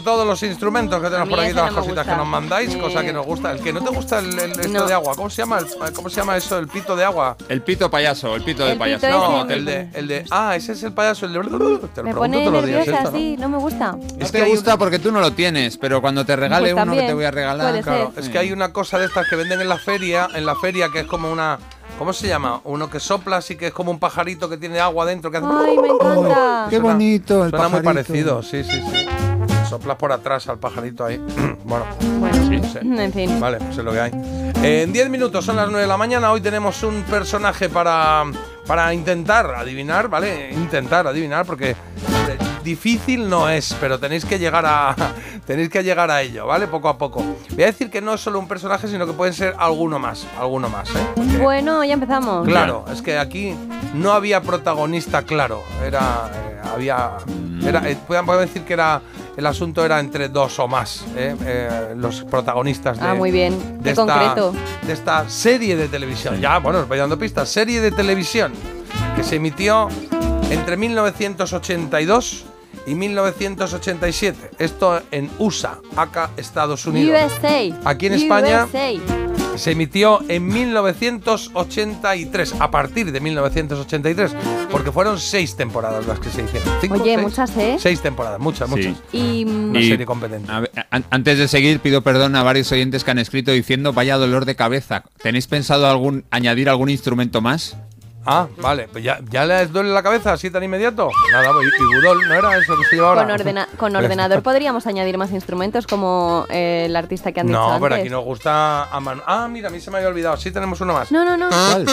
Todos los instrumentos que tenemos por aquí, todas las cositas que nos mandáis, Eh. cosa que nos gusta. El que no te gusta el, el- esto No. de agua, ¿cómo se llama? El- ¿Cómo se llama eso? El pito de agua. El pito payaso, el pito de El payaso. pito No, el de, el de. Ah, ese es el payaso, el de. Te lo Me pregunto pone todos los días. esto, ¿no? así, no me gusta. No te gusta porque tú no lo tienes, pero cuando te regale Pues uno que te voy a regalar. puede Claro, ser. es que hay una cosa de estas que venden en la feria, en la feria que es como una. ¿Cómo se llama? Uno que sopla así que es como un pajarito que tiene agua dentro que hace. Ay, me encanta. Qué bonito el Suena muy pajarito. parecido, sí, sí, sí. Soplas por atrás al pajarito ahí. (clears throat) bueno, Bueno, no sé. (laughs) en fin. Vale, pues es lo que hay. En 10 minutos son las 9 de la mañana. Hoy tenemos un personaje para, para intentar adivinar, ¿vale? Intentar adivinar, porque difícil no es, pero tenéis que llegar a (laughs) tenéis que llegar a ello, ¿vale? Poco a poco. Voy a decir que no es solo un personaje, sino que pueden ser alguno más, alguno más, ¿eh? Porque- Bueno, ya empezamos. Claro, es que aquí no había protagonista claro. Era. eh, había. Era, eh, podemos decir que era. El asunto era entre dos o más. eh, eh, los protagonistas de. Ah, muy bien. de esta, concreto. de esta serie de televisión. Ya, bueno, os voy dando pistas. Serie de televisión que se emitió entre 1982 y 1987. Esto en USA, acá Estados Unidos. USA. Aquí en España USA. Se emitió en 1983, a partir de 1983, porque fueron seis temporadas las que se hicieron. ¿Cinco, Oye, seis? muchas, ¿eh? Seis temporadas, muchas, Sí. muchas. Y mm, Una Y- serie competente. Ver, antes de seguir, pido perdón a varios oyentes que han escrito diciendo vaya dolor de cabeza. ¿Tenéis pensado algún añadir algún instrumento más? Ah, vale, pues ya, ya les duele la cabeza así tan inmediato. Nada, pues, y Budol, ¿no era eso que se lleva ahora? con, ordena- con ordenador podríamos añadir más instrumentos como eh, el artista que han dicho No, pero antes. aquí nos gusta a mano. Ah, mira, a mí se me había olvidado. Sí, tenemos uno más. No, no, no. ¿Cuál?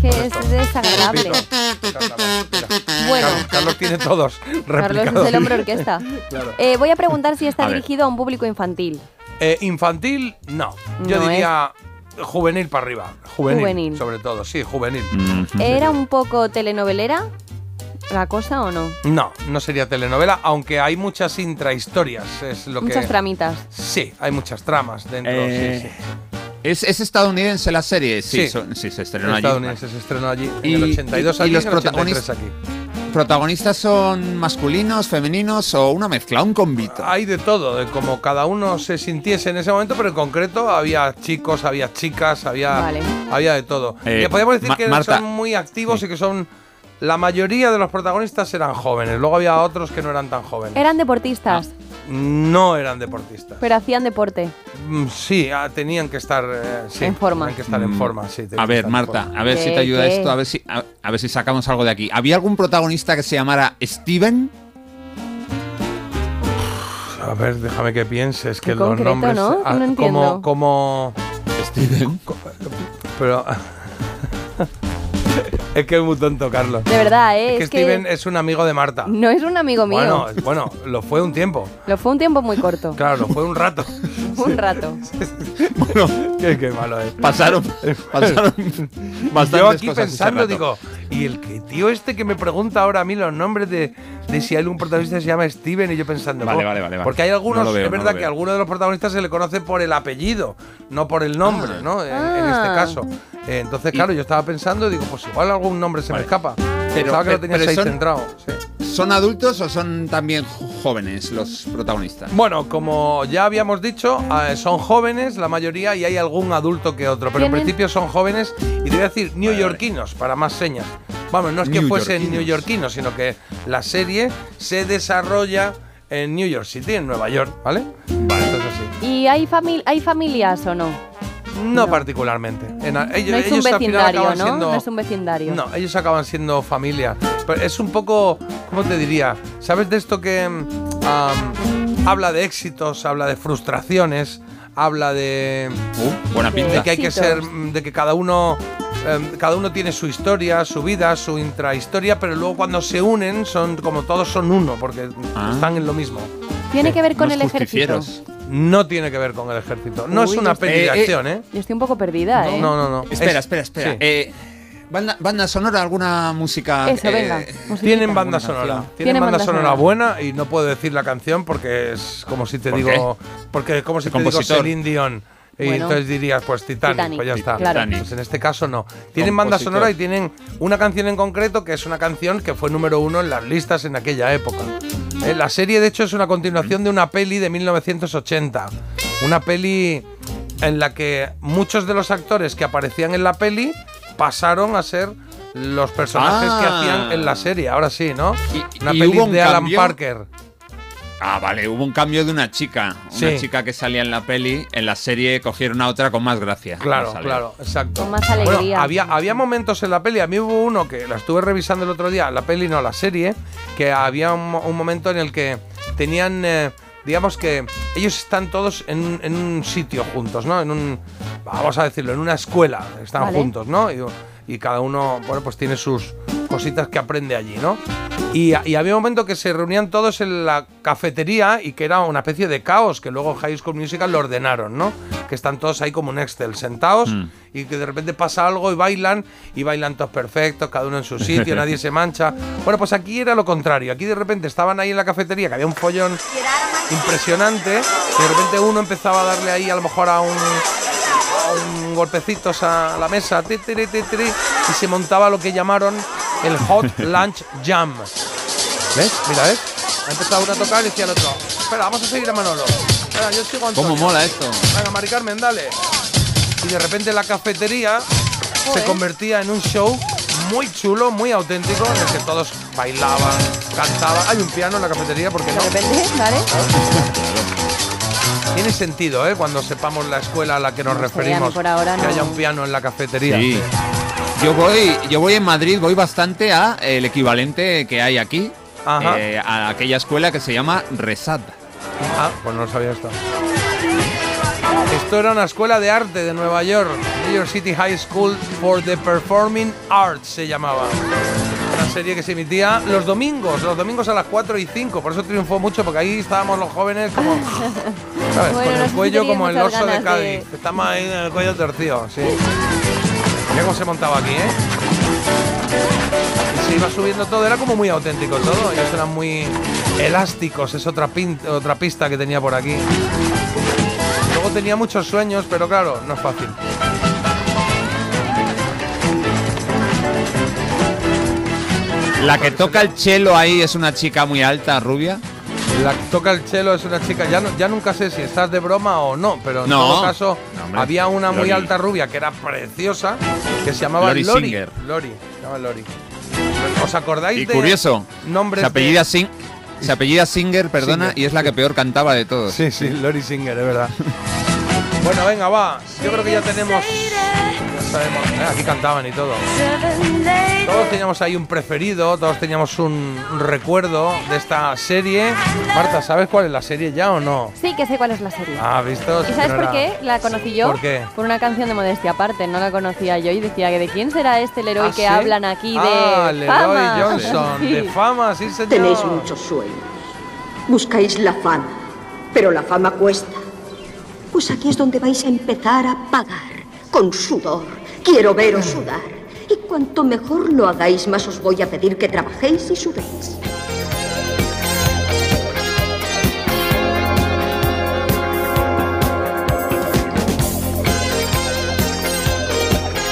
Que es desagradable. Bueno. Carlos, tiene todos Carlos es el hombre orquesta. (laughs) Claro. Eh, voy a preguntar si está A ver. dirigido a un público infantil. Eh, infantil, no. Yo No diría juvenil para arriba. Juvenil, Juvenil. sobre todo, sí, juvenil. ¿Era un poco telenovelera la cosa o no? No, no sería telenovela, aunque hay muchas intrahistorias. Es lo Muchas que. tramitas. Sí, hay muchas tramas dentro. Eh, sí, sí. ¿Es, es estadounidense la serie? Sí, Sí. son- se estrenó allí. Estadounidense se estrenó allí en Y- el 82 y- y allí, los el 83 protagonistas- aquí. ¿Protagonistas son masculinos, femeninos o una mezcla, un convito? Hay de todo, de como cada uno se sintiese en ese momento, pero en concreto había chicos, había chicas, había, Vale. había de todo. Eh, que podemos decir Ma- que Marta. son muy activos y que son. La mayoría de los protagonistas eran jóvenes, luego había otros que no eran tan jóvenes. Eran deportistas, No eran deportistas. pero hacían deporte. Mm, Sí, ah, tenían que estar eh, sí, En forma. Tenían que estar en Mm, forma, sí. A ver, Marta, a ver si ¿Qué, te ayuda qué? esto, a ver si a, a ver si sacamos algo de aquí. ¿Había algún protagonista que se llamara Steven? A ver, déjame que piense, es que los concreto, nombres. ¿no? ah, No entiendo. como, como. Steven. Pero. (laughs) es que es muy tonto, Carlos. De verdad, ¿eh? Es que Es que Steven es un amigo de Marta. no es un amigo mío. Bueno, lo fue un tiempo. Lo fue un tiempo muy corto. Claro, lo fue un rato. (laughs) un rato. Bueno, qué, qué malo es. pasaron, pasaron (laughs) Yo aquí cosas pensando, digo, y el que tío este que me pregunta ahora a mí los nombres de, de si hay un protagonista que se llama Steven y yo pensando, Vale, "Oh", vale, vale, vale. porque hay algunos, No veo, es no verdad que veo. algunos de los protagonistas se le conoce por el apellido, no por el nombre, ¿no? En, en este Ah. caso. Eh, entonces, claro, yo estaba pensando, digo, pues igual algún nombre se me escapa. Pero- Pensaba que lo pero- tenías pero ahí son- centrado. sí. ¿Son adultos o son también jóvenes los protagonistas? Bueno, como ya habíamos dicho, eh, son jóvenes la mayoría y hay algún adulto que otro, pero en principio son jóvenes y te voy a decir neoyorquinos para más señas. Vamos, no es que fuesen Neoyorquinos. neoyorquinos, sino que la serie se desarrolla en New York City, en Nueva York, ¿vale? Vale, entonces sí. ¿Y hay, famil hay familias o no? No, particularmente. En ellos, no es un ellos al final vecindario, acaban ¿no? siendo- No es un vecindario. No, ellos acaban siendo familia. Pero es un poco, ¿cómo te diría? ¿Sabes de esto que mm, habla de éxitos, habla de frustraciones, habla de, Uh, buena pinta. de que hay que ser, mm, de que cada uno, em, cada uno tiene su historia, su vida, su intrahistoria, pero luego cuando se unen son como todos son uno, porque Ah. están en lo mismo. Tiene que ver con Unos el ejército. No tiene que ver con el ejército. No Uy, es una peli de eh, acción, ¿eh? Yo estoy un poco perdida, ¿eh? No, no, no. Espera, Es- espera, espera. sí. Eh, banda, banda sonora, alguna música. Eso, eh, venga. Tienen banda sonora. Tienen Tienen banda banda sonora sonora. buena y no puedo decir la canción porque es como si te ¿Por digo. Porque como si ¿El te digo compositor? Celine Dion. Y Bueno. entonces dirías, pues Titanic, Titanic, pues ya está. claro. Pues en este caso no. Tienen banda sonora y tienen una canción en concreto que es una canción que fue número uno en las listas en aquella época. Eh, la serie, de hecho, es una continuación de una peli de 1980. Una peli en la que muchos de los actores que aparecían en la peli pasaron a ser los personajes que Ah. hacían en la serie. Ahora sí, ¿no? Una y peli hubo un de Alan cambio. Parker. Ah, vale, hubo un cambio de una chica. Una Sí. chica que salía en la peli, en la serie cogieron a otra con más gracia. Claro, claro, exacto. Con más Bueno, alegría. había, había momentos en la peli, a mí hubo uno que la estuve revisando el otro día, la peli no, la serie, que había un, mo- un momento en el que tenían, eh, digamos que ellos están todos en, un- en un sitio juntos, ¿no? En un, vamos a decirlo, en una escuela, están Vale. juntos, ¿no? Y, y cada uno, bueno, pues tiene sus cositas que aprende allí, ¿no? Y, y había un momento que se reunían todos en la cafetería y que era una especie de caos que luego High School Musical lo ordenaron, ¿no? Que están todos ahí como un Excel, sentados Mm. y que de repente pasa algo y bailan y bailan todos perfectos, cada uno en su sitio, (laughs) nadie se mancha. Bueno, pues aquí era lo contrario. Aquí de repente estaban ahí en la cafetería, que había un follón impresionante, y de repente uno empezaba a darle ahí a lo mejor a un, golpecitos a la mesa, y se montaba lo que llamaron el Hot Lunch Jam. ¿Ves? Mira, ¿ves? Ha empezado uno a tocar y decía el otro, espera, vamos a seguir a Manolo. Espera, yo sigo a Antonio. ¿Cómo mola esto? Venga, Mari Carmen, dale. Y de repente la cafetería se convertía en un show muy chulo, muy auténtico, en el que todos bailaban, cantaban. Hay un piano en la cafetería, porque De no? repente, ¿vale? (laughs) Tiene sentido, ¿eh? Cuando sepamos la escuela a la que nos referimos, por ahora que no. haya un piano en la cafetería. Sí. Yo voy, yo voy en Madrid, voy bastante a el equivalente que hay aquí, Ajá. eh, a aquella escuela que se llama Resad. Ah, pues no lo sabía esto. Esto era una escuela de arte de Nueva York, New York City High School for the Performing Arts se llamaba. Una serie que se emitía los domingos, los domingos a las 4 y 5, por eso triunfó mucho, porque ahí estábamos los jóvenes como, (laughs) ¿sabes? Bueno, Con el cuello como el oso de Cádiz. de- Estamos ahí en el cuello torcido, sí. Mira cómo se montaba aquí, ¿eh? Y se iba subiendo todo, era como muy auténtico todo. Ellos eran muy elásticos, es otra, otra pista que tenía por aquí. Luego tenía muchos sueños, pero claro, no es fácil. La que toca el cello ahí es una chica muy alta, rubia. La que toca el cello es una chica, ya, no- ya nunca sé si estás de broma o no, pero en No. todo caso No, hombre. había una muy alta rubia que era preciosa, que se llamaba Lori Lori. Singer. Lori, se llama Lori. ¿Os acordáis Y de curioso, nombres se apellida, de- Sing- se apellida Singer, perdona, Singer, y es la que peor cantaba de todos. Sí, sí, Lori Singer, es verdad. (laughs) bueno, venga, va. Yo creo que ya tenemos. Sabemos. eh, aquí cantaban y todo. Todos teníamos ahí un preferido, todos teníamos un, recuerdo de esta serie. Marta, ¿sabes cuál es la serie ya o no? Sí, que sé cuál es la serie. Ah, ¿visto? ¿Y sabes por qué la conocí yo? ¿Por qué? Por una canción de modestia aparte, no la conocía yo y decía que de quién será este Leroy ¿Ah, que sí? hablan aquí de Ah, Leroy fama. Johnson, (laughs) Sí. de fama, sí señor. Tenéis muchos sueños. Buscáis la fama. Pero la fama cuesta. Pues aquí es donde vais a empezar a pagar. Con sudor. Quiero veros sudar. Y cuanto mejor lo hagáis, más os voy a pedir que trabajéis y sudéis.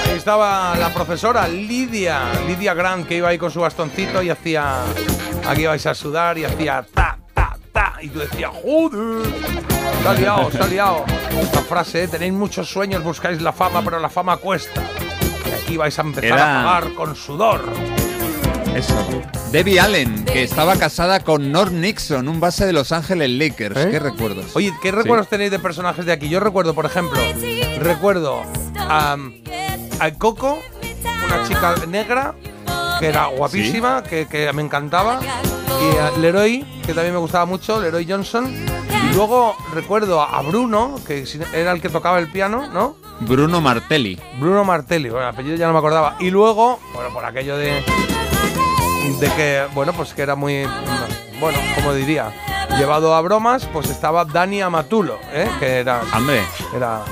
Ahí estaba la profesora Lidia, Lidia Grant, que iba ahí con su bastoncito y hacía. Aquí vais a sudar y hacía ta, ta, ta. Y tú decías, joder, se ha liado, se ha liado. Esta frase, ¿eh? tenéis muchos sueños, buscáis la fama, pero la fama cuesta. Y aquí vais a empezar Era- a pagar con sudor. Eso. Debbie Allen, que estaba casada con Norm Nixon, un base de Los Ángeles Lakers. ¿Eh? ¿Qué recuerdos? Oye, ¿qué recuerdos tenéis de personajes de aquí? Yo recuerdo, por ejemplo, recuerdo a, a Coco, una chica negra que era guapísima, que, que me encantaba, y a Leroy, que también me gustaba mucho, Leroy Johnson. Y luego recuerdo a Bruno, que era el que tocaba el piano, ¿no? Bruno Martelli. Bruno Martelli, bueno, el apellido ya no me acordaba. Y luego, bueno, por aquello de. de que, bueno, pues que era muy. bueno, como diría, llevado a bromas, pues estaba Dani Amatulo, ¿eh? Que era. Hombre, Era.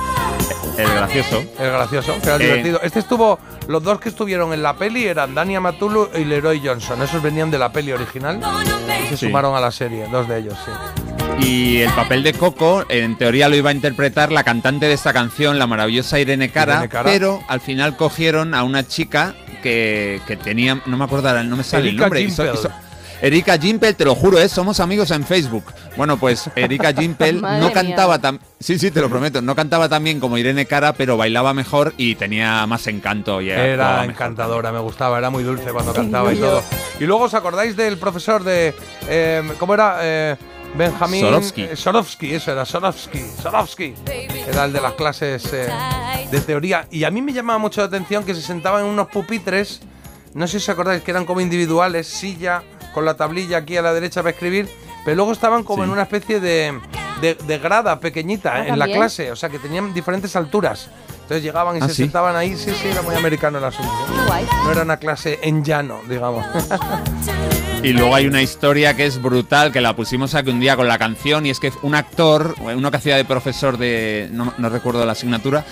El gracioso. El gracioso, que era Eh. divertido. Este estuvo. Los dos que estuvieron en la peli eran Dani Amatulo y Leroy Johnson. Esos venían de la peli original y se Sí. sumaron a la serie, dos de ellos, sí. Y el papel de Coco, en teoría lo iba a interpretar la cantante de esta canción, la maravillosa Irene Cara, Irene Cara. pero al final cogieron a una chica que, que tenía, no me acuerdo, no me sale Erika el nombre. hizo- Erika Gimpel, te lo juro, ¿eh? somos amigos en Facebook. Bueno, pues Erika Gimpel (laughs) Madre no cantaba tan... Sí, sí, te lo prometo. No cantaba tan bien como Irene Cara, pero bailaba mejor y tenía más encanto. Y Era mejor. encantadora, me gustaba, era muy dulce cuando cantaba y todo. Y luego os acordáis del profesor de. eh, ¿Cómo era? Eh, Benjamín. Sorovsky. eh, Sorovsky, eso era, Sorovsky. Sorovsky. Era el de las clases eh, de teoría. Y a mí me llamaba mucho la atención que se sentaban en unos pupitres. No sé si os acordáis que eran como individuales, silla, con la tablilla aquí a la derecha para escribir. Pero luego estaban como Sí. en una especie de, de- de grada pequeñita Ah, en la clase. O sea, que tenían diferentes alturas. Entonces llegaban y Ah, se ¿sí? sentaban ahí. Sí, sí, era muy americano el asunto. Qué guay. No era una clase en llano, digamos. (laughs) Y luego hay una historia que es brutal, que la pusimos aquí un día con la canción, y es que un actor, uno que hacía de profesor de, no, no recuerdo la asignatura,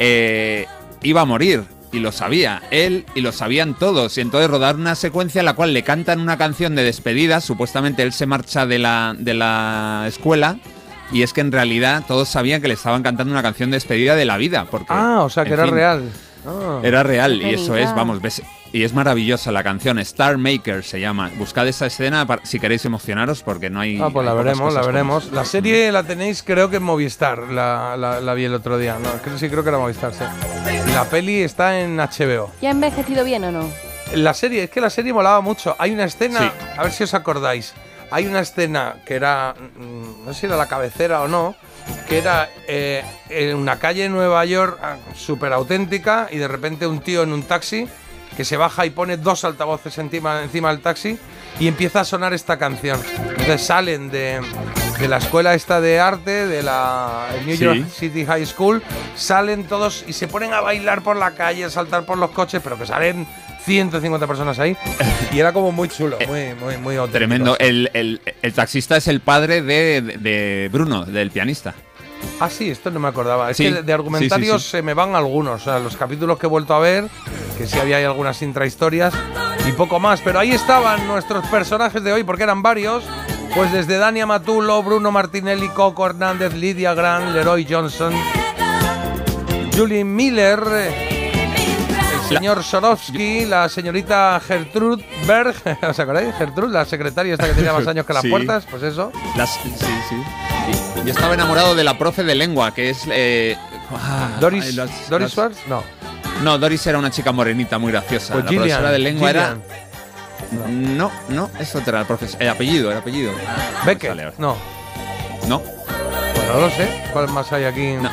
eh, iba a morir. Y lo sabía, él y lo sabían todos. Y entonces rodar una secuencia en la cual le cantan una canción de despedida, supuestamente él se marcha de la, de la escuela, y es que en realidad todos sabían que le estaban cantando una canción de despedida de la vida. Porque, ah, o sea que era fin, real. Ah. Era real, y eso es, vamos, ves, y es maravillosa la canción, Star Maker se llama. Buscad esa escena para- si queréis emocionaros porque no hay... Ah, pues la veremos, la veremos. como- La serie la tenéis creo que en Movistar, la, la- la vi el otro día. No, creo, sí, creo que era Movistar, sí. La peli está en HBO. ¿Ya ha envejecido bien o no? La serie, es que la serie molaba mucho. Hay una escena, Sí. a ver si os acordáis. Hay una escena que era, mm, no sé si era la cabecera o no, que era eh, en una calle en Nueva York ah, súper auténtica y de repente un tío en un taxi que se baja y pone dos altavoces encima, encima del taxi y empieza a sonar esta canción. Entonces salen de, de la escuela esta de arte, de la New Sí. York City High School, salen todos y se ponen a bailar por la calle, a saltar por los coches, pero que salen 150 personas ahí. Y era como muy chulo, muy, muy, muy auténtico. Tremendo. El, el- el taxista es el padre de, de Bruno, del pianista. Ah, sí, esto no me acordaba. Es Sí, que de, argumentarios sí, sí, sí. se me van algunos. O sea, los capítulos que he vuelto a ver, que sí había algunas intrahistorias y poco más. Pero ahí estaban nuestros personajes de hoy, porque eran varios. Pues desde Dania Matulo, Bruno Martinelli, Coco Hernández, Lidia Gran, Leroy Johnson, Julie Miller, el señor Sorovsky, la señorita Gertrude Berg, (laughs) ¿os acordáis? Gertrude, la secretaria esta que tenía más (laughs) años que las puertas, pues eso. Las- sí, sí. Y- Yo estaba enamorado de la profe de lengua, que es... eh, ah, Doris, ay, Doris Schwartz, no. No, Doris era una chica morenita muy graciosa. Pues la Gillian, profesora de lengua Gillian. era... No, no, es otra, el, profes- el apellido, el apellido. Ahora. no. No, Pues no lo sé. ¿Cuál más hay aquí? no,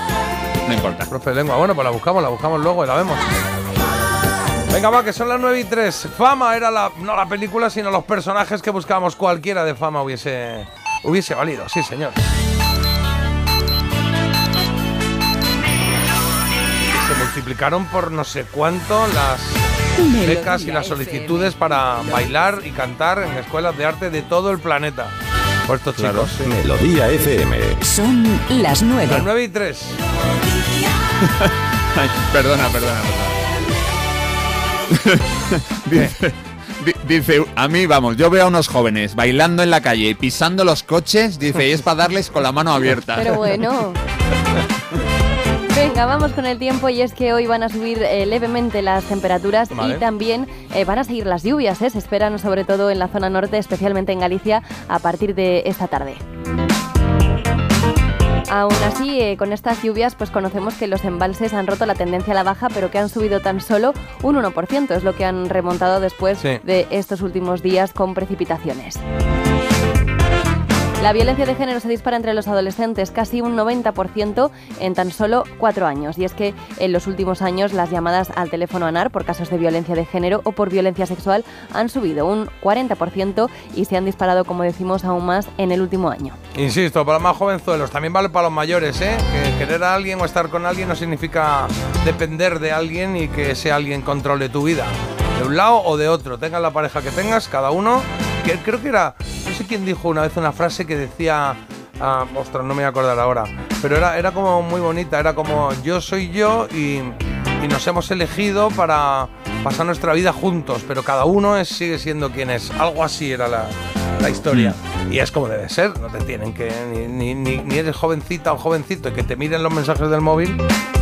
no importa. Profe de lengua. Bueno, pues la buscamos, la buscamos luego y la vemos. Venga, va, que son las 9 y 3. Fama era la, no la película, sino los personajes que buscábamos. Cualquiera de fama hubiese, hubiese valido. Sí, señor. Se multiplicaron por no sé cuánto las becas y las solicitudes para bailar y cantar en escuelas de arte de todo el planeta. Por estos Claro. chicos. sí. Melodía FM. Son las Las 9. 9 y 3. (laughs) Ay, perdona, perdona, perdona. (laughs) dice, di- dice, a mí, vamos, yo veo a unos jóvenes bailando en la calle y pisando los coches, dice, y es para darles con la mano abierta. Pero bueno. Venga, vamos con el tiempo y es que hoy van a subir eh, levemente las temperaturas Vale. y también eh, van a seguir las lluvias. ¿eh? Se esperan sobre todo en la zona norte, especialmente en Galicia, a partir de esta tarde. Aún así, eh, con estas lluvias, pues conocemos que los embalses han roto la tendencia a la baja, pero que han subido tan solo un 1%, es lo que han remontado después Sí. de estos últimos días con precipitaciones. La violencia de género se dispara entre los adolescentes casi un 90% en tan solo cuatro años. Y es que en los últimos años las llamadas al teléfono ANAR por casos de violencia de género o por violencia sexual han subido un 40% y se han disparado, como decimos, aún más en el último año. Insisto, para más jovenzuelos, también vale para los mayores, ¿eh? Que querer a alguien o estar con alguien no significa depender de alguien y que ese alguien controle tu vida. De un lado o de otro, tengas la pareja que tengas, cada uno. Que creo que era, no sé quién dijo una vez una frase que decía, ah, ostras, no me voy a acordar ahora, pero era, era como muy bonita, era como yo soy yo y, y nos hemos elegido para pasar nuestra vida juntos, pero cada uno es- sigue siendo quien es. Algo así era la, la historia. Y es como debe ser, no te tienen que. Ni, ni, ni- eres jovencita o jovencito y que te miren los mensajes del móvil,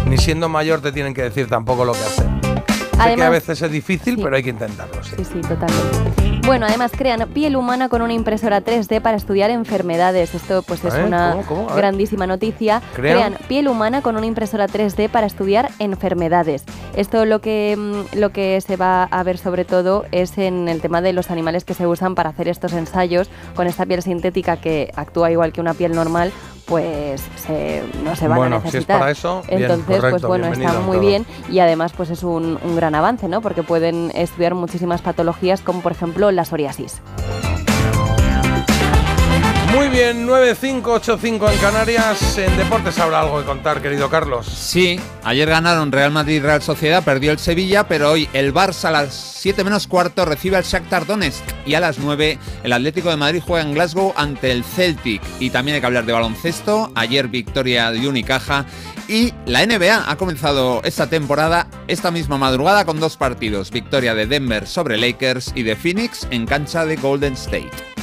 ni siendo mayor te tienen que decir tampoco lo que hacer. sé que a Además- veces es difícil, pero hay que intentarlo, sí. Sí, sí, totalmente. Bueno, además crean piel humana con una impresora 3D para estudiar enfermedades. Esto pues es una grandísima noticia. ¿Crean? piel humana con una impresora 3D para estudiar enfermedades. Esto lo que mm, lo que se va a ver sobre todo es en el tema de los animales que se usan para hacer estos ensayos con esta piel sintética que actúa igual que una piel normal. Pues se- no se van Bueno, a si es necesitar. para eso, bien, Entonces, pues bueno, está muy todo. bien y además pues es un, un gran avance, ¿no? Porque pueden estudiar muchísimas patologías como por ejemplo la psoriasis. Muy bien, 9585 en Canarias. En deportes habrá algo que contar, querido Carlos. Sí, ayer ganaron Real Madrid Real Sociedad, perdió el Sevilla, pero hoy el Barça a las 7 menos cuarto recibe al Shakhtar Donetsk y a las 9 el Atlético de Madrid juega en Glasgow ante el Celtic. Y también hay que hablar de baloncesto, ayer victoria de Unicaja y la NBA ha comenzado esta temporada esta misma madrugada con dos partidos, victoria de Denver sobre Lakers y de Phoenix en cancha de Golden State.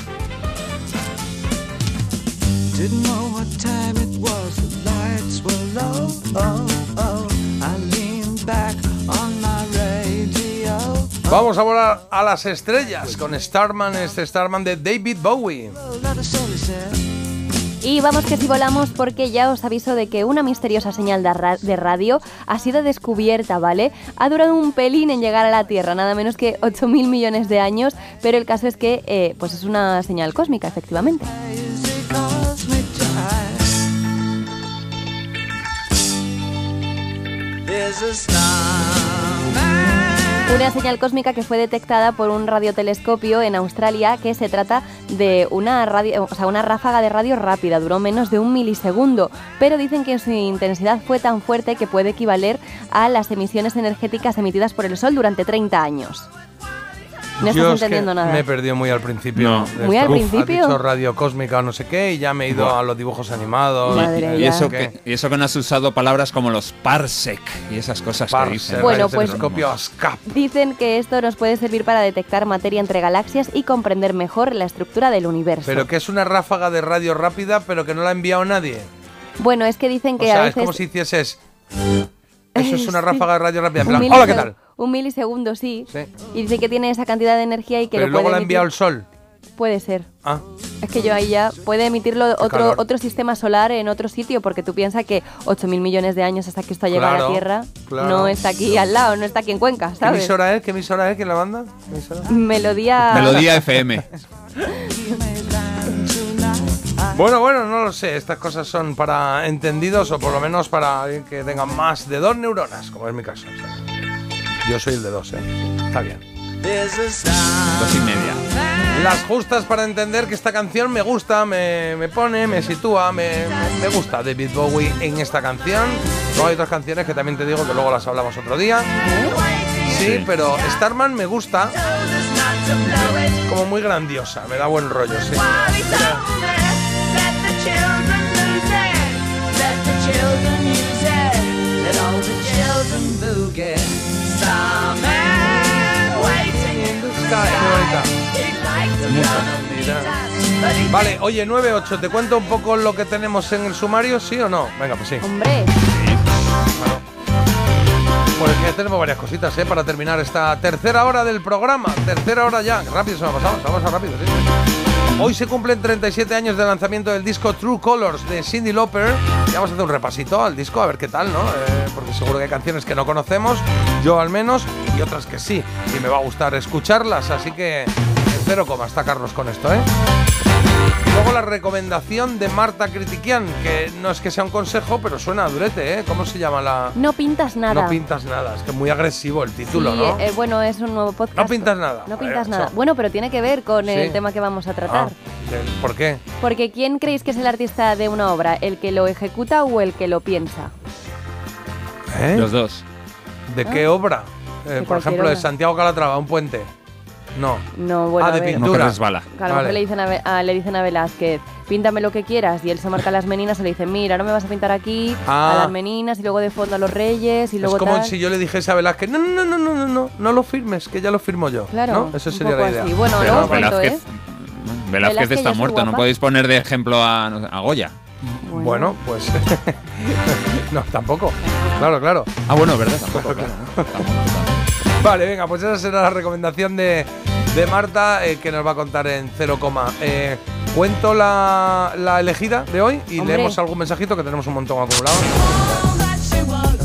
Didn't know what time it was, the lights were low. Oh, oh. I leaned back on my radio. Vamos a volar a las estrellas con Starman, este Starman de David Bowie. Y vamos que si volamos porque ya os aviso de que una misteriosa señal de, ra- de radio ha sido descubierta, ¿vale? Ha durado un pelín en llegar a la Tierra, nada menos que 8.000 millones de años, pero el caso es que eh, pues es una señal cósmica, efectivamente. Una señal cósmica que fue detectada por un radiotelescopio en Australia que se trata de una, radio, o sea, una ráfaga de radio rápida, duró menos de un milisegundo, pero dicen que su intensidad fue tan fuerte que puede equivaler a las emisiones energéticas emitidas por el Sol durante 30 años. No Yo estás es que entendiendo nada. Me he perdido muy al principio. No. de ¿Muy esto. al Uf, principio? Has dicho radio cósmica o no sé qué y ya me he ido Buah. a los dibujos animados. Madre Y eso, que, y eso que no has usado palabras como los parsec y esas cosas que Parse, dicen. Bueno, pues-. Dicen que esto nos puede servir para detectar materia entre galaxias y comprender mejor la estructura del universo. Pero que es una ráfaga de radio rápida, pero que no la ha enviado nadie. Bueno, es que dicen O que a sea, es veces... como si hicieses. Eso es una (laughs) ráfaga de radio rápida. En Un plan, hola, ¿qué tal? Un milisegundo, sí. Sí. Y dice que tiene esa cantidad de energía y que Pero lo luego puede la ha enviado el sol. Puede ser. Ah, Es que yo ahí ya puede emitirlo otro, calor. otro sistema solar en otro sitio, porque tú piensas que 8.000 millones de años hasta que esto llega a Claro, la Tierra claro. no está aquí al lado, no está aquí en Cuenca, ¿qué ¿sabes? emisora es? ¿Qué emisora es? ¿Quién la manda? ¿Qué emisora? Melodía... Melodía FM. (laughs) Bueno, bueno, no lo sé. Estas cosas son para entendidos o por lo menos para alguien que tenga más de dos neuronas, como es mi caso. Yo soy el de dos, ¿eh? Está bien. Dos y media. Las justas para entender que esta canción me gusta, me, me pone, me sitúa, me, me gusta David Bowie en esta canción. Luego hay otras canciones que también te digo que luego las hablamos otro día. Sí, pero Starman me gusta. Como muy grandiosa, me da buen rollo, sí. Vale, oye, 9-8, ¿te cuento un poco lo que tenemos en el sumario? ¿Sí o no? Venga, pues sí. Hombre, Pues que tenemos varias cositas, ¿eh? Para terminar esta tercera hora del programa. Tercera hora ya. Rápido se me ha pasado, se me ha pasado rápido, sí. Hoy se cumplen 37 años del lanzamiento del disco True Colors de Cindy Lauper. Y vamos a hacer un repasito al disco, a ver qué tal, ¿no? Eh, porque seguro que hay canciones que no conocemos, yo al menos, y otras que sí. Y me va a gustar escucharlas, así que en cero coma está Carlos con esto, ¿eh? Luego la recomendación de Marta Critiquian, que no es que sea un consejo, pero suena a durete, ¿eh? ¿Cómo se llama la...? no pintas nada. No pintas nada, es que es muy agresivo el título, Sí, ¿no? eh, bueno, es un nuevo podcast. No pintas nada. No pintas nada. macho. Bueno, pero tiene que ver con el Sí. tema que vamos a tratar. Ah, ¿de- ¿Por qué? Porque ¿quién creéis que es el artista de una obra? ¿El que lo ejecuta o el que lo piensa? ¿Eh? Los dos. ¿De qué obra? Eh, por ejemplo, de obra. Santiago Calatrava, un puente. No. No, bueno, ah, a de. No resbala. A lo mejor Vale. le dicen a, a- le dicen a Velázquez, píntame lo que quieras, y él se marca las meninas y le dice, mira, no me vas a pintar aquí Ah. a las meninas y luego de fondo a los reyes y luego es como tal. si yo le dijese a Velázquez, no, no, no, no, no, no, no lo firmes, que ya lo firmo yo. Claro, ¿no? Esa un sería la idea. así. Bueno, Pero luego os cuento, ¿eh? Velázquez- está es muerto, no podéis poner de ejemplo a, a Goya. Bueno, pues. (laughs) no, tampoco. Claro, claro. Ah, bueno, verdad, (laughs) tampoco. claro. (laughs) Vale, venga, pues esa será la recomendación de, de Marta eh, que nos va a contar en 0, eh, cuento la, la elegida de hoy y Hombre. leemos algún mensajito que tenemos un montón acumulado.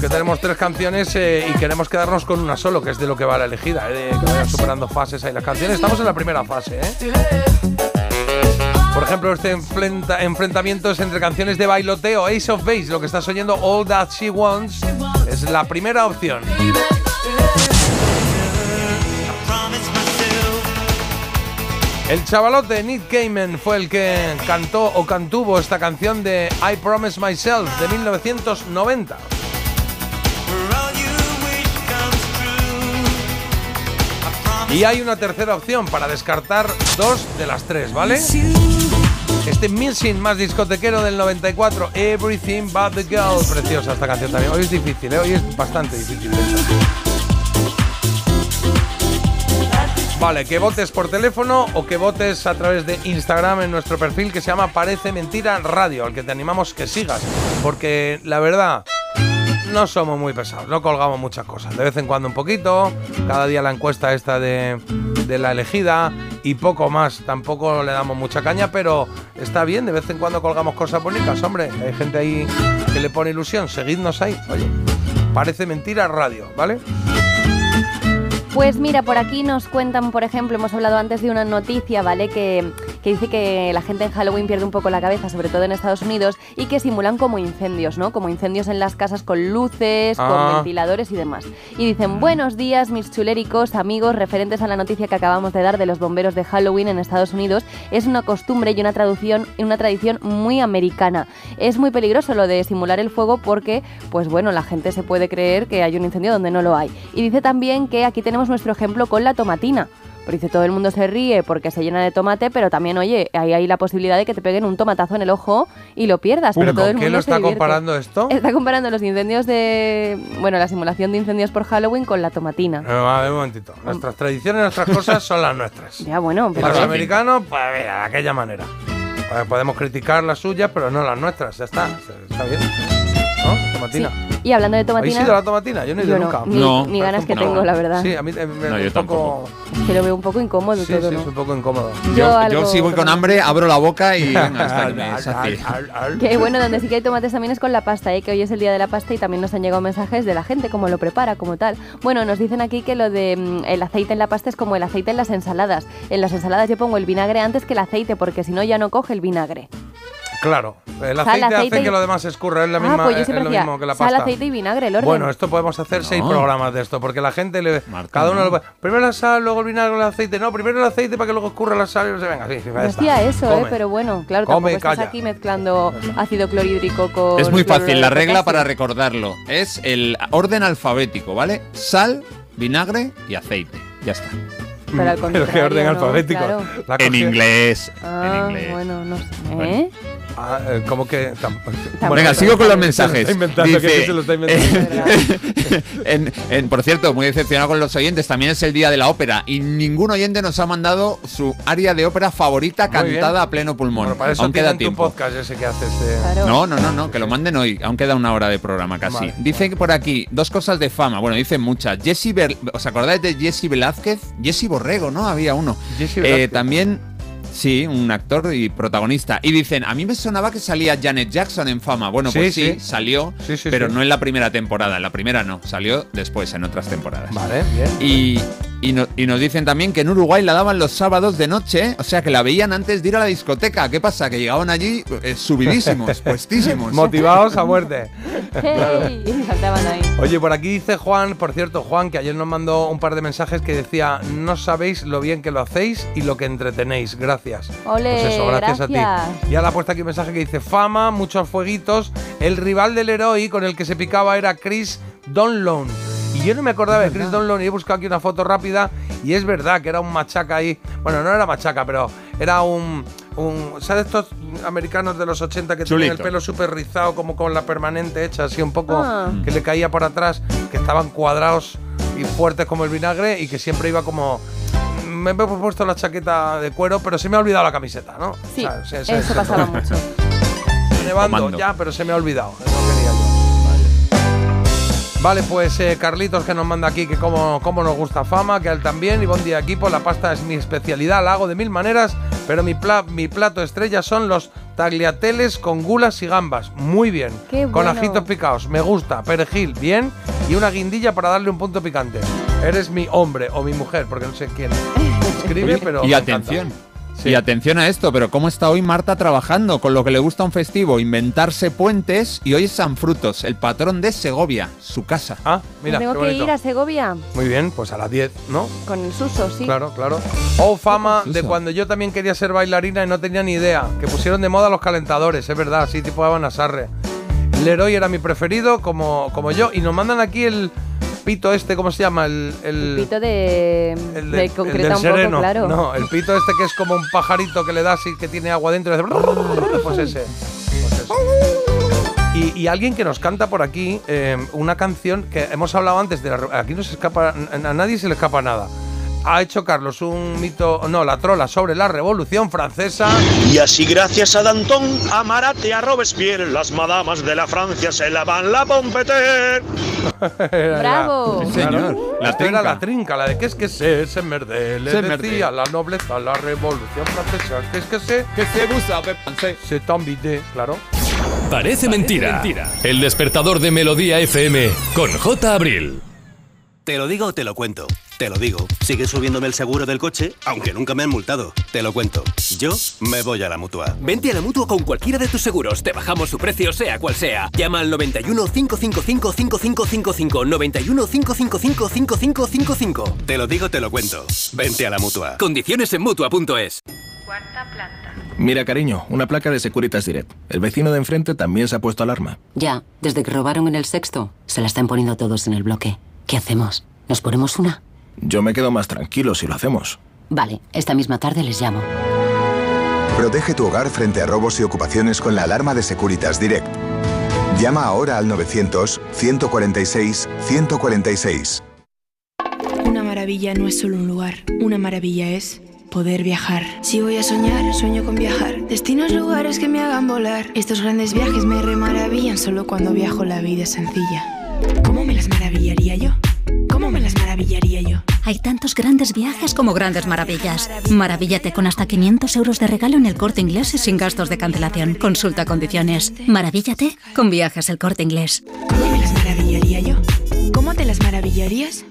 Que tenemos tres canciones eh, y queremos quedarnos con una solo, que es de lo que va la elegida, eh, de que vayan superando fases ahí las canciones. Estamos en la primera fase, ¿eh? Por ejemplo, este enfrenta- enfrentamiento es entre canciones de bailoteo, Ace of Base, lo que estás oyendo, All That She Wants, es la primera opción. El chavalote Nick Cayman fue el que cantó o cantuvo esta canción de I Promise Myself de 1990. Y hay una tercera opción para descartar dos de las tres, ¿vale? Este Missing más discotequero del 94, Everything But the Girl. Preciosa esta canción también. Hoy es difícil, ¿eh? Hoy es bastante difícil. Vale, que votes por teléfono o que votes a través de Instagram en nuestro perfil que se llama Parece Mentira Radio, al que te animamos que sigas. Porque la verdad, no somos muy pesados, no colgamos muchas cosas. De vez en cuando un poquito, cada día la encuesta esta de, de la elegida y poco más. Tampoco le damos mucha caña, pero está bien, de vez en cuando colgamos cosas bonitas, hombre. Hay gente ahí que le pone ilusión, seguidnos ahí. Oye, Parece Mentira Radio, ¿vale? Pues mira, por aquí nos cuentan, por ejemplo, hemos hablado antes de una noticia, ¿vale? Que, que dice que la gente en Halloween pierde un poco la cabeza, sobre todo en Estados Unidos, y que simulan como incendios, ¿no? Como incendios en las casas con luces, Ah. con ventiladores y demás. Y dicen, buenos días, mis chuléricos amigos, referentes a la noticia que acabamos de dar de los bomberos de Halloween en Estados Unidos. Es una costumbre y una traducción, y una tradición muy americana. Es muy peligroso lo de simular el fuego porque, pues bueno, la gente se puede creer que hay un incendio donde no lo hay. Y dice también que aquí tenemos nuestro ejemplo con la tomatina. Dice, todo el mundo se ríe porque se llena de tomate, pero también, oye, ahí hay la posibilidad de que te peguen un tomatazo en el ojo y lo pierdas. ¿Pero pero todo con el qué mundo lo está divierte. comparando esto? (laughs) Está comparando los incendios de... Bueno, la simulación de incendios por Halloween con la tomatina. Eh, a ver, un momentito. Nuestras tradiciones, nuestras cosas son las nuestras. Ya, bueno, pero... los americanos, pues mira, de aquella manera. Pues podemos criticar las suyas, pero no las nuestras. Ya está. Está bien. ¿No? Tomatina. Y hablando de ¿Habéis tomatina... ido a la tomatina? Yo no he ido Yo no, nunca. ni- No. ni ganas que tengo, la verdad. Sí, a mí eh, me, No, yo un poco. Que lo veo un poco incómodo Sí, todo, sí, ¿no? es un poco incómodo. Yo Yo, yo si voy con hambre, abro la boca y venga, (laughs) hasta que me sacie. Que bueno, donde sí que hay tomates también es con la pasta, ¿eh? que hoy es el día de la pasta y también nos han llegado mensajes de la gente, cómo lo prepara, como tal. Bueno, nos dicen aquí que lo de mm, el aceite en la pasta es como el aceite en las ensaladas. En las ensaladas yo pongo el vinagre antes que el aceite, porque si no ya no coge el vinagre. Claro, el Sal, aceite, hace y- que lo demás escurra, es la misma, ah, pues yo es lo mismo que la sal, pasta. aceite y vinagre, el orden. Bueno, esto podemos hacer seis programas de esto, porque la gente le. cada uno no. lo- Primero la sal, luego el vinagre, el aceite. No, primero el aceite para que luego escurra la sal y no se venga. Sí, hacía eso, ¿eh? Pero bueno, claro, Come tampoco estás aquí mezclando ácido clorhídrico con... Es muy fácil, la regla para recordarlo es el orden alfabético, ¿vale? Sal, vinagre y aceite. Ya está. Pero al Pero (laughs) qué orden ¿no? alfabético. Claro. La En inglés. Ah, en inglés. bueno, no sé. ¿Eh? Ah, eh, ¿Cómo que? Venga, sigo con los mensajes. Se lo está inventando, que Dice- se lo está inventando. (laughs) en, en- por cierto, muy decepcionado con los oyentes. También es el día de la ópera y ningún oyente nos ha mandado su área de ópera favorita Muy bien. cantada a pleno pulmón. Bueno, para eso Aún queda tienen tu tiempo. podcast ese que haces. eh. Claro. No, no, no, no, que lo manden hoy. Aún queda una hora de programa casi. Vale. Dice que por aquí dos cosas de fama. Bueno, dicen muchas. Jesse Ber- ¿Os acordáis de Jesse Velázquez? Jesse Borrego, ¿no? Había uno. Jesse Eh, también, sí, un actor y protagonista. Y dicen, a mí me sonaba que salía Janet Jackson en fama. Bueno, pues Sí, sí, sí. salió, Sí, sí, pero sí. no en la primera temporada. En la primera no, salió después, en otras temporadas. Vale, bien. Y, y, no- y nos dicen también que en Uruguay la daban los sábados de noche, o sea que la veían antes de ir a la discoteca. ¿Qué pasa? Que llegaban allí eh, subidísimos, (laughs) puestísimos. Motivados a muerte. (laughs) ¡Hey! Y saltaban ahí. Oye, por aquí dice Juan, por cierto, Juan, que ayer nos mandó un par de mensajes que decía, no sabéis lo bien que lo hacéis y lo que entretenéis. Gracias. Ole, pues eso, gracias, a gracias. ti. Y ahora ha puesto aquí un mensaje que dice, fama, muchos fueguitos. El rival del héroe con el que se picaba era Chris Donlon. Y yo no me acordaba de Chris Donlon y he buscado aquí una foto rápida y es verdad que era un machaca ahí. Bueno, no era machaca, pero era un... un ¿Sabes estos americanos de los 80 que tenían el Chulito. pelo súper rizado, como con la permanente hecha, así un poco Ah. que le caía por atrás, que estaban cuadrados y fuertes como el vinagre y que siempre iba como me he puesto la chaqueta de cuero, pero se me ha olvidado la camiseta, ¿no? Sí, O sea, eso el pasaba mucho. Nevando ya, pero se me ha olvidado. No quería yo. Vale, pues eh, Carlitos que nos manda aquí que como, como nos gusta fama, que a él también. Y buen día equipo, la pasta es mi especialidad, la hago de mil maneras, pero mi, pla- mi plato estrella son los tagliateles con gulas y gambas. Muy bien. Qué con bueno. ajitos picados, me gusta. Perejil, bien. Y una guindilla para darle un punto picante. Eres mi hombre o mi mujer, porque no sé quién escribe, pero... y atención. Y atención a esto, pero ¿cómo está hoy Marta trabajando? Con lo que le gusta a un festivo, inventarse puentes. Y hoy es San Frutos, el patrón de Segovia, su casa. Ah, mira, Tengo qué que ir a Segovia Muy bien, pues a las 10, ¿no? con el Suso, sí. Claro, claro. O fama de cuando yo también quería ser bailarina y no tenía ni idea. Que pusieron de moda los calentadores, es verdad, así tipo Habana Sarre. Leroy era mi preferido, como, como yo. Y nos mandan aquí el pito este, ¿cómo se llama? El, el, Pito de, el de de- concreta un poco, sereno. claro. No, el pito este que es como un pajarito que le das y que tiene agua dentro. y hace Pues ese. Pues ese. Y, y alguien que nos canta por aquí eh, una canción que hemos hablado antes de la aquí no se escapa a nadie se le escapa nada ha hecho Carlos un mito no la trola sobre la Revolución Francesa Y así gracias a Danton, a Marat y a Robespierre, las madamas de la Francia se lavan la pompeter. (laughs) ¡Bravo! Sí, señor. La era trinca. la trinca, la de que es que sé, se merde, le Se decía merde. la nobleza, la revolución francesa, que es que sé, Que se gusta, Pepe. se t'envide, claro. Parece mentira. El despertador de Melodía FM con J. Abril. Te lo digo o te lo cuento. Te lo digo. Sigue subiéndome el seguro del coche, aunque nunca me han multado. Te lo cuento. Yo me voy a la mutua. Vente a la mutua con cualquiera de tus seguros. Te bajamos su precio, sea cual sea. Llama al 91 555 5555. 91 555 5555. Te lo digo, te lo cuento. Vente a la mutua. Condiciones en mutua.es. Mira, cariño, una placa de Securitas Direct. El vecino de enfrente también se ha puesto alarma. Ya, desde que robaron en el sexto, se la están poniendo todos en el bloque. ¿Qué hacemos? ¿Nos ponemos una? Yo me quedo más tranquilo si lo hacemos. Vale, esta misma tarde les llamo. Protege tu hogar frente a robos y ocupaciones con la alarma de Securitas Direct. Llama ahora al 900-146-146. Una maravilla no es solo un lugar, una maravilla es poder viajar. Si voy a soñar, sueño con viajar. Destinos, lugares que me hagan volar. Estos grandes viajes me remaravillan solo cuando viajo la vida es sencilla. ¿Cómo me las maravillaría yo? ¿Cómo me las maravillaría yo? Hay tantos grandes viajes como grandes maravillas. Maravíllate con hasta 500 euros de regalo en el corte inglés y sin gastos de cancelación. Consulta condiciones. Maravíllate con viajes el corte inglés. ¿Cómo me las maravillaría yo? ¿Cómo te las maravillarías?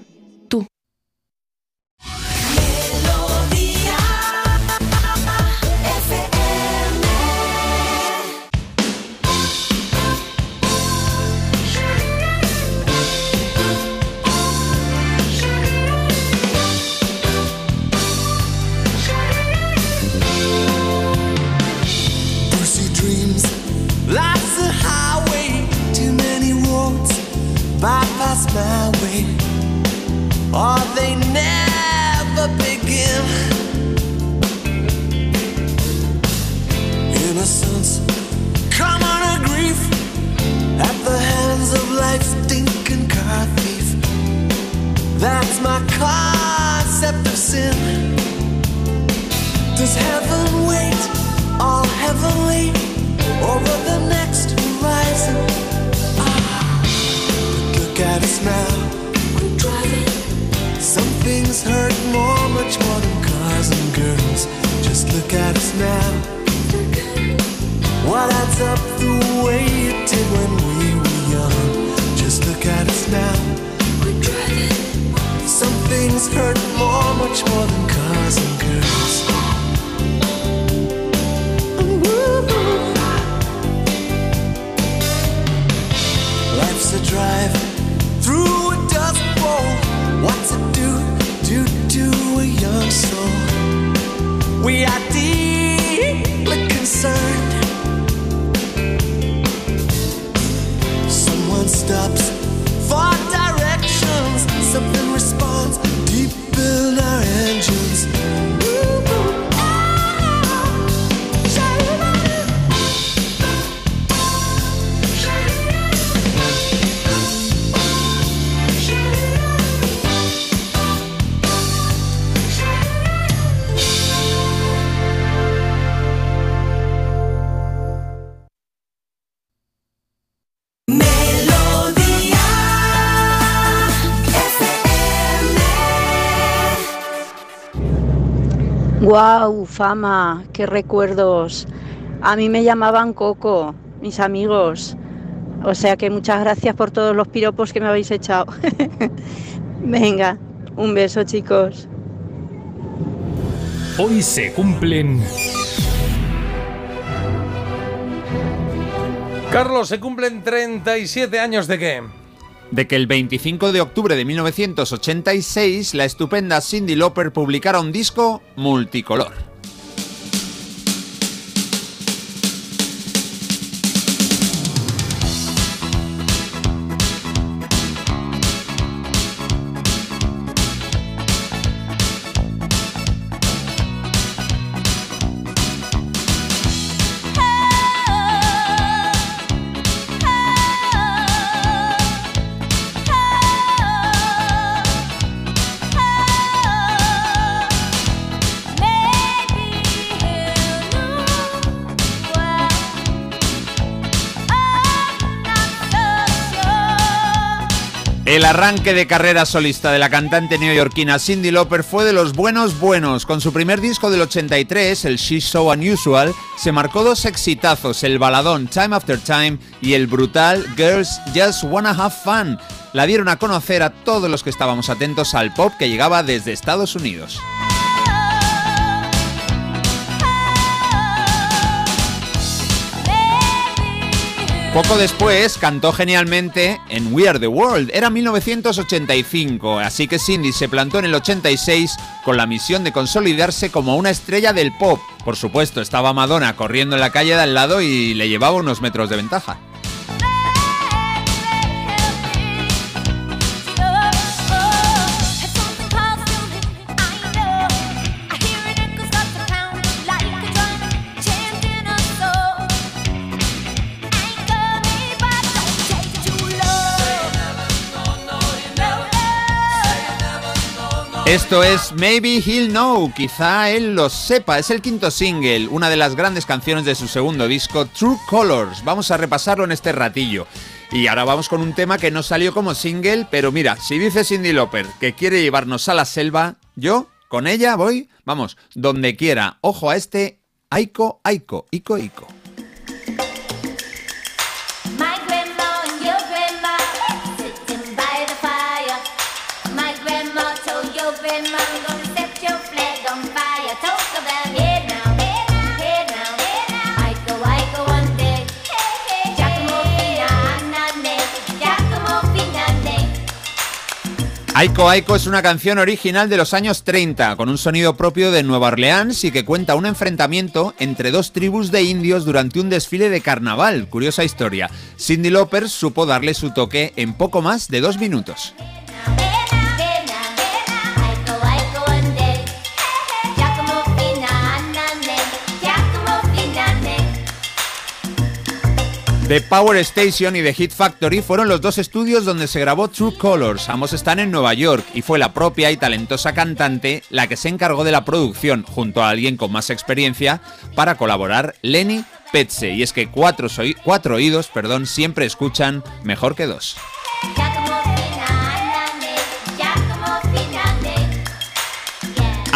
My way, or they never begin. Innocence, common a grief at the hands of life's stinking car thief. That's my concept of sin. Does heaven wait all heavenly over the next horizon? Look at us now. We're driving. Some things hurt more, much more than cars and girls. Just look at us now. What adds up the way it did when we were young? Just look at us now. We're driving. Some things hurt more, much more than cars and girls. Life's a drive What's it do, do, do a young soul? We are deeply concerned. Someone stops for Guau, fama, qué recuerdos. A mí me llamaban Coco, mis amigos. O sea que muchas gracias por todos los piropos que me habéis echado. (laughs) Venga, un beso chicos. Hoy se cumplen Carlos, se cumplen 37 años de qué? De que el 25 de octubre de 1986 la estupenda Cindy Lauper publicara un disco multicolor. El arranque de carrera solista de la cantante neoyorquina Cindy Lauper fue de los buenos buenos. Con su primer disco del 83, el She's So Unusual, se marcó dos exitazos, el baladón Time After Time y el brutal Girls Just Wanna Have Fun. La dieron a conocer a todos los que estábamos atentos al pop que llegaba desde Estados Unidos. Poco después cantó genialmente en We Are the World, era 1985, así que Cindy se plantó en el 86 con la misión de consolidarse como una estrella del pop. Por supuesto, estaba Madonna corriendo en la calle de al lado y le llevaba unos metros de ventaja. Esto es Maybe He'll Know, quizá él lo sepa, es el quinto single, una de las grandes canciones de su segundo disco, True Colors. Vamos a repasarlo en este ratillo. Y ahora vamos con un tema que no salió como single, pero mira, si dice Cindy Lauper que quiere llevarnos a la selva, yo con ella voy, vamos, donde quiera. Ojo a este Aiko Aiko, Ico Ico. Aiko Aiko es una canción original de los años 30, con un sonido propio de Nueva Orleans y que cuenta un enfrentamiento entre dos tribus de indios durante un desfile de carnaval. Curiosa historia. Cindy Lauper supo darle su toque en poco más de dos minutos. The Power Station y The Hit Factory fueron los dos estudios donde se grabó True Colors. Ambos están en Nueva York y fue la propia y talentosa cantante la que se encargó de la producción, junto a alguien con más experiencia, para colaborar Lenny Petze. Y es que cuatro, cuatro oídos perdón, siempre escuchan mejor que dos.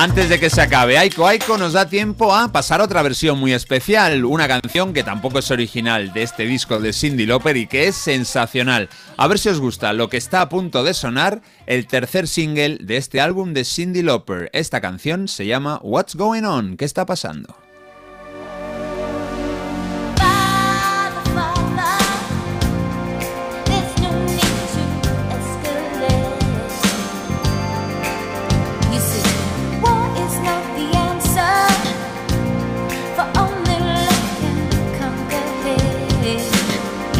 Antes de que se acabe, Aiko Aiko nos da tiempo a pasar otra versión muy especial, una canción que tampoco es original de este disco de Cindy Lauper y que es sensacional. A ver si os gusta lo que está a punto de sonar, el tercer single de este álbum de Cindy Lauper. Esta canción se llama What's Going On? ¿Qué está pasando?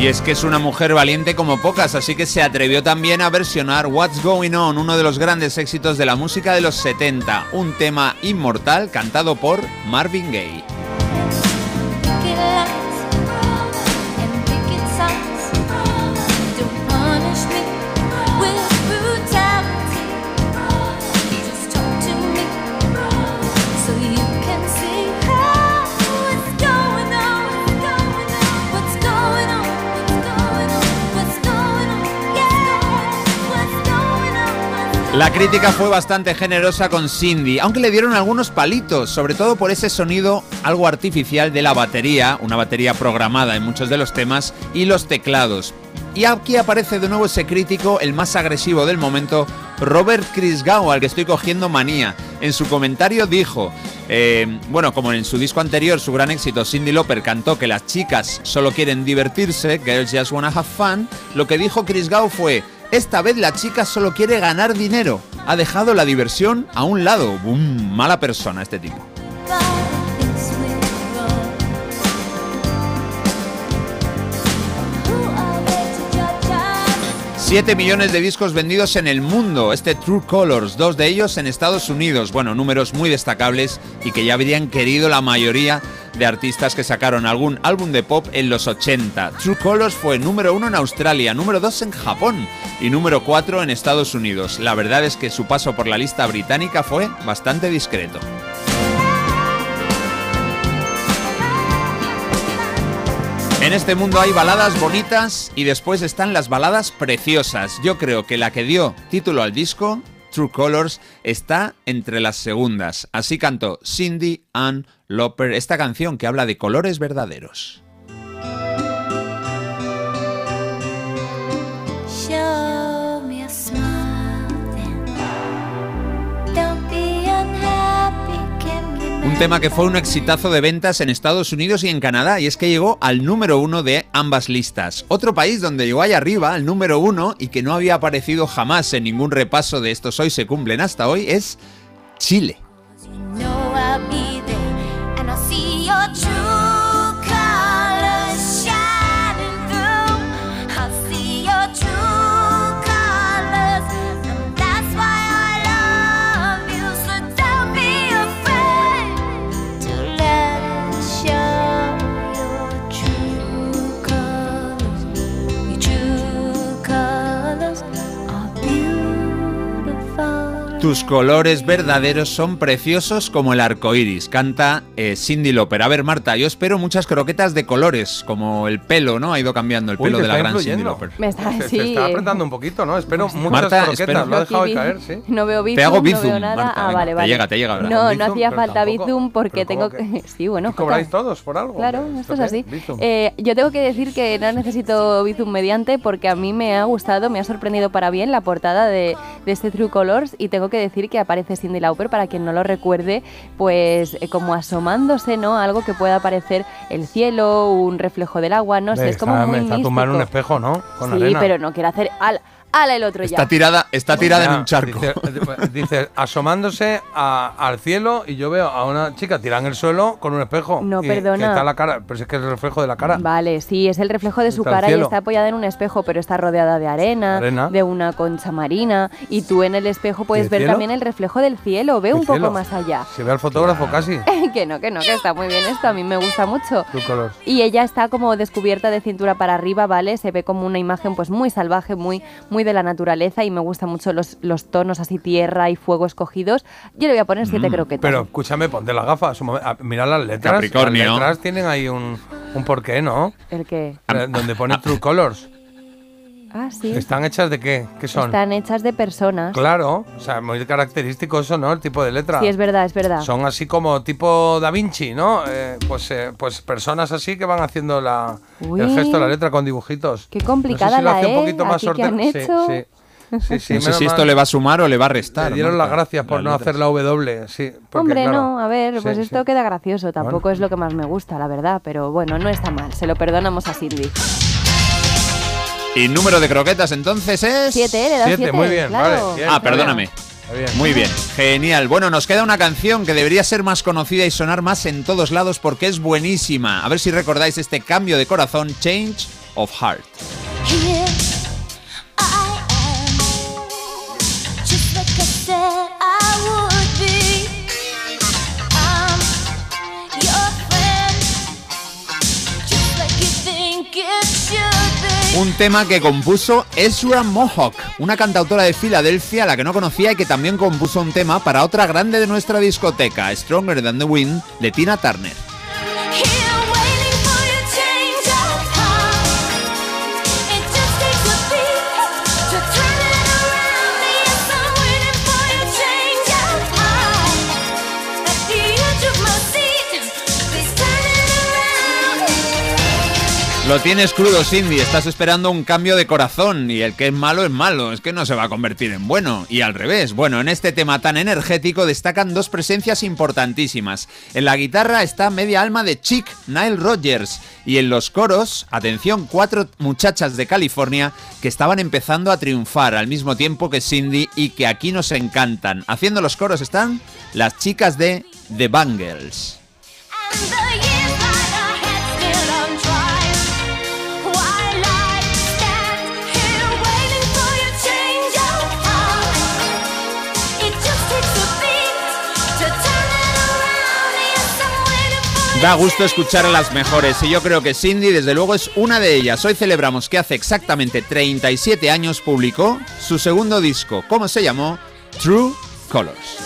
Y es que es una mujer valiente como pocas, así que se atrevió también a versionar What's Going On, uno de los grandes éxitos de la música de los 70, un tema inmortal cantado por Marvin Gaye. La crítica fue bastante generosa con Cindy, aunque le dieron algunos palitos, sobre todo por ese sonido algo artificial de la batería, una batería programada en muchos de los temas, y los teclados. Y aquí aparece de nuevo ese crítico, el más agresivo del momento, Robert Christgau, al que estoy cogiendo manía. En su comentario dijo, eh, bueno, como en su disco anterior, su gran éxito, Cindy Lauper cantó que las chicas solo quieren divertirse, Girls Just Wanna Have Fun, lo que dijo Christgau fue, esta vez la chica solo quiere ganar dinero. Ha dejado la diversión a un lado. Mala persona este tipo. 7 millones de discos vendidos en el mundo, este True Colors, dos de ellos en Estados Unidos. Bueno, números muy destacables y que ya habrían querido la mayoría de artistas que sacaron algún álbum de pop en los 80. True Colors fue número uno en Australia, número 2 en Japón y número 4 en Estados Unidos. La verdad es que su paso por la lista británica fue bastante discreto. En este mundo hay baladas bonitas y después están las baladas preciosas. Yo creo que la que dio título al disco, True Colors, está entre las segundas. Así cantó Cindy Ann Lauper esta canción que habla de colores verdaderos. Tema que fue un exitazo de ventas en Estados Unidos y en Canadá, y es que llegó al número uno de ambas listas. Otro país donde llegó allá arriba, al número uno, y que no había aparecido jamás en ningún repaso de estos hoy se cumplen hasta hoy, es Chile. Tus colores verdaderos son preciosos como el arco iris, canta eh, Cindy Lauper. A ver, Marta, yo espero muchas croquetas de colores, como el pelo, ¿no? Ha ido cambiando el Uy, pelo de la gran Cindy. Lauper. Me está, Se, sí, se está eh, apretando un poquito, ¿no? Espero muchas Marta, croquetas. Lo he dejado de caer, sí. No veo bizum, Te hago no bizum, veo nada. Marta, ah, venga, vale, te vale. llega, te llega ahora. No, Bizum, no hacía falta tampoco- bizum porque tengo ¿cómo que... (laughs) Sí, bueno, ¿Y cobráis todos por algo? Claro, ¿Esto es así. Eh, yo tengo que decir que no necesito Bizum mediante porque a mí me ha gustado, me ha sorprendido para bien la portada de, de este True Colors y tengo que decir que aparece Cindy Lauper, para quien no lo recuerde, pues eh, como asomándose, ¿no? Algo que pueda parecer el cielo, un reflejo del agua, no sé, es como muy está místico. tumbado en un espejo, ¿no? Con sí, arena. pero no quiero hacer... ¡Ala, ala el otro Está ya! tirada, está tirada en un charco. Dice, dice, asomándose a- al cielo y yo veo a una chica tirada en el suelo con un espejo. No, y perdona. Que está la cara, pero si es que es el reflejo de la cara. Vale, sí, es el reflejo de su Está cara y está apoyada en un espejo, pero está rodeada de arena, Arena. de una concha marina, y tú en el espejo puedes el ver cielo? también el reflejo del cielo, ve ¿El un poco cielo? más allá. Se ve al fotógrafo casi. (laughs) que no, que no, que está muy bien esto, a mí me gusta mucho. Tu color. Y ella está como descubierta de cintura para arriba, ¿vale? Se ve como una imagen pues muy salvaje, muy, muy de la naturaleza y me gustan mucho los, los tonos así tierra y fuego escogidos. Yo le voy a poner siete croquetas. Pero escúchame, ponte las gafas. ah, Mira las letras. Capricornio. Las letras tienen ahí un, un porqué, ¿no? ¿El qué? Eh, Donde pone True Colors. Ah, sí. ¿Están hechas de qué? ¿Qué son? Están hechas de personas. Claro, o sea, muy característico eso, ¿no? El tipo de letra. Sí, es verdad, es verdad. Son así como tipo Da Vinci, ¿no? Eh, pues, eh, pues personas así que van haciendo la, Uy. el gesto de la letra con dibujitos. Qué complicada no sé si lo la hace un E, poquito más que han sorte- sí, hecho. Sí, sí, sí, no sé si esto mal. le va a sumar o le va a restar. Le dieron Marta, las gracias por las no letras. hacer la W, sí. porque, Hombre, claro, no, a ver, pues sí, esto sí. queda gracioso, tampoco es lo que más me gusta, la verdad, pero bueno, no está mal, se lo perdonamos a Cindy. Y número de croquetas entonces es... Siete, ¿eh? Le das Siete, siete, muy bien, claro. vale, bien. Ah, perdóname. Está bien. Muy bien, genial. Bueno, nos queda una canción que debería ser más conocida y sonar más en todos lados porque es buenísima. A ver si recordáis este cambio de corazón, Change of Heart. Un tema que compuso Ezra Mohawk, una cantautora de Filadelfia a la que no conocía y que también compuso un tema para otra grande de nuestra discoteca, Stronger Than the Wind, de Tina Turner. Lo tienes crudo, Cindy. Estás esperando un cambio de corazón y el que es malo es malo. Es que no se va a convertir en bueno. Y al revés. Bueno, en este tema tan energético destacan dos presencias importantísimas. En la guitarra está media alma de Chick, Nile Rodgers. Y en los coros, atención, cuatro muchachas de California que estaban empezando a triunfar al mismo tiempo que Cindy y que aquí nos encantan. Haciendo los coros están las chicas de The Bangles. Da gusto escuchar a las mejores y yo creo que Cindy desde luego es una de ellas. Hoy celebramos que hace exactamente 37 años publicó su segundo disco, ¿cómo se llamó? True Colors.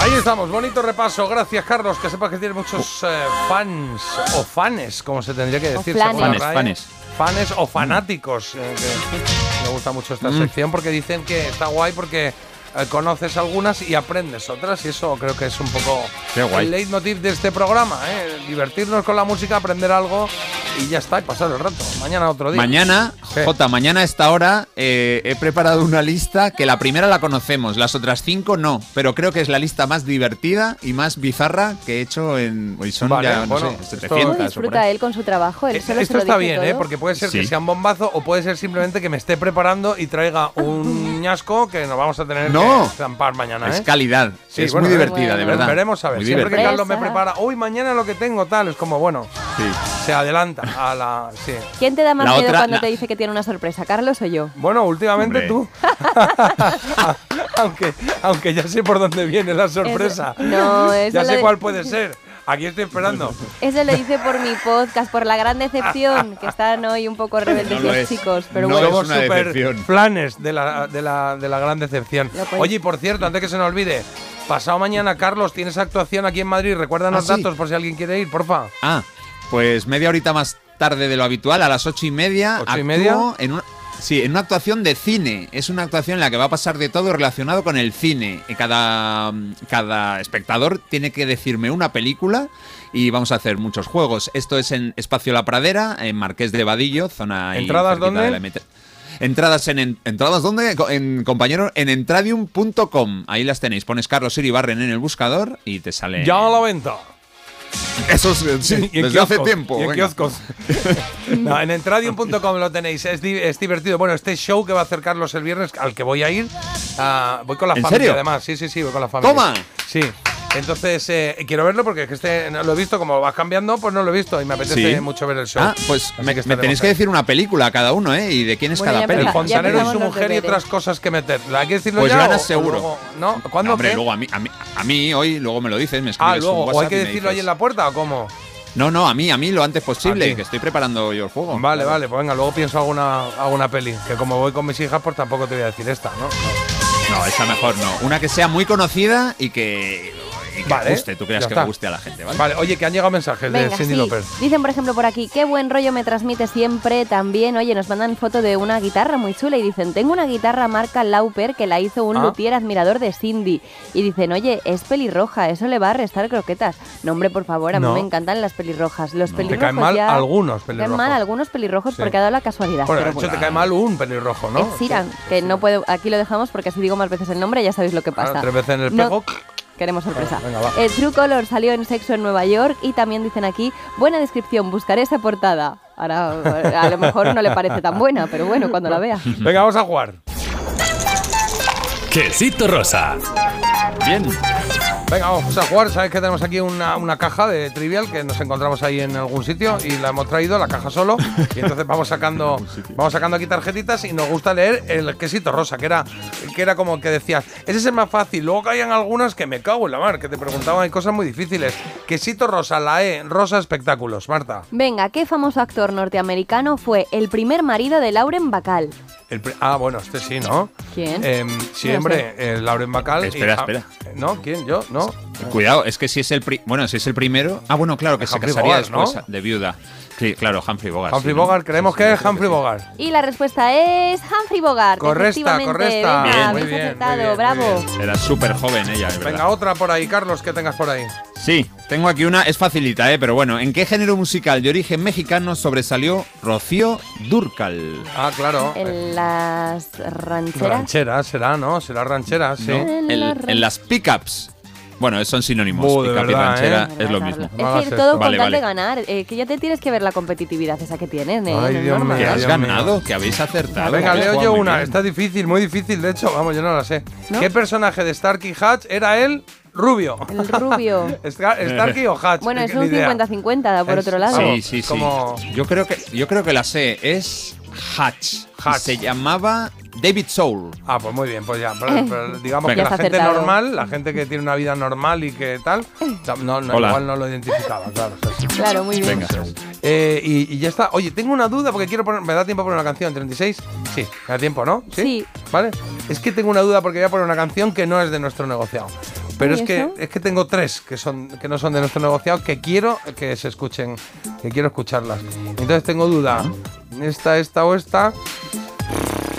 Ahí estamos, bonito repaso. Gracias, Carlos. Que sepas que tiene muchos eh, fans o fanes, como se tendría que decir. Fanes, fanes. Fanes o fanáticos. eh, que me gusta mucho esta Mm. sección porque dicen que está guay porque eh, conoces algunas y aprendes otras. Y eso creo que es un poco Qué guay. el leitmotiv de este programa. ¿eh? Divertirnos con la música, aprender algo y ya está, y pasar el rato. Mañana otro día. Mañana, ¿Qué? Jota, mañana a esta hora eh, he preparado una lista que la primera la conocemos, las otras cinco no, pero creo que es la lista más divertida y más bizarra que he hecho en... Hoy son Vale, ya, no bueno, sé, esto- 700 ¿Cómo o por disfruta él con su trabajo? Él solo se Esto lo está bien, ¿eh? porque puede ser que Sí. sea un bombazo o puede ser simplemente que me esté preparando y traiga un ñasco que nos vamos a tener No. Zampar mañana. ¿eh? Es calidad, Sí, es bueno, muy eh, divertida, de verdad. Veremos a ver. Muy Siempre que. Carlos me prepara, uy, mañana lo que tengo, tal, es como, bueno, Sí. se adelanta a la. Sí. ¿Quién te da más La miedo otra- cuando la- te dice que tiene una sorpresa, Carlos o yo? Bueno, últimamente Hombre. tú. (laughs) aunque, aunque ya sé por dónde viene la sorpresa. Eso- no, eso (laughs) Ya sé cuál puede ser. Aquí estoy esperando. (laughs) Eso lo hice por mi podcast, por la gran decepción, que están hoy un poco rebeldes No los chicos. Pero No bueno, Somos una super decepción. planes de la, de, la, de la gran decepción. Oye, y por cierto, antes que se nos olvide, pasado mañana, Carlos, tienes actuación aquí en Madrid. Recuérdanos Ah, sí. datos por si alguien quiere ir, porfa. Ah, pues media horita más tarde de lo habitual, a las ocho y media, ¿Ocho y media? En una, sí, en una actuación de cine. Es una actuación en la que va a pasar de todo relacionado con el cine. Cada, cada espectador tiene que decirme una película y vamos a hacer muchos juegos. Esto es en Espacio La Pradera, en Marqués de Vadillo, zona ¿Entradas dónde? de la met- Entradas en, en- entradas dónde Co- en compañero en entradium.com ahí las tenéis pones Carlos Iribarren en el buscador y te sale Ya a la venta. Eso es, sí, (laughs) desde hace tiempo en kioscos. (laughs) no, en entradium.com lo tenéis. Es, di- es divertido. Bueno, este show que va a hacer Carlos el viernes, al que voy a ir, ah, voy con la ¿En familia serio? además. Sí, sí, sí, voy con la familia. ¡Toma! Sí. Entonces, eh, quiero verlo porque es que este no lo he visto, como vas cambiando, pues no lo he visto y me apetece Sí. mucho ver el show. Ah, pues Así me, que me estaremos tenéis que decir una película a cada uno, ¿eh? Y de quién es Bueno, cada peli. El fontanero y su mujer y otras cosas que meter. ¿La hay que decirlo Pues ya? o seguro. luego? ¿No? ¿Cuándo? No, hombre, qué? luego a mí, a mí, a mí hoy, luego me lo dices, me escribes Ah, luego. un ¿O hay que decirlo ahí en la puerta o cómo? No, no, a mí, a mí lo antes posible, que estoy preparando yo el juego. Vale, Claro. vale, pues venga, luego pienso alguna, alguna peli. Que como voy con mis hijas, pues tampoco te voy a decir esta, ¿no? No, esa mejor no. Una que sea muy conocida y que, que Vale, guste, tú creas que guste a la gente, ¿vale? Vale, oye, que han llegado mensajes Venga, de Cindy sí. López. Dicen, por ejemplo, por aquí, qué buen rollo me transmite siempre también. Oye, nos mandan foto de una guitarra muy chula y dicen, tengo una guitarra marca Lauper que la hizo un Ah. luthier admirador de Cindy. Y dicen, oye, es pelirroja, eso le va a restar croquetas. No, hombre, por favor, a No. mí me encantan las pelirrojas. Los Te pelirrojos caen mal ya- algunos Te pelirrojos. caen mal algunos pelirrojos Sí. porque ha dado la casualidad. Bueno, de pero hecho, bueno. te cae mal un pelirrojo, ¿no? Ed Sheeran, que no puedo, aquí lo dejamos porque si digo más veces el nombre ya sabéis lo que Claro, pasa. tres veces en el No- pego. Queremos sorpresa. Venga, va. Eh, True Color salió en Sexo en Nueva York y también dicen aquí, buena descripción, buscaré esa portada. Ahora, a lo mejor no le parece tan buena, pero bueno, cuando la vea. (laughs) Venga, vamos a jugar. Quesito rosa. Bien. Venga, vamos a jugar. Sabes que tenemos aquí una, una caja de trivial que nos encontramos ahí en algún sitio y la hemos traído, la caja solo. Y entonces vamos sacando, (laughs) vamos sacando aquí tarjetitas y nos gusta leer el quesito rosa, que era, que era como que decías, ese es el más fácil. Luego caían algunas que me cago en la mar, que te preguntaban, hay cosas muy difíciles. Quesito rosa, la E, rosa espectáculos. Marta. Venga, ¿qué famoso actor norteamericano fue el primer marido de Lauren Bacall? El ah, bueno, este sí, ¿no? ¿Quién? Em, No sí, lo hombre, eh, Lauren Bacall. y- Espera, ah, espera. ¿No? ¿Quién? ¿Yo? ¿No? Cuidado, es que si es el pri- bueno, si es el primero. Ah, bueno, claro, que se casaría Bogart, ¿no? después de viuda. Sí, claro, Humphrey Bogart. Humphrey sí, ¿no? Bogart, creemos que es Humphrey Bogart. Y la respuesta es Humphrey Bogart. Correcta, correcta. Venga, Bien, muy bien, muy bien, muy bravo. bien. Era súper joven ella. Venga, otra por ahí, Carlos, que tengas por ahí. Sí, Tengo aquí una, es facilita, ¿eh? pero bueno. ¿En qué género musical de origen mexicano sobresalió Rocío Durcal? Ah, claro. En las rancheras. Ranchera será, ¿no? Será ranchera, sí. ¿no? En, en las pickups. Bueno, son sinónimos. Buh, de Pickup y verdad, ranchera ¿eh? es lo mismo. Es decir, todo con Vale, tal vale. de ganar. eh, que ya te tienes que ver la competitividad esa que tienen, ¿eh? Ay, Dios mío, Que has Dios ganado, mío. que habéis acertado. Venga, leo yo una. bien. Está difícil, muy difícil. De hecho, vamos, yo no la sé. ¿No? ¿Qué personaje de Starkey Hatch era él? Rubio. El rubio. (laughs) Star- Starkey o Hatch. Bueno, es un idea. 50-50, por Es- otro lado. Sí, sí, sí. Como- Yo creo que yo creo que la sé. Es Hatch. Hatch. Se llamaba David Soul. Ah, pues muy bien, pues ya. Pero- pero digamos Venga. que la gente acertado. normal, la gente que tiene una vida normal y que tal, no, no, igual no lo identificaba, claro. o sea, sí. Claro, muy bien. Venga. Eh, y, y ya está. Oye, tengo una duda porque quiero poner. ¿Me da tiempo a poner una canción? ¿36? Sí, me da tiempo, ¿no? Sí. ¿Vale? Es que tengo una duda porque voy a poner una canción que no es de nuestro negociado. Pero ¿Y es que, eso? es que tengo tres que, son, que no son de nuestro negociado que quiero que se escuchen, que quiero escucharlas. Entonces tengo duda. Esta, esta o esta.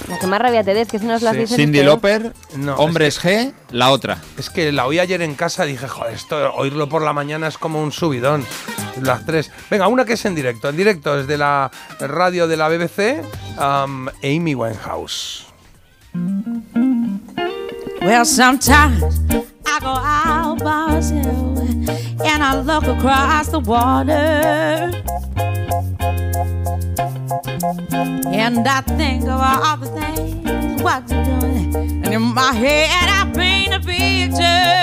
La que más rabia te des, que si nos las Sí. dices. Cindy No, Hombres G, la otra. Es que la oí ayer en casa y dije, joder, esto oírlo por la mañana es como un subidón. Las tres. Venga, una que es en directo. En directo es de la radio de la BBC, um, Amy Winehouse. Well, sometimes I go out by myself and I look across the water. And I think of all the things doing. And in my head, I paint a picture.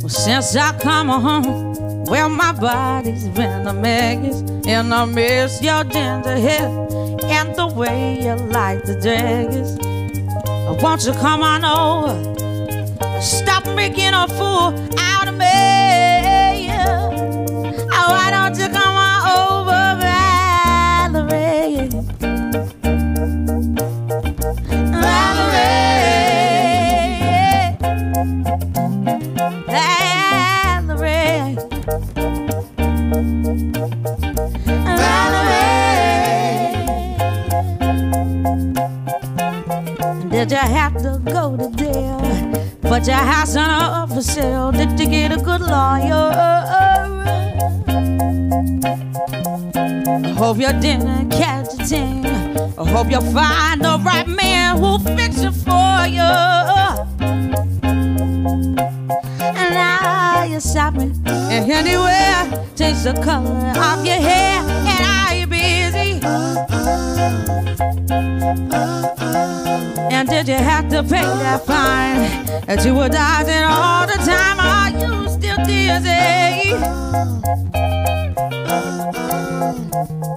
Well, since I come home, well, my body's been a mess. And I miss your ginger hair and the way you like the daggers. Won't you come on over? Stop making a fool out of me. Valerie. Valerie. Did you have to go to jail? But your house on up for sale. Did you get a good lawyer? I hope you didn't catch a thing. I hope you find the right man who'll fix it for you. Change the color of your hair. And are you busy? And did you have to pay that fine that you were dodging all the time? Are you still dizzy?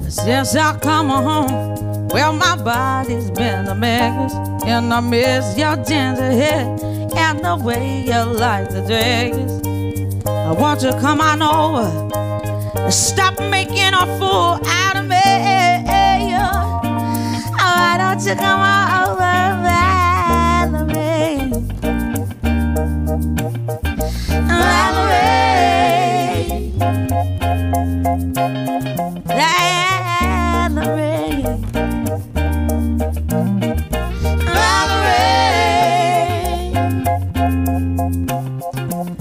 Since I come home, well, my body's been a mess. And I miss your ginger hair and the way you like the dress. I want you to come on over. Stop making a fool out of me. Oh, why don't you come over, Valerie? Valerie. Valerie.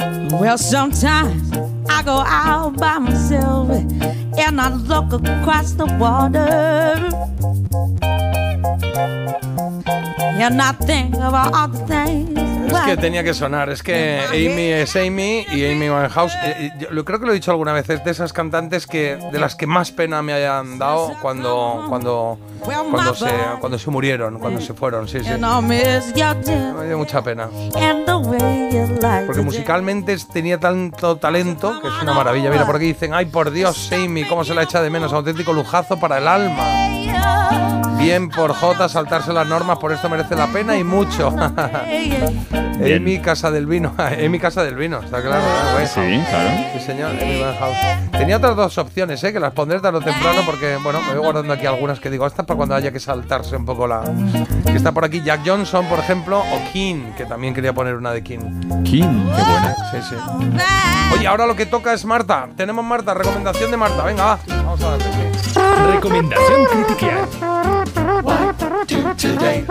Valerie. Well, sometimes I go out by myself I look across the water. And I think of all the things. Es que tenía que sonar, es que Amy es Amy y Amy Winehouse, eh, yo creo que lo he dicho alguna vez, es de esas cantantes que de las que más pena me hayan dado cuando cuando cuando se cuando se murieron, cuando se fueron, sí, sí. Me dio mucha pena. Porque musicalmente tenía tanto talento que es una maravilla. Mira, por aquí dicen, ay por Dios, Amy, cómo se la echa de menos, auténtico lujazo para el alma. Bien por J, saltarse las normas, por esto merece la pena y mucho. En mi casa del vino, en mi casa del vino, está claro. ¿eh? Sí, claro. Sí, señor. Tenía otras dos opciones, ¿eh? que las pondré tarde o temprano porque, bueno, me voy guardando aquí algunas que digo, estas para cuando haya que saltarse un poco la... Que está por aquí Jack Johnson, por ejemplo, o King, que también quería poner una de King. King, qué buena. Sí, sí. Oye, ahora lo que toca es Marta. Tenemos Marta, recomendación de Marta. Venga, va. Vamos a darle. Recomendación critiquear. What do today?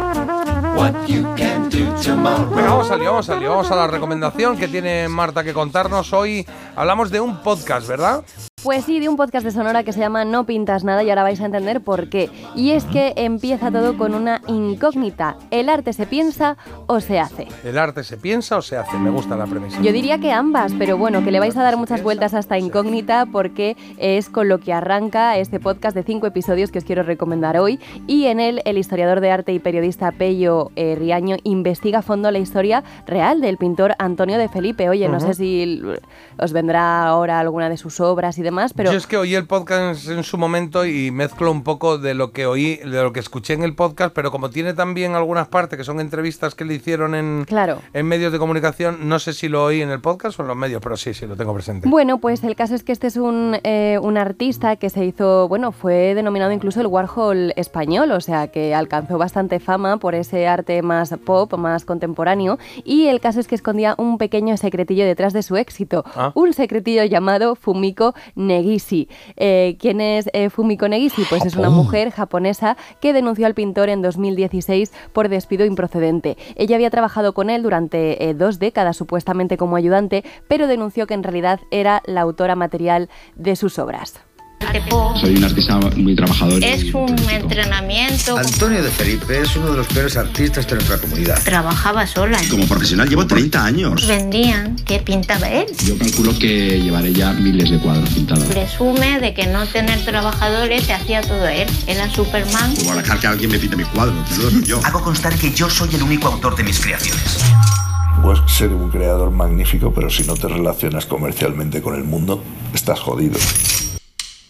What you can do Venga, vamos al lío, vamos al lío, vamos a la recomendación que tiene Marta que contarnos. Hoy hablamos de un podcast, ¿verdad? Pues sí, de un podcast de Sonora que se llama No pintas nada y ahora vais a entender por qué. Y es que empieza todo con una incógnita. ¿El arte se piensa o se hace? ¿El arte se piensa o se hace? Me gusta la premisa. Yo diría que ambas, pero bueno, que le vais a dar muchas vueltas a esta incógnita porque es con lo que arranca este podcast de cinco episodios que os quiero recomendar hoy. Y en él, el historiador de arte y periodista Pello eh, Riaño investiga a fondo la historia real del pintor Antonio de Felipe. Oye, no Ujú. sé si os vendrá ahora alguna de sus obras y demás, pero Yo es que oí el podcast en su momento y mezclo un poco de lo que oí, de lo que escuché en el podcast, pero como tiene también algunas partes que son entrevistas que le hicieron en, Claro. en medios de comunicación, no sé si lo oí en el podcast o en los medios, pero sí, sí, lo tengo presente. Bueno, pues el caso es que este es un, eh, un artista que se hizo, bueno, fue denominado incluso el Warhol español, o sea que alcanzó bastante fama por ese arte más pop, más contemporáneo, y el caso es que escondía un pequeño secretillo detrás de su éxito, Ah. un secretillo llamado Fumiko Negisi. Eh, ¿Quién es eh, Fumiko Negisi? Pues es una mujer japonesa que denunció al pintor en 2016 por despido improcedente. Ella había trabajado con él durante eh, dos décadas supuestamente como ayudante, pero denunció que en realidad era la autora material de sus obras. Soy un artista muy trabajador. Es un entrenamiento. Antonio de Felipe es uno de los peores artistas de nuestra comunidad. Trabajaba sola. Como profesional llevo 30 años. Vendían que pintaba él. Yo calculo que llevaré ya miles de cuadros pintados. Presume de que no tener trabajadores se hacía todo él. Era Superman. Como dejar que alguien me pinte mi cuadro, no soy yo. Hago constar que yo soy el único autor de mis creaciones. Puedes ser un creador magnífico, pero si no te relacionas comercialmente con el mundo, estás jodido.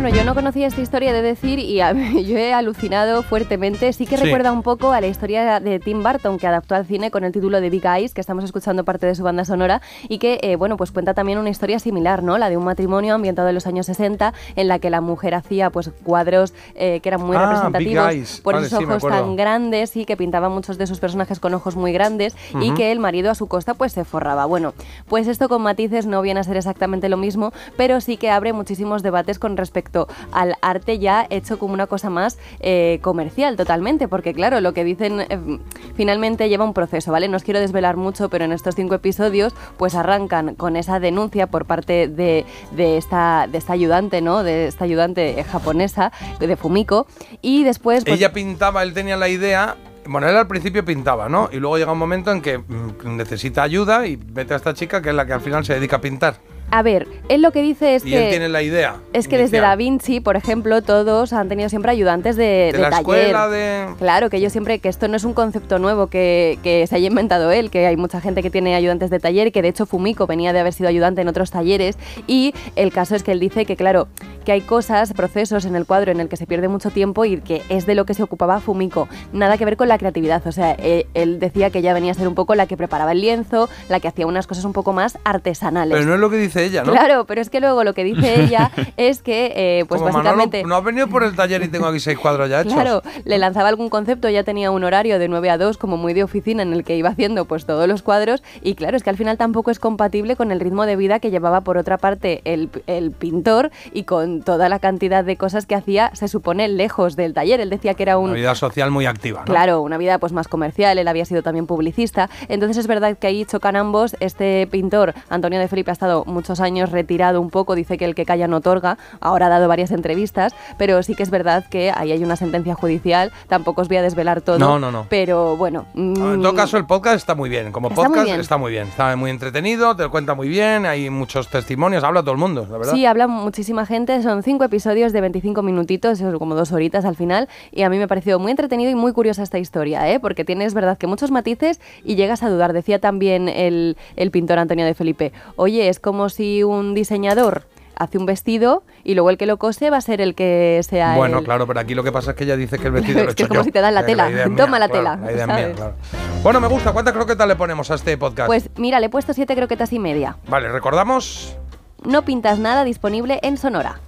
Bueno, yo no conocía esta historia de decir y a (laughs) yo he alucinado fuertemente. Sí que Sí. recuerda un poco a la historia de Tim Burton que adaptó al cine con el título de Big Eyes, que estamos escuchando parte de su banda sonora y que, eh, bueno, pues cuenta también una historia similar, ¿no? La de un matrimonio ambientado en los años 60 en la que la mujer hacía pues cuadros eh, que eran muy Ah, representativos Big Eyes. por Vale, esos ojos tan grandes y que pintaba muchos de sus personajes con ojos muy grandes y que el marido a su costa pues se forraba. Bueno, pues esto con matices no viene a ser exactamente lo mismo, pero sí que abre muchísimos debates con respecto al arte ya hecho como una cosa más eh, comercial totalmente, porque claro, lo que dicen eh, finalmente lleva un proceso, ¿vale? No os quiero desvelar mucho, pero en estos cinco episodios pues arrancan con esa denuncia por parte de, de esta, de esta ayudante, ¿no? De esta ayudante japonesa, de Fumiko, y después... pues, Ella pintaba, él tenía la idea. Bueno, él al principio pintaba, ¿no? Y luego llega un momento en que mm, necesita ayuda y vete a esta chica que es la que al final se dedica a pintar. A ver, él lo que dice es y que... él tiene la idea. Es que desde Da Vinci, por ejemplo, todos han tenido siempre ayudantes de, De de la taller. escuela, de- Claro, que yo siempre, que esto no es un concepto nuevo que, que se haya inventado él, que hay mucha gente que tiene ayudantes de taller y que de hecho Fumiko venía de haber sido ayudante en otros talleres y el caso es que él dice que claro, que hay cosas, procesos en el cuadro en el que se pierde mucho tiempo y que es de lo que se ocupaba Fumiko, nada que ver con la creatividad, o sea, eh, él decía que ella venía a ser un poco la que preparaba el lienzo, la que hacía unas cosas un poco más artesanales. Pero no es lo que dice ella, ¿no? Claro, pero es que luego lo que dice (laughs) ella es que, eh, pues Como básicamente. Manolo, no has venido por el taller y tengo aquí seis cuadros ya hechos. Claro, le lanzaba algún concepto, ya tenía un horario de 9 a 2 como muy de oficina en el que iba haciendo pues todos los cuadros y claro, es que al final tampoco es compatible con el ritmo de vida que llevaba por otra parte el, el pintor y con toda la cantidad de cosas que hacía, se supone, lejos del taller. Él decía que era un... Una vida social muy activa, ¿no? Claro, una vida pues más comercial, él había sido también publicista. Entonces es verdad que ahí chocan ambos. Este pintor, Antonio de Felipe, ha estado muchos años retirado un poco, dice que el que calla no otorga, ahora ha dado varias entrevistas, pero sí que es verdad que ahí hay una sentencia judicial, tampoco os voy a desvelar todo. No, no, no. Pero bueno. En mm, todo caso, el podcast está muy bien. Como Está muy podcast bien. está muy bien. Está muy entretenido, te lo cuenta muy bien, hay muchos testimonios, habla todo el mundo, la verdad. Sí, habla muchísima gente, son cinco episodios de 25 minutitos, como dos horitas al final, y a mí me ha parecido muy entretenido y muy curiosa esta historia, ¿eh? porque tiene, es verdad, que muchos matices y llegas a dudar. Decía también el, el pintor Antonio de Felipe, oye, es como si un diseñador hace un vestido y luego el que lo cose va a ser el que sea Bueno, el- claro, pero aquí lo que pasa es que ella dice que el (laughs) vestido Es lo he que es como yo. si te dan la tela. Toma la claro, tela, la idea es mía, ¿sabes? claro. Bueno, me gusta. ¿Cuántas croquetas le ponemos a este podcast? Pues mira, le he puesto siete croquetas y media. Vale, recordamos. No pintas nada disponible en Sonora.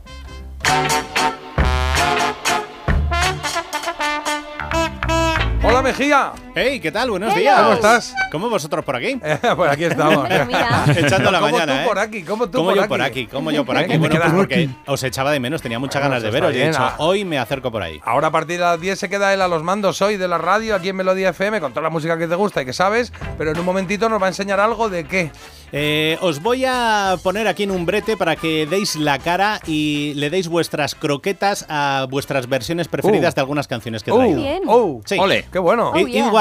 Hola, Mejía. Hey, ¿qué tal? Buenos Hello. días. ¿Cómo estás? ¿Cómo vosotros por aquí? (laughs) pues aquí estamos. (laughs) Echando la ¿Cómo mañana, tú ¿eh? por aquí? ¿Cómo tú ¿Cómo por yo aquí? por aquí? ¿Cómo yo por ¿Eh? aquí? ¿Cómo Bueno, pues porque os echaba de menos, tenía muchas Bueno, ganas de veros. y he dicho, hoy me acerco por ahí. Ahora a partir de las 10 se queda él a los mandos hoy de la radio aquí en Melodía FM con toda la música que te gusta y que sabes, pero en un momentito nos va a enseñar algo de qué. Eh, os voy a poner aquí en un brete para que deis la cara y le deis vuestras croquetas a vuestras versiones preferidas Uh. de algunas canciones que he Uh. traído. Bien. Oh. Sí. Ole. Qué bueno. Oh, yeah.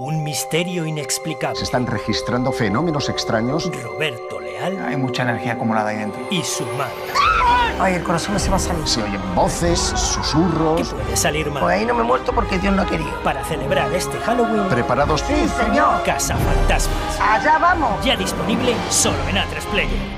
Un misterio inexplicable. Se están registrando fenómenos extraños. Roberto Leal Hay mucha energía acumulada ahí dentro. y su madre. Ay, el corazón me se va a salir. Se oyen voces, susurros. Puede salir mal. Pues ahí no me he muerto porque Dios no ha querido. Para celebrar este Halloween, ¿Preparados? Sí, señor. Casa Fantasmas. Allá vamos. Ya disponible solo en A3 Player.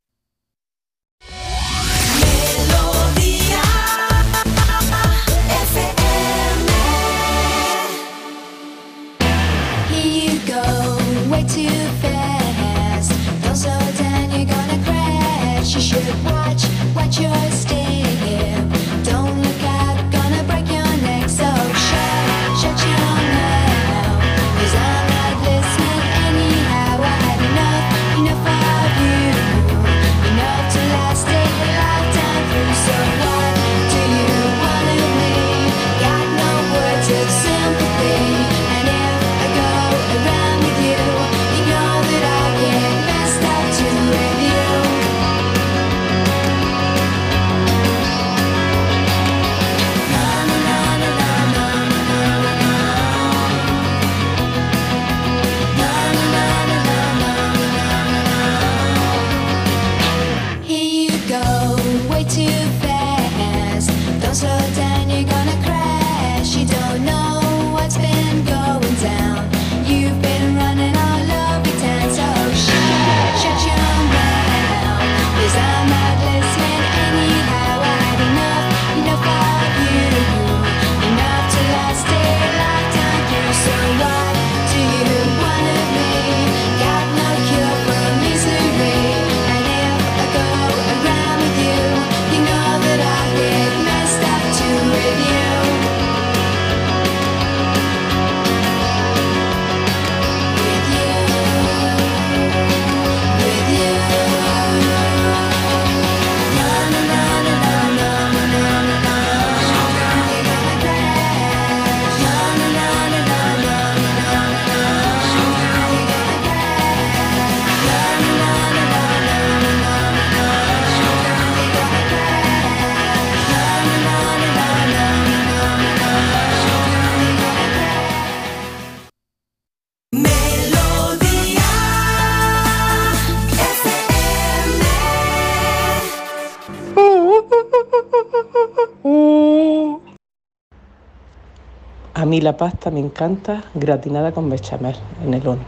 Mí la pasta me encanta gratinada con bechamel en el horno.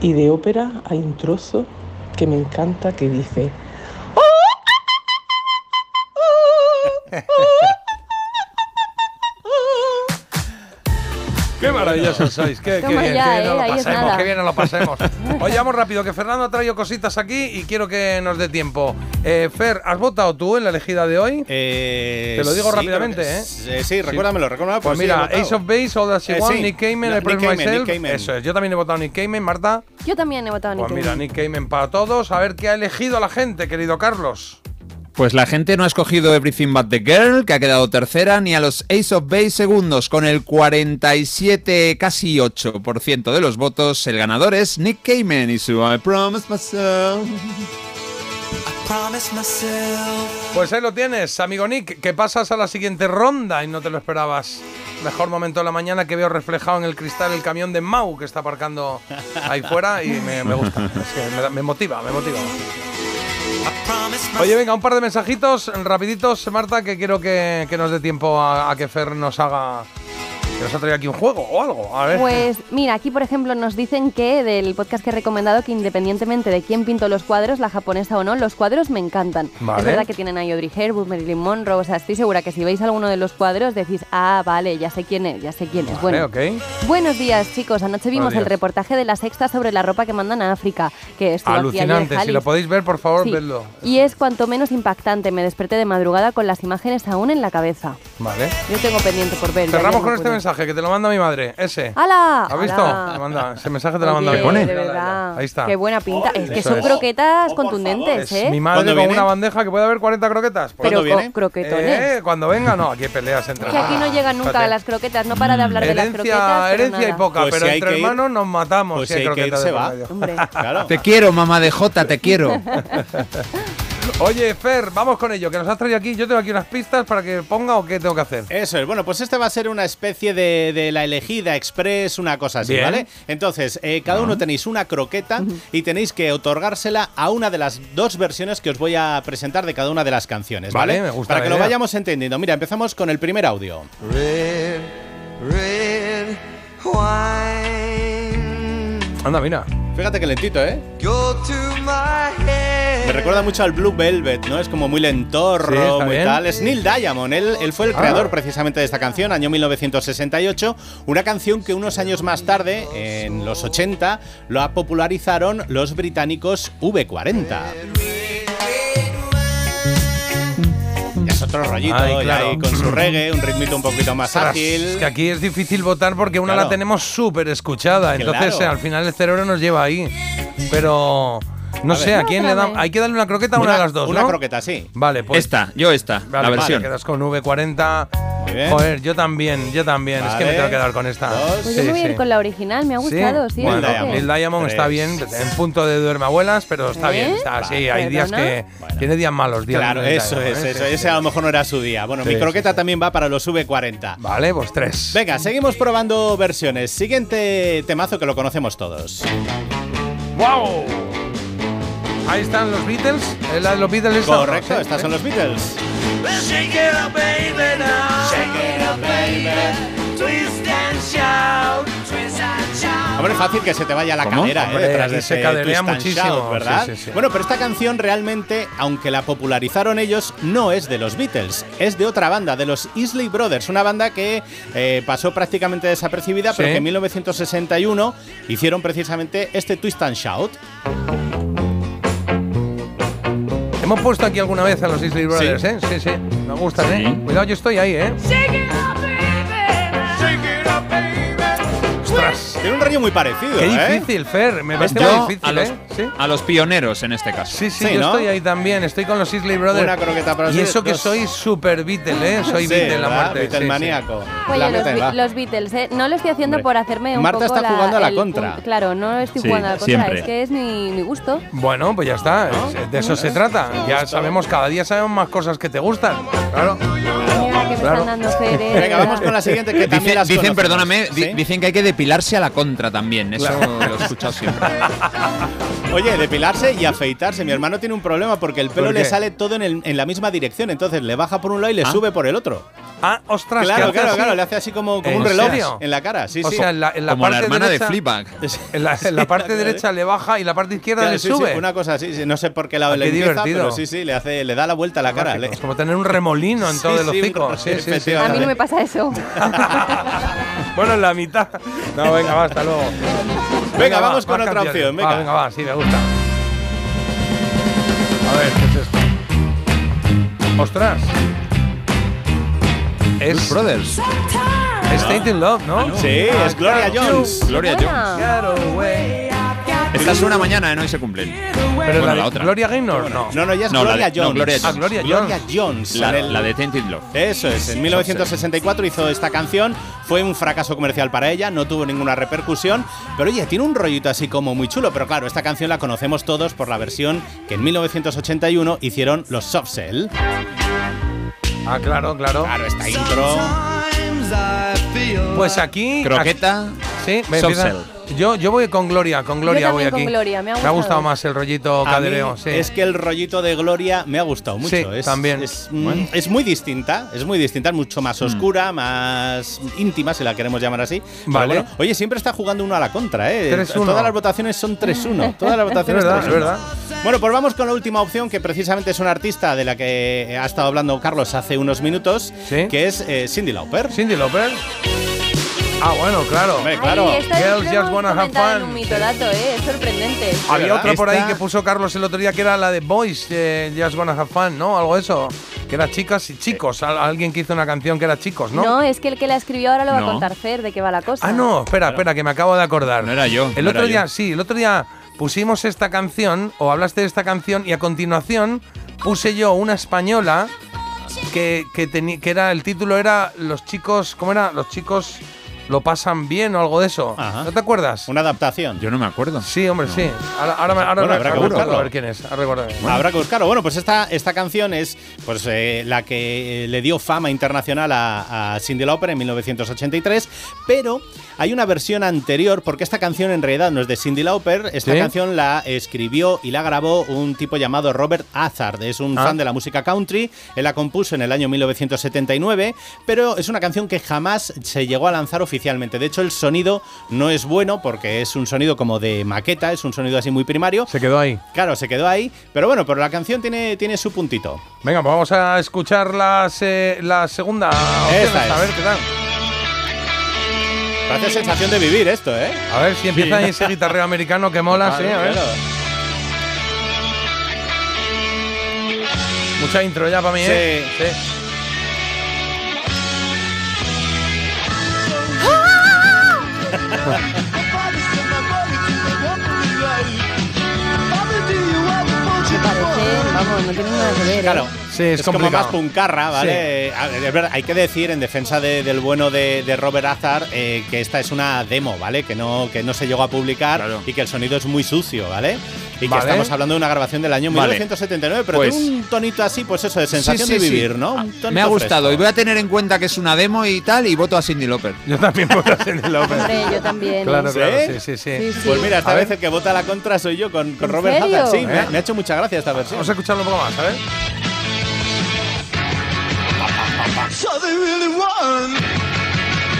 Y de ópera hay un trozo que me encanta que dice Sois. Qué, qué bien, ya, qué bien nos ¿eh? lo Ahí es pasemos, qué bien nos lo pasemos. (laughs) Oye, vamos rápido, que Fernando ha traído cositas aquí y quiero que nos dé tiempo. Eh, Fer, ¿has votado tú en la elegida de hoy? Eh, Te lo digo sí, rápidamente, ¿eh? eh, Sí, recuérdamelo, recuérdamelo. Pues sí, mira, votado. Ace of Base, All That She Eh, Want, sí. Nick Cayman, No, I Nick Cayman, Myself. Nick Cayman. Eso es, yo también he votado Nick Cayman, Marta. Yo también he votado Pues Nick mira, Cayman. Nick Cayman para todos. A ver qué ha elegido la gente, querido Carlos. Pues la gente no ha escogido Everything But the Girl, que ha quedado tercera, ni a los Ace of Base segundos. Con el 47, casi 8% de los votos, el ganador es Nick Cayman y su I Promise Myself. Pues ahí lo tienes, amigo Nick, que pasas a la siguiente ronda y no te lo esperabas. Mejor momento de la mañana que veo reflejado en el cristal el camión de Mau que está aparcando ahí fuera y me, me gusta. Es que me, da- me motiva, me motiva. Oye, venga, un par de mensajitos rapiditos, Marta, que quiero que, nos dé tiempo a, a que Fer nos haga... Que nos ha traído aquí un juego o algo. A ver. Pues mira, aquí por ejemplo nos dicen que del podcast que he recomendado que independientemente de quién pintó los cuadros, la japonesa o no, los cuadros me encantan. Vale. Es verdad que tienen a Audrey Hepburn, Marilyn Monroe, o sea, estoy segura que si veis alguno de los cuadros decís, ah, vale, ya sé quién es, ya sé quién es. Vale, Bueno, ok. Buenos días, chicos. Anoche vimos el reportaje de la sexta sobre la ropa que mandan a África, que estuvo aquí Alucinante, si lo podéis ver, por favor, Sí. vedlo. Y es cuanto menos impactante. Me desperté de madrugada con las imágenes aún en la cabeza. Vale. Yo tengo pendiente por ver. Cerramos con este pude. Mensaje que te lo manda mi madre. Ese. ¡Hala! ¿Has visto? Manda- ese mensaje te lo manda mi madre. de verdad. Ahí está. Qué buena pinta. Es que Eso son es. croquetas contundentes, Es ¿eh? mi madre con una bandeja que puede haber 40 croquetas. Pues Pero ¿Cuándo co- viene? croquetones. Eh, cuando venga, no, aquí hay peleas entre Que aquí no llegan nunca las croquetas. No para de hablar de las Herencia, croquetas. herencia y poca, Pues pero si hay entre que ir- hermanos nos matamos. pues si hay hay croquetas se va. (laughs) Te quiero, mamá de Jota, te quiero. (laughs) Oye, Fer, vamos con ello, que nos has traído aquí. Yo tengo aquí unas pistas para que ponga o qué tengo que hacer. Eso es. Bueno, pues este va a ser una especie de, de la elegida express, una cosa así, Bien. ¿vale? Entonces, eh, cada uno tenéis una croqueta y tenéis que otorgársela a una de las dos versiones que os voy a presentar de cada una de las canciones, ¿vale? Vale, me gusta Para que lo idea. vayamos entendiendo. Mira, empezamos con el primer audio. Red, red wine. Anda, mira. Fíjate que lentito, ¿eh? Go to my head. Recuerda mucho al Blue Velvet, ¿no? Es como muy lentorro, Sí, muy bien. tal. Es Neil Diamond, él, él fue el Ah. creador precisamente de esta canción, año 1968. Una canción que unos años más tarde, en los 80, lo popularizaron los británicos V40. Es otro rollito, Ay, claro. ahí con su reggae, un ritmito un poquito más ágil. que aquí es difícil votar porque una Claro. la tenemos súper escuchada. Entonces, Claro. eh, al final el cerebro nos lleva ahí. Pero no A sé, ver. ¿a quién le da? Hay que darle una croqueta a una, de las dos, Una ¿no? croqueta, sí. Vale, pues. Esta, yo esta, Vale, la vale, versión. quedas con V40. Muy bien. Joder, yo también, yo también. Es que me tengo que quedar con esta. Pues yo me voy a ir con la original. Me ha gustado, sí. Bueno, el toque. Neil Diamond está bien, en punto de duerme abuelas, pero está ¿Eh? bien. Está, sí, hay días que tiene días malos. Días Claro, eso Diamond, es, ¿eh? eso. Sí, Ese a lo mejor no era su día. Bueno, Sí, mi sí, croqueta también va para los V40. Vale, pues tres. Venga, seguimos probando versiones. Siguiente temazo que lo conocemos todos. ¡Wow! Ahí están los Beatles. ¿Es la de los Beatles? Correcto, Sí, estas son los Beatles. Shake it up, baby, now. Shake it up, baby. Twist and shout. Twist and shout. Hombre, fácil que se te vaya la ¿Cómo? cadera, ¿eh? Detrás de se ese caderea muchísimo. shout, ¿verdad? Sí, sí, sí. Bueno, pero esta canción realmente, aunque la popularizaron ellos, no es de los Beatles, es de otra banda, de los Isley Brothers, una banda que eh, pasó prácticamente desapercibida, pero que en 1961 hicieron precisamente este Twist and Shout. Hemos puesto aquí alguna vez a los Isley Brothers, Sí. ¿eh? Sí, sí. Me gustan, ¿eh? Cuidado, yo estoy ahí, ¿eh? Shake it up, baby. Shake it up, baby. Ostras. Tiene un rollo muy parecido, Qué ¿eh? difícil, Fer. Me parece Yo, muy difícil, a los, ¿eh? ¿Sí? a los pioneros en este caso. Sí, sí, Sí, yo ¿no? estoy ahí también. Estoy con los Isley Brothers. Una croqueta para Y eso que dos. soy super Beatle, ¿eh? Soy Sí, Beatle la muerte. Beatle sí, sí. maníaco. Oye, los, Beatles, ¿eh? No lo estoy haciendo Hombre. por hacerme un Marta poco está jugando a la contra. Claro, no estoy Sí, jugando a la contra, siempre. es que es mi, mi gusto. Bueno, pues ya está. es- De eso se trata. Ya sabemos, cada día sabemos más cosas que te gustan. Claro. Mira que me Claro. están dando Fer, ¿eh? Venga, vamos con la siguiente que también Dicen, perdóname, dicen que hay que depilarse a la contra también. Eso lo he escuchado siempre. (laughs) Oye, depilarse y afeitarse. Mi hermano tiene un problema porque el pelo ¿Por le sale todo en, el- en la misma dirección. Entonces le baja por un lado y le Ah. sube por el otro. Ah, ostras, ¿qué Claro, claro, así? claro, le hace así como, como ¿En un reloj serio? en la cara. Sí, o sí. sea, en la, en la Como la parte hermana de derecha, Fleabag. (laughs) En (laughs) la, en la parte derecha le baja y la parte izquierda Claro, le sí, sí, sube. una cosa así, sí, no sé por qué lado Ah, le qué empieza, divertido. pero sí, sí, le hace, le da la vuelta a la cara. Es como tener un remolino en todo Sí, el sí, hocico. Sí, sí, sí. A mí no me pasa eso. Bueno, en la mitad. No, venga, va, hasta luego. Venga, va, vamos con otra canciones. opción, venga. Va, venga, va, sí, me gusta. A ver, ¿qué es esto? Ostras. Es Brothers. Es Tainted Love, ¿no? Sí, es Gloria Jones. Gloria. Jones. Esta suena mañana, ¿eh? No, y se cumplen. Pero Bueno, la, otra. Gloria Gaynor, no. No, no, ya es No, Gloria de- no, Jones. Gloria Ah, Gloria Jones. Jones. La, en el- la de Tainted Love. Eso es, en 1964 hizo esta canción, fue un fracaso comercial para ella, no tuvo ninguna repercusión, pero oye, tiene un rollito así como muy chulo, pero claro, esta canción la conocemos todos por la versión que en 1981 hicieron los Soft Cell. Ah, claro, claro. Claro, esta intro. Pues aquí. Croqueta. aquí- sí, Soft empieza- Yo, yo voy con Gloria, con Gloria Yo voy aquí. con Gloria, me ha Me ha gustado. más el rollito A mí cadereo, sí. Es que el rollito de Gloria me ha gustado mucho. Sí, es, también. Es, mm, es muy distinta, es muy distinta, es mucho más oscura, más íntima, si la queremos llamar así. Pero Vale. bueno, oye, siempre está jugando uno a la contra, ¿eh? 3-1. Todas las votaciones son 3-1. (laughs) Todas las Es votaciones verdad, es 3-1. verdad. Bueno, pues vamos con la última opción, que precisamente es una artista de la que ha estado hablando Carlos hace unos minutos, Sí. que es eh, Cindy Lauper. Cindy Lauper. Ah, bueno, claro. Hombre, claro. Ay, esta Girls la just wanna have fun. un mitodato, ¿eh? Es sorprendente. Había ¿verdad? otra por ahí que puso Carlos el otro día que era la de Boys, eh, Just Gonna Have Fun, ¿no? Algo de eso. Que era chicas y chicos. Al- alguien que hizo una canción que era chicos, ¿no? ¿No? es que el que la escribió ahora lo va a contar Fer de qué va la cosa. Ah, no, espera, espera, que me acabo de acordar. No era yo. El no otro día, yo. sí, el otro día pusimos esta canción, o hablaste de esta canción, y a continuación puse yo una española que, que, que era, el título era Los chicos, ¿cómo era? Los chicos lo pasan bien o algo de eso. Ajá. ¿No te acuerdas? Una adaptación. Yo no me acuerdo. Sí, hombre, sí. Ahora, ahora, Bueno, me- habrá que buscarlo. a ver quién es. Ahora recuerdo. Habrá que buscarlo. Bueno, pues esta, esta canción es pues, eh, la que le dio fama internacional a, a Cindy Lauper en 1983, pero hay una versión anterior, porque esta canción en realidad no es de Cindy Lauper, esta ¿Sí? canción la escribió y la grabó un tipo llamado Robert Hazard, es un Ah. fan de la música country, él la compuso en el año 1979, pero es una canción que jamás se llegó a lanzar oficialmente. De hecho, el sonido no es bueno porque es un sonido como de maqueta, es un sonido así muy primario. Se quedó ahí. Claro, se quedó ahí, pero bueno, pero la canción tiene, tiene su puntito. Venga, pues vamos a escuchar las, eh, la segunda Esta A es. ver qué tal. Parece sensación de vivir esto, ¿eh? A ver si empieza ahí ese guitarreo americano que mola, sí, a ver. Claro. Mucha intro ya para mí, ¿eh? Sí. Vamos, no tiene nada que ver. ¿eh? Claro. Sí, es, Es como más puncarra, ¿vale? Es verdad, hay que decir en defensa de- del bueno de, de Robert Hazard eh, que esta es una demo, ¿vale? Que no, que no se llegó a publicar Claro. y que el sonido es muy sucio, ¿vale? Y que Vale. estamos hablando de una grabación del año Vale. 1979, pero Pues- tiene un tonito así, pues eso, de sensación Sí, sí, de sí. vivir, ¿no? Ah, Un Me ha gustado fresco. y voy a tener en cuenta que es una demo y tal y voto a Cindy Lauper. Yo también voto a Cindy Lauper. Hombre, yo también. Claro, claro, ¿Sí? sí, sí, sí. Sí, sí. Pues mira, esta A vez ver. el que vota la contra soy yo con, con ¿En Robert? Hazard. Sí, me, ¿Eh? ha- me ha hecho mucha gracia esta versión. Vamos a escucharlo un poco más, a ver.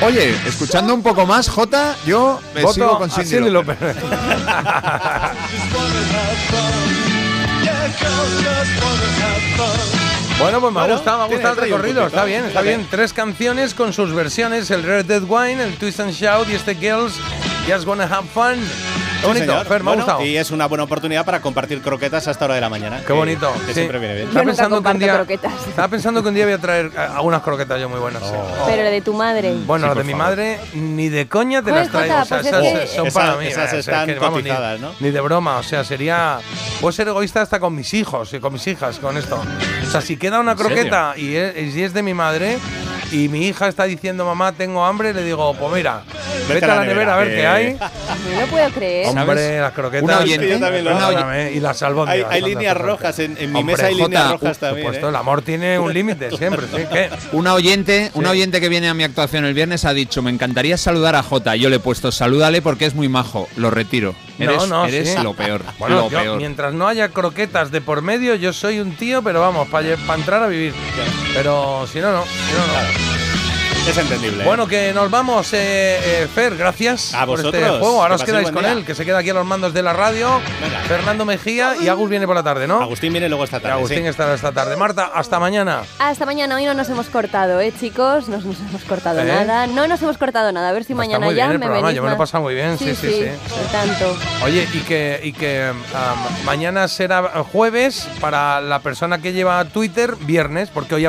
Oye, escuchando un poco más, Jota, yo me Voto sigo con Cindy. Lauper. (laughs) Bueno, pues me ha gustado, me ha gustado el recorrido. Está bien, está bien. Tres canciones con sus versiones: el Red Dead Wine, el Twist and Shout y este Girls Just Wanna Have Fun. Qué Sí, bonito, señor. Fer, me ha Bueno, gustado. Y es una buena oportunidad para compartir croquetas a esta hora de la mañana. Qué que- bonito. Que sí. siempre viene bien. Estaba pensando, que un día, croquetas. estaba pensando que un día voy a traer eh, algunas croquetas yo muy buenas. sí. Oh. Pero la de tu madre. Bueno, Sí, las de mi favor. madre ni de coña te las traigo. O sea, pues esas es que- son Esas- para mí. esas o sea, es están que, vamos, ni- cotizadas, ¿no? Ni de broma. O sea, sería. Puedo ser egoísta hasta con mis hijos y con mis hijas con esto. O sea, si queda una croqueta y es, y si es de mi madre y mi hija está diciendo, mamá, tengo hambre, le digo, pues mira, Vete a la nevera a ver qué hay. No lo puedo creer. Hombre, las croquetas. Una oyente- Yo también lo una hago. oy- y las albóndigas. Hay, líneas rojas, en, en mi Hombre, mesa hay líneas Jota, rojas Por también. supuesto, ¿eh? el amor tiene un límite siempre. ¿sí? ¿Qué? Una oyente, una oyente que viene a mi actuación el viernes ha dicho, me encantaría saludar a Jota. Yo le he puesto, salúdale porque es muy majo. Lo retiro. Eres, no, no, eres sí. lo peor. Bueno, lo yo, peor. mientras no haya croquetas de por medio, yo soy un tío, pero vamos, para entrar a vivir. Pero si no, no. Si no, no. Es entendible. Bueno, que nos vamos, eh, eh, Fer, gracias A por este vosotros, juego. Ahora que os quedáis con día. él, que se queda aquí a los mandos de la radio. Venga. Fernando Mejía y Agus viene por la tarde, ¿no? Agustín viene luego esta Y tarde. Agustín sí. estará esta tarde. Marta, hasta mañana. Hasta mañana, hoy no nos hemos cortado, ¿eh, chicos? No nos hemos cortado ¿Eh? nada. No nos hemos cortado nada. A ver si Está mañana muy ya bien el me programa, venís yo me lo he pasado muy bien, sí, sí, sí. y tanto. Oye, y que, y que um, mañana será jueves para la persona que lleva Twitter, viernes, porque hoy